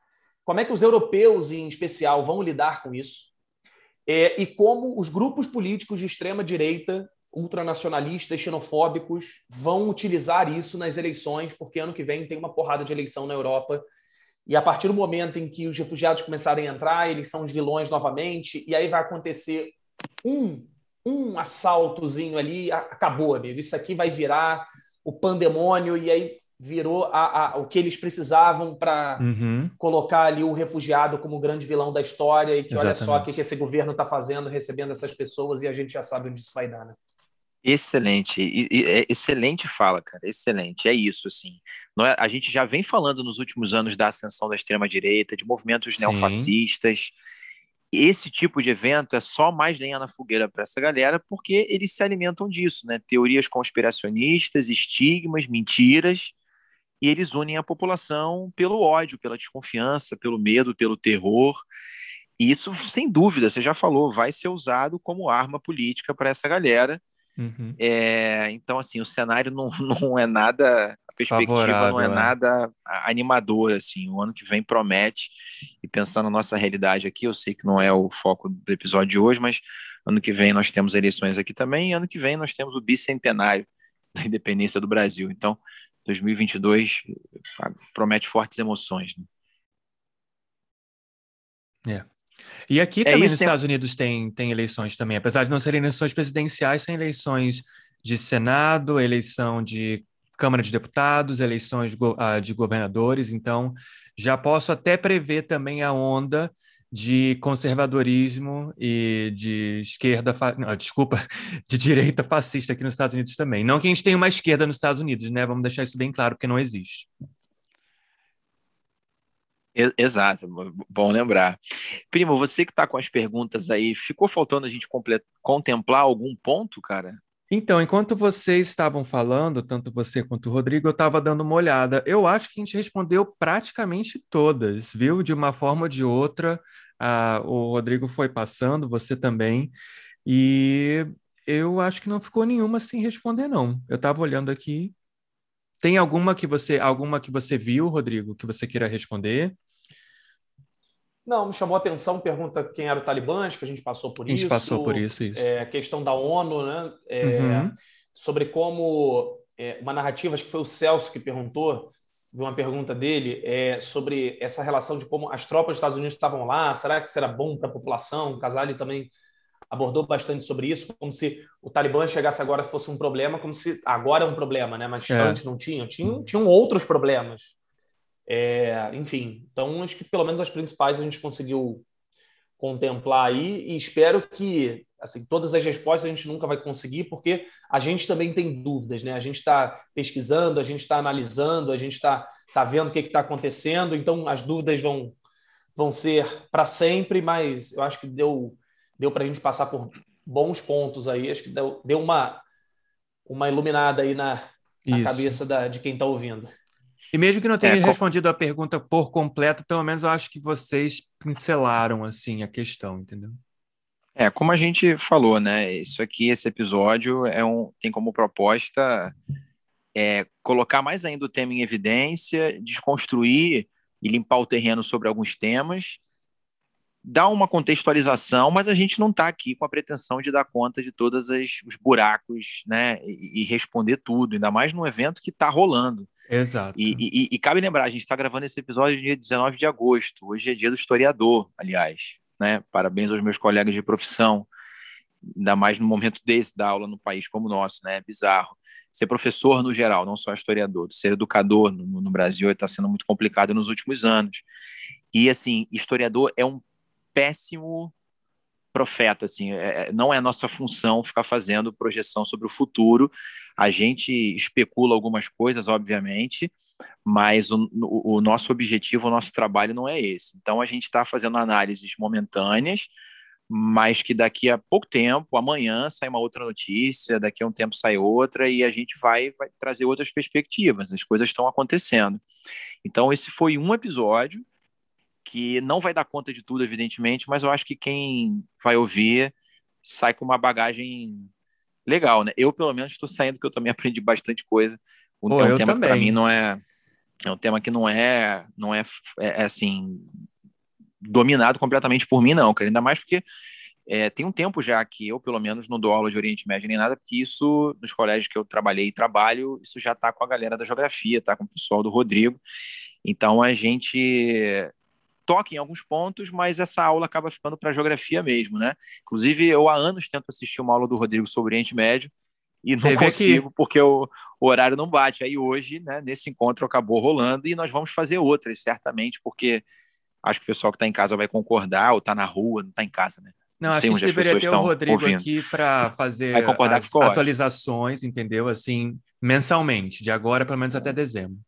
como é que os europeus, em especial, vão lidar com isso? É, e como os grupos políticos de extrema-direita, ultranacionalistas, xenofóbicos, vão utilizar isso nas eleições, porque ano que vem tem uma porrada de eleição na Europa. E a partir do momento em que os refugiados começarem a entrar, eles são os vilões novamente, e aí vai acontecer um, um assaltozinho ali, acabou, amigo. Isso aqui vai virar o pandemônio, e aí virou a, a, o que eles precisavam para uhum. colocar ali o refugiado como grande vilão da história e que Exatamente. olha só o que, que esse governo está fazendo, recebendo essas pessoas e a gente já sabe onde isso vai dar, né? Excelente, e, e, é excelente fala, cara, excelente, é isso, assim. É, a gente já vem falando nos últimos anos da ascensão da extrema-direita, de movimentos Sim. neofascistas, esse tipo de evento é só mais lenha na fogueira para essa galera, porque eles se alimentam disso, né? Teorias conspiracionistas, estigmas, mentiras, e eles unem a população pelo ódio, pela desconfiança, pelo medo, pelo terror. E isso, sem dúvida, você já falou, vai ser usado como arma política para essa galera. Uhum. É, então, assim, o cenário não, *laughs* não é nada, a perspectiva Favorável, não é, é nada animadora, assim, o ano que vem promete, e pensando na nossa realidade aqui, eu sei que não é o foco do episódio de hoje, mas ano que vem nós temos eleições aqui também, e ano que vem nós temos o bicentenário da independência do Brasil, então 2022 promete fortes emoções. Né? É. E aqui é também nos tem... Estados Unidos tem, tem eleições também, apesar de não serem eleições presidenciais, tem eleições de Senado, eleição de Câmara de Deputados, eleições de, de governadores, então já posso até prever também a onda de conservadorismo e de esquerda, fa... não, desculpa, *laughs* de direita fascista aqui nos Estados Unidos também. Não que a gente tenha uma esquerda nos Estados Unidos, né? Vamos deixar isso bem claro, porque não existe. Exato, bom lembrar. Primo, você que está com as perguntas aí, ficou faltando a gente contemplar algum ponto, cara? Então, enquanto vocês estavam falando, tanto você quanto o Rodrigo, eu estava dando uma olhada. Eu acho que a gente respondeu praticamente todas, viu? De uma forma ou de outra. Ah, o Rodrigo foi passando, você também. E eu acho que não ficou nenhuma sem responder, não. Eu estava olhando aqui. Tem alguma que você, alguma que você viu, Rodrigo, que você queira responder? Não, me chamou a atenção, pergunta quem era o Talibã, acho que a gente passou por isso. A gente passou por isso, isso. É, a questão da ONU, né? É, uhum. Sobre como é, uma narrativa, acho que foi o Celso que perguntou, vi uma pergunta dele, é, sobre essa relação de como as tropas dos Estados Unidos estavam lá, será que isso era bom para a população? O Casale também abordou bastante sobre isso, como se o Talibã chegasse agora fosse um problema, como se agora é um problema, né? Mas é. antes não tinha. Tinham, tinham outros problemas é, enfim, então acho que pelo menos as principais a gente conseguiu contemplar aí e espero que assim todas as respostas a gente nunca vai conseguir porque a gente também tem dúvidas, né? A gente está pesquisando, a gente está analisando, a gente está tá vendo o que está acontecendo, então as dúvidas vão vão ser para sempre, mas eu acho que deu deu para a gente passar por bons pontos aí, acho que deu, deu uma uma iluminada aí na, na cabeça da, de quem está ouvindo. E mesmo que não tenha é, respondido a pergunta por completo, pelo menos eu acho que vocês pincelaram assim a questão, entendeu? É, como a gente falou, né? Isso aqui, esse episódio é um, tem como proposta é, colocar mais ainda o tema em evidência, desconstruir e limpar o terreno sobre alguns temas, dar uma contextualização, mas a gente não está aqui com a pretensão de dar conta de todos os buracos, né? E, e responder tudo, ainda mais num evento que está rolando. Exato. E, e, e, cabe lembrar, a gente está gravando esse episódio dia 19 de agosto. Hoje é dia do historiador, aliás. Né? Parabéns aos meus colegas de profissão, ainda mais no momento desse da aula no país como o nosso, né? É bizarro. Ser professor no geral, não só historiador, ser educador no, no Brasil está sendo muito complicado nos últimos anos. E, assim, historiador é um péssimo profeta, assim, é, é, não é nossa função ficar fazendo projeção sobre o futuro. A gente especula algumas coisas, obviamente, mas o, o nosso objetivo, o nosso trabalho não é esse. Então a gente está fazendo análises momentâneas, mas que daqui a pouco tempo, amanhã sai uma outra notícia, daqui a um tempo sai outra e a gente vai, vai trazer outras perspectivas. As coisas estão acontecendo. Então esse foi um episódio que não vai dar conta de tudo, evidentemente, mas eu acho que quem vai ouvir sai com uma bagagem legal, né? Eu, pelo menos, estou saindo, porque eu também *laughs* aprendi bastante coisa. Pô, é um tema que para mim não é. É um tema que não é, não é, é, é assim dominado completamente por mim, não, cara. Ainda mais porque é, tem um tempo já que eu, pelo menos, não dou aula de Oriente Médio nem nada, porque isso, nos colégios que eu trabalhei e trabalho, isso já está com a galera da geografia, está com o pessoal do Rodrigo. Então a gente toca em alguns pontos, mas essa aula acaba ficando para geografia mesmo, né? Inclusive, eu há anos tento assistir uma aula do Rodrigo sobre Oriente Médio e não Teve consigo aqui. porque o, o, horário não bate. Aí hoje, né, nesse encontro acabou rolando e nós vamos fazer outras, certamente, porque acho que o pessoal que está em casa vai concordar, ou está na rua, não está em casa, né? Não, acho que a gente deveria ter o Rodrigo ouvindo. aqui para fazer as atualizações, entendeu? Assim, mensalmente, de agora pelo menos até dezembro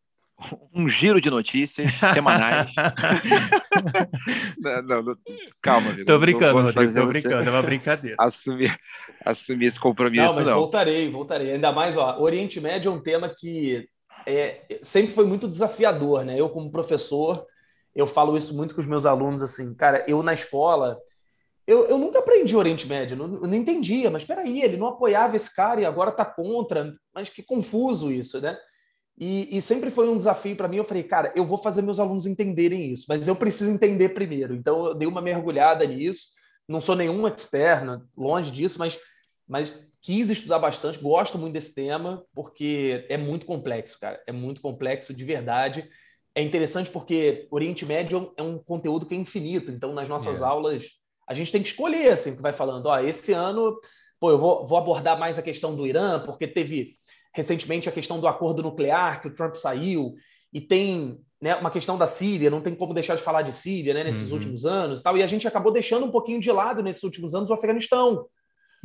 *laughs* um giro de notícias semanais. *laughs* não, não, não, calma, Tô brincando, Rodrigo, tô brincando, é uma brincadeira. Assumir, assumir esse compromisso, não. Mas não. voltarei, voltarei. Ainda mais, ó, Oriente Médio é um tema que é, sempre foi muito desafiador, né? Eu, como professor, eu falo isso muito com os meus alunos, assim, cara, eu na escola, eu, eu nunca aprendi Oriente Médio, não, eu não entendia, mas peraí, ele não apoiava esse cara e agora tá contra, mas que confuso isso, né? E, e, sempre foi um desafio para mim. Eu falei, cara, eu vou fazer meus alunos entenderem isso, mas eu preciso entender primeiro. Então, eu dei uma mergulhada nisso. Não sou nenhum expert, né? longe disso, mas, mas quis estudar bastante. Gosto muito desse tema, porque é muito complexo, cara. É muito complexo de verdade. É interessante porque Oriente Médio é um conteúdo que é infinito. Então, nas nossas é. aulas, a gente tem que escolher, assim, que vai falando, ó, esse ano, pô, eu vou, vou abordar mais a questão do Irã, porque teve recentemente a questão do acordo nuclear, que o Trump saiu, e tem né, uma questão da Síria, não tem como deixar de falar de Síria né, nesses uhum. últimos anos e tal, e a gente acabou deixando um pouquinho de lado nesses últimos anos o Afeganistão.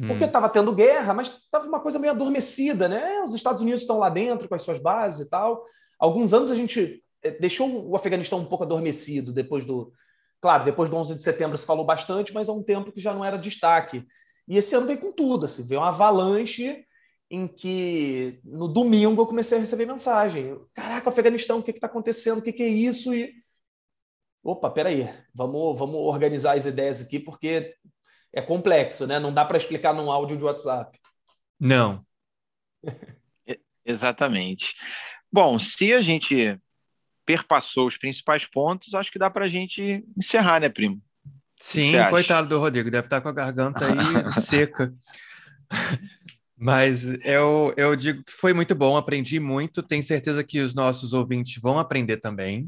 Porque estava tendo guerra, mas estava uma coisa meio adormecida, né? Os Estados Unidos estão lá dentro com as suas bases e tal. Alguns anos a gente eh, deixou o Afeganistão um pouco adormecido depois do. Claro, depois do 11 de setembro se falou bastante, mas há um tempo que já não era destaque. E esse ano veio com tudo, assim, veio uma avalanche em que no domingo eu comecei a receber mensagem. Caraca, Afeganistão, o que está acontecendo? O que, que é isso? E opa, peraí, vamos, vamos organizar as ideias aqui, porque é complexo, né? Não dá para explicar num áudio de WhatsApp. Não. *laughs* Exatamente. Bom, se a gente perpassou os principais pontos, acho que dá para a gente encerrar, né, primo? Sim, coitado do Rodrigo, deve estar com a garganta aí *laughs* seca. Mas eu, eu digo que foi muito bom, aprendi muito, tenho certeza que os nossos ouvintes vão aprender também.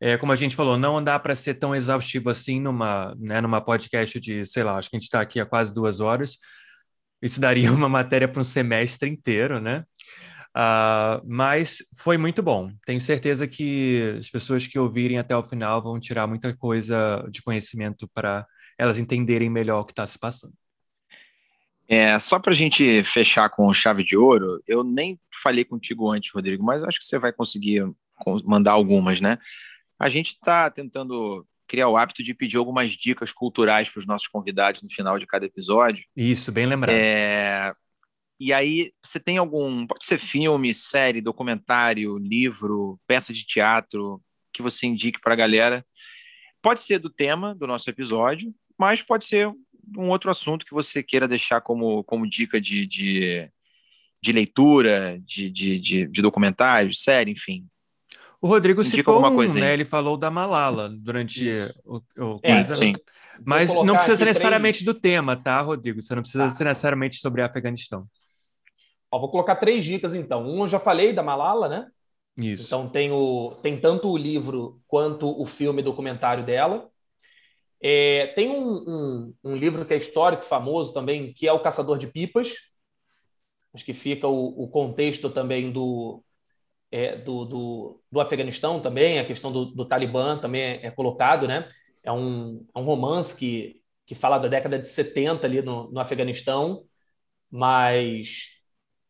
É, como a gente falou, não dá para ser tão exaustivo assim numa, né, numa podcast de, sei lá, acho que a gente está aqui há quase duas horas. Isso daria *laughs* uma matéria para um semestre inteiro, né? Uh, mas foi muito bom. Tenho certeza que as pessoas que ouvirem até o final vão tirar muita coisa de conhecimento para elas entenderem melhor o que está se passando. É, só para a gente fechar com chave de ouro, eu nem falei contigo antes, Rodrigo, mas acho que você vai conseguir mandar algumas, né? A gente está tentando criar o hábito de pedir algumas dicas culturais para os nossos convidados no final de cada episódio. Isso, bem lembrado. É... E aí, você tem algum. Pode ser filme, série, documentário, livro, peça de teatro que você indique para a galera. Pode ser do tema do nosso episódio, mas pode ser um outro assunto que você queira deixar como, como dica de, de, de leitura, de, de, de, de documentário, série, enfim. O Rodrigo Indica citou alguma coisa, um, né? Ele falou da Malala durante o, o é, coisa. Sim. Mas não precisa ser necessariamente três... do tema, tá, Rodrigo? Você não precisa tá. ser necessariamente sobre Afeganistão. Ó, vou colocar três dicas, então. Um eu já falei da Malala, né? Isso. Então tem, o, tem tanto o livro quanto o filme documentário dela. É, tem um, um, um, livro que é histórico, famoso também, que é O Caçador de Pipas. Acho que fica o, o contexto também do, é, do, do, do, Afeganistão também, a questão do, do Talibã também é, é, colocado, né? É um, é um romance que, que fala da década de 70 ali no, no Afeganistão, mas,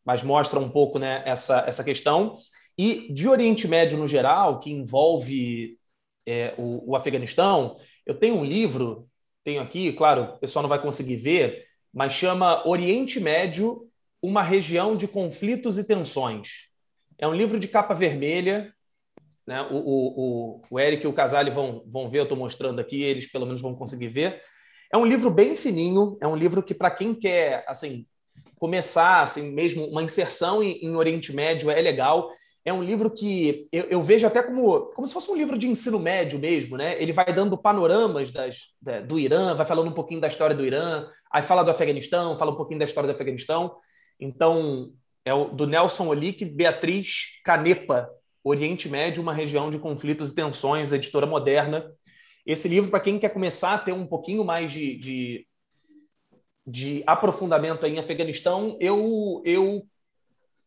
mas mostra um pouco né, essa, essa questão. E de Oriente Médio no geral, que envolve é, o, o Afeganistão, eu tenho um livro, tenho aqui, claro, o pessoal não vai conseguir ver, mas chama Oriente Médio, uma região de conflitos e tensões. É um livro de capa vermelha. Né? O, o, o, Eric e o Casale vão, vão ver, eu estou mostrando aqui, eles pelo menos vão conseguir ver. É um livro bem fininho, é um livro que, para quem quer assim começar, assim, mesmo uma inserção em, em, Oriente Médio é legal. É um livro que eu, eu, vejo até como, como se fosse um livro de ensino médio mesmo, né? Ele vai dando panoramas das, da, do Irã, vai falando um pouquinho da história do Irã, aí fala do Afeganistão, fala um pouquinho da história do Afeganistão. Então, é o do Nelson Olick Beatriz Canepa, Oriente Médio, uma região de conflitos e tensões, editora moderna. Esse livro, para quem quer começar a ter um pouquinho mais de, de, de aprofundamento em Afeganistão, eu, eu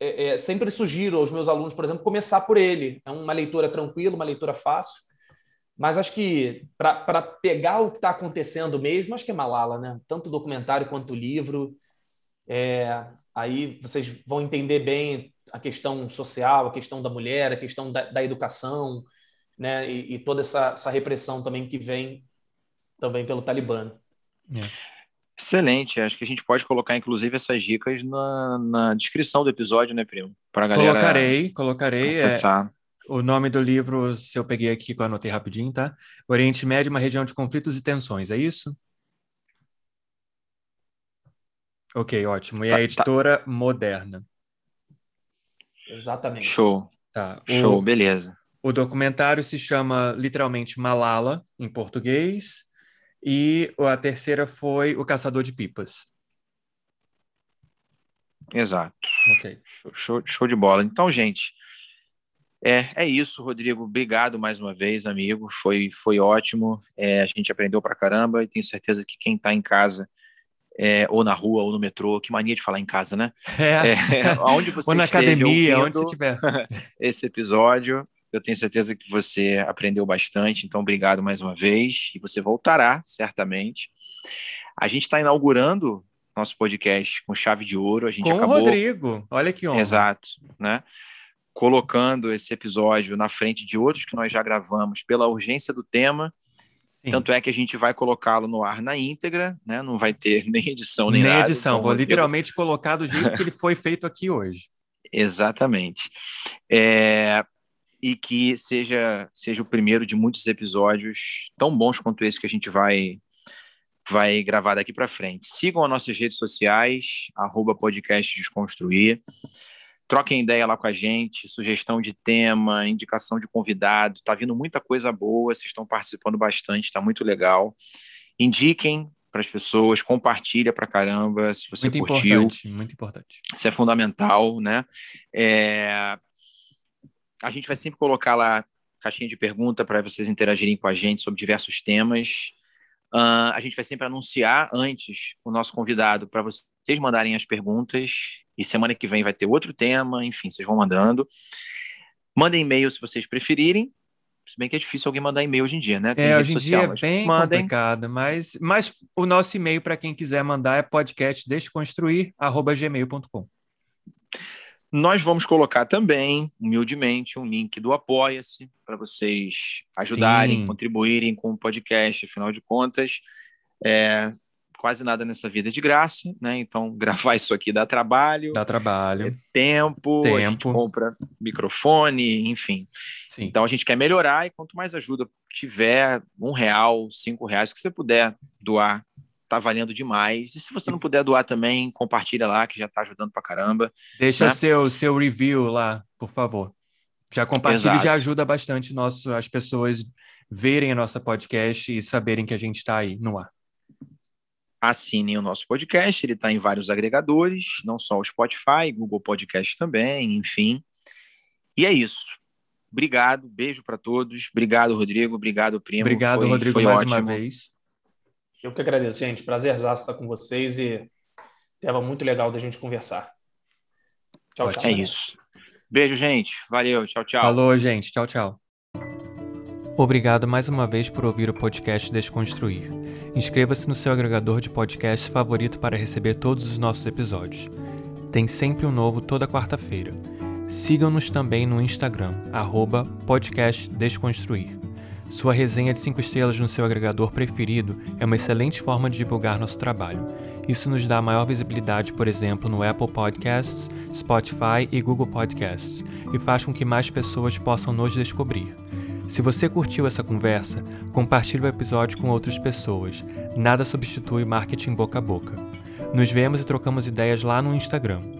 é, é, sempre sugiro aos meus alunos, por exemplo, começar por ele. É uma leitura tranquila, uma leitura fácil. Mas acho que para pegar o que está acontecendo mesmo, acho que é Malala, né? Tanto o documentário quanto o livro. É, aí vocês vão entender bem a questão social, a questão da mulher, a questão da, da educação, né? E, e toda essa, essa, repressão também que vem também pelo Talibã. É. Excelente, acho que a gente pode colocar inclusive essas dicas na, na descrição do episódio, né, primo? Para galera colocarei, colocarei. É, acessar. É, o nome do livro, se eu peguei aqui, que eu anotei rapidinho, tá? Oriente Médio, uma região de conflitos e tensões, é isso? Ok, ótimo. E tá, a tá. editora tá. Moderna. Exatamente. Show. Tá. O, Show, beleza. O documentário se chama literalmente Malala, em português, e a terceira foi O Caçador de Pipas. Exato. Ok. Show, show, show de bola. Então, gente, é, é isso, Rodrigo. Obrigado mais uma vez, amigo. Foi, foi ótimo. É, a gente aprendeu pra caramba e tenho certeza que quem está em casa é, ou na rua, ou no metrô, que mania de falar em né? É. é *laughs* onde você ou na academia, onde você estiver. *laughs* esse episódio, Eu tenho certeza que você aprendeu bastante, então obrigado mais uma vez. E você voltará, certamente. A gente está inaugurando nosso podcast com chave de ouro. A gente com acabou... o Rodrigo, olha que honra. Exato, né? Colocando esse episódio na frente de outros que nós já gravamos pela urgência do tema. Sim. Tanto é que a gente vai colocá-lo no ar na íntegra, né? Não vai ter *laughs* nem edição nem, nem nada. Nem edição, então, vou literalmente colocar do jeito que ele foi feito aqui hoje. Exatamente. É, e que seja, seja o primeiro de muitos episódios tão bons quanto esse que a gente vai vai gravar daqui para frente. Sigam as nossas redes sociais, arroba podcast Desconstruir. Troquem ideia lá com a gente, sugestão de tema, indicação de convidado. Tá vindo muita coisa boa, vocês estão participando bastante, está muito legal. Indiquem para as pessoas, compartilha para caramba se você muito curtiu. Importante, muito importante. Isso é fundamental, né? É... A gente vai sempre colocar lá caixinha de pergunta para vocês interagirem com a gente sobre diversos temas. Uh, a gente vai sempre anunciar antes o nosso convidado para vocês mandarem as perguntas. E semana que vem vai ter outro tema, enfim, vocês vão mandando. Mandem e-mail se vocês preferirem. Se bem que é difícil alguém mandar e-mail hoje em dia, né? Tem é, hoje em social, dia é bem mandem. complicado, mas, mas o nosso e-mail para quem quiser mandar é podcastdesconstruir@gmail.com. Nós vamos colocar também, humildemente, um link do Apoia-se para vocês ajudarem, Sim. contribuírem com o podcast. Afinal de contas, é, quase nada nessa vida é de graça, né? Então, *laughs* gravar isso aqui dá trabalho. Dá trabalho. É tempo, tempo. A gente compra microfone, enfim. Sim. Então, a gente quer melhorar e quanto mais ajuda tiver, um real, cinco reais, que você puder doar tá valendo demais. E se você não puder doar também, compartilha lá, que já tá ajudando pra caramba. Deixa né? seu, seu review lá, por favor. Já compartilha e já ajuda bastante nosso, as pessoas verem a nossa podcast e saberem que a gente está aí no ar. Assinem o nosso podcast, ele está em vários agregadores, não só o Spotify, Google Podcast também, enfim. E é isso. Obrigado, beijo para todos. Obrigado, Rodrigo. Obrigado, primo. Obrigado, foi, Rodrigo, foi mais ótimo. uma vez. Eu que agradeço, gente. Prazerzaço estar com vocês e tema muito legal da gente conversar. Tchau, tchau. É isso. Beijo, gente. Valeu. Tchau, tchau. Falou, gente. Tchau, tchau. Obrigado mais uma vez por ouvir o podcast Desconstruir. Inscreva-se no seu agregador de podcast favorito para receber todos os nossos episódios. Tem sempre um novo toda quarta-feira. Sigam-nos também no Instagram, arroba podcast Desconstruir. Sua resenha de 5 estrelas no seu agregador preferido é uma excelente forma de divulgar nosso trabalho. Isso nos dá maior visibilidade, por exemplo, no Apple Podcasts, Spotify e Google Podcasts, e faz com que mais pessoas possam nos descobrir. Se você curtiu essa conversa, compartilhe o episódio com outras pessoas. Nada substitui marketing boca a boca. Nos vemos e trocamos ideias lá no Instagram.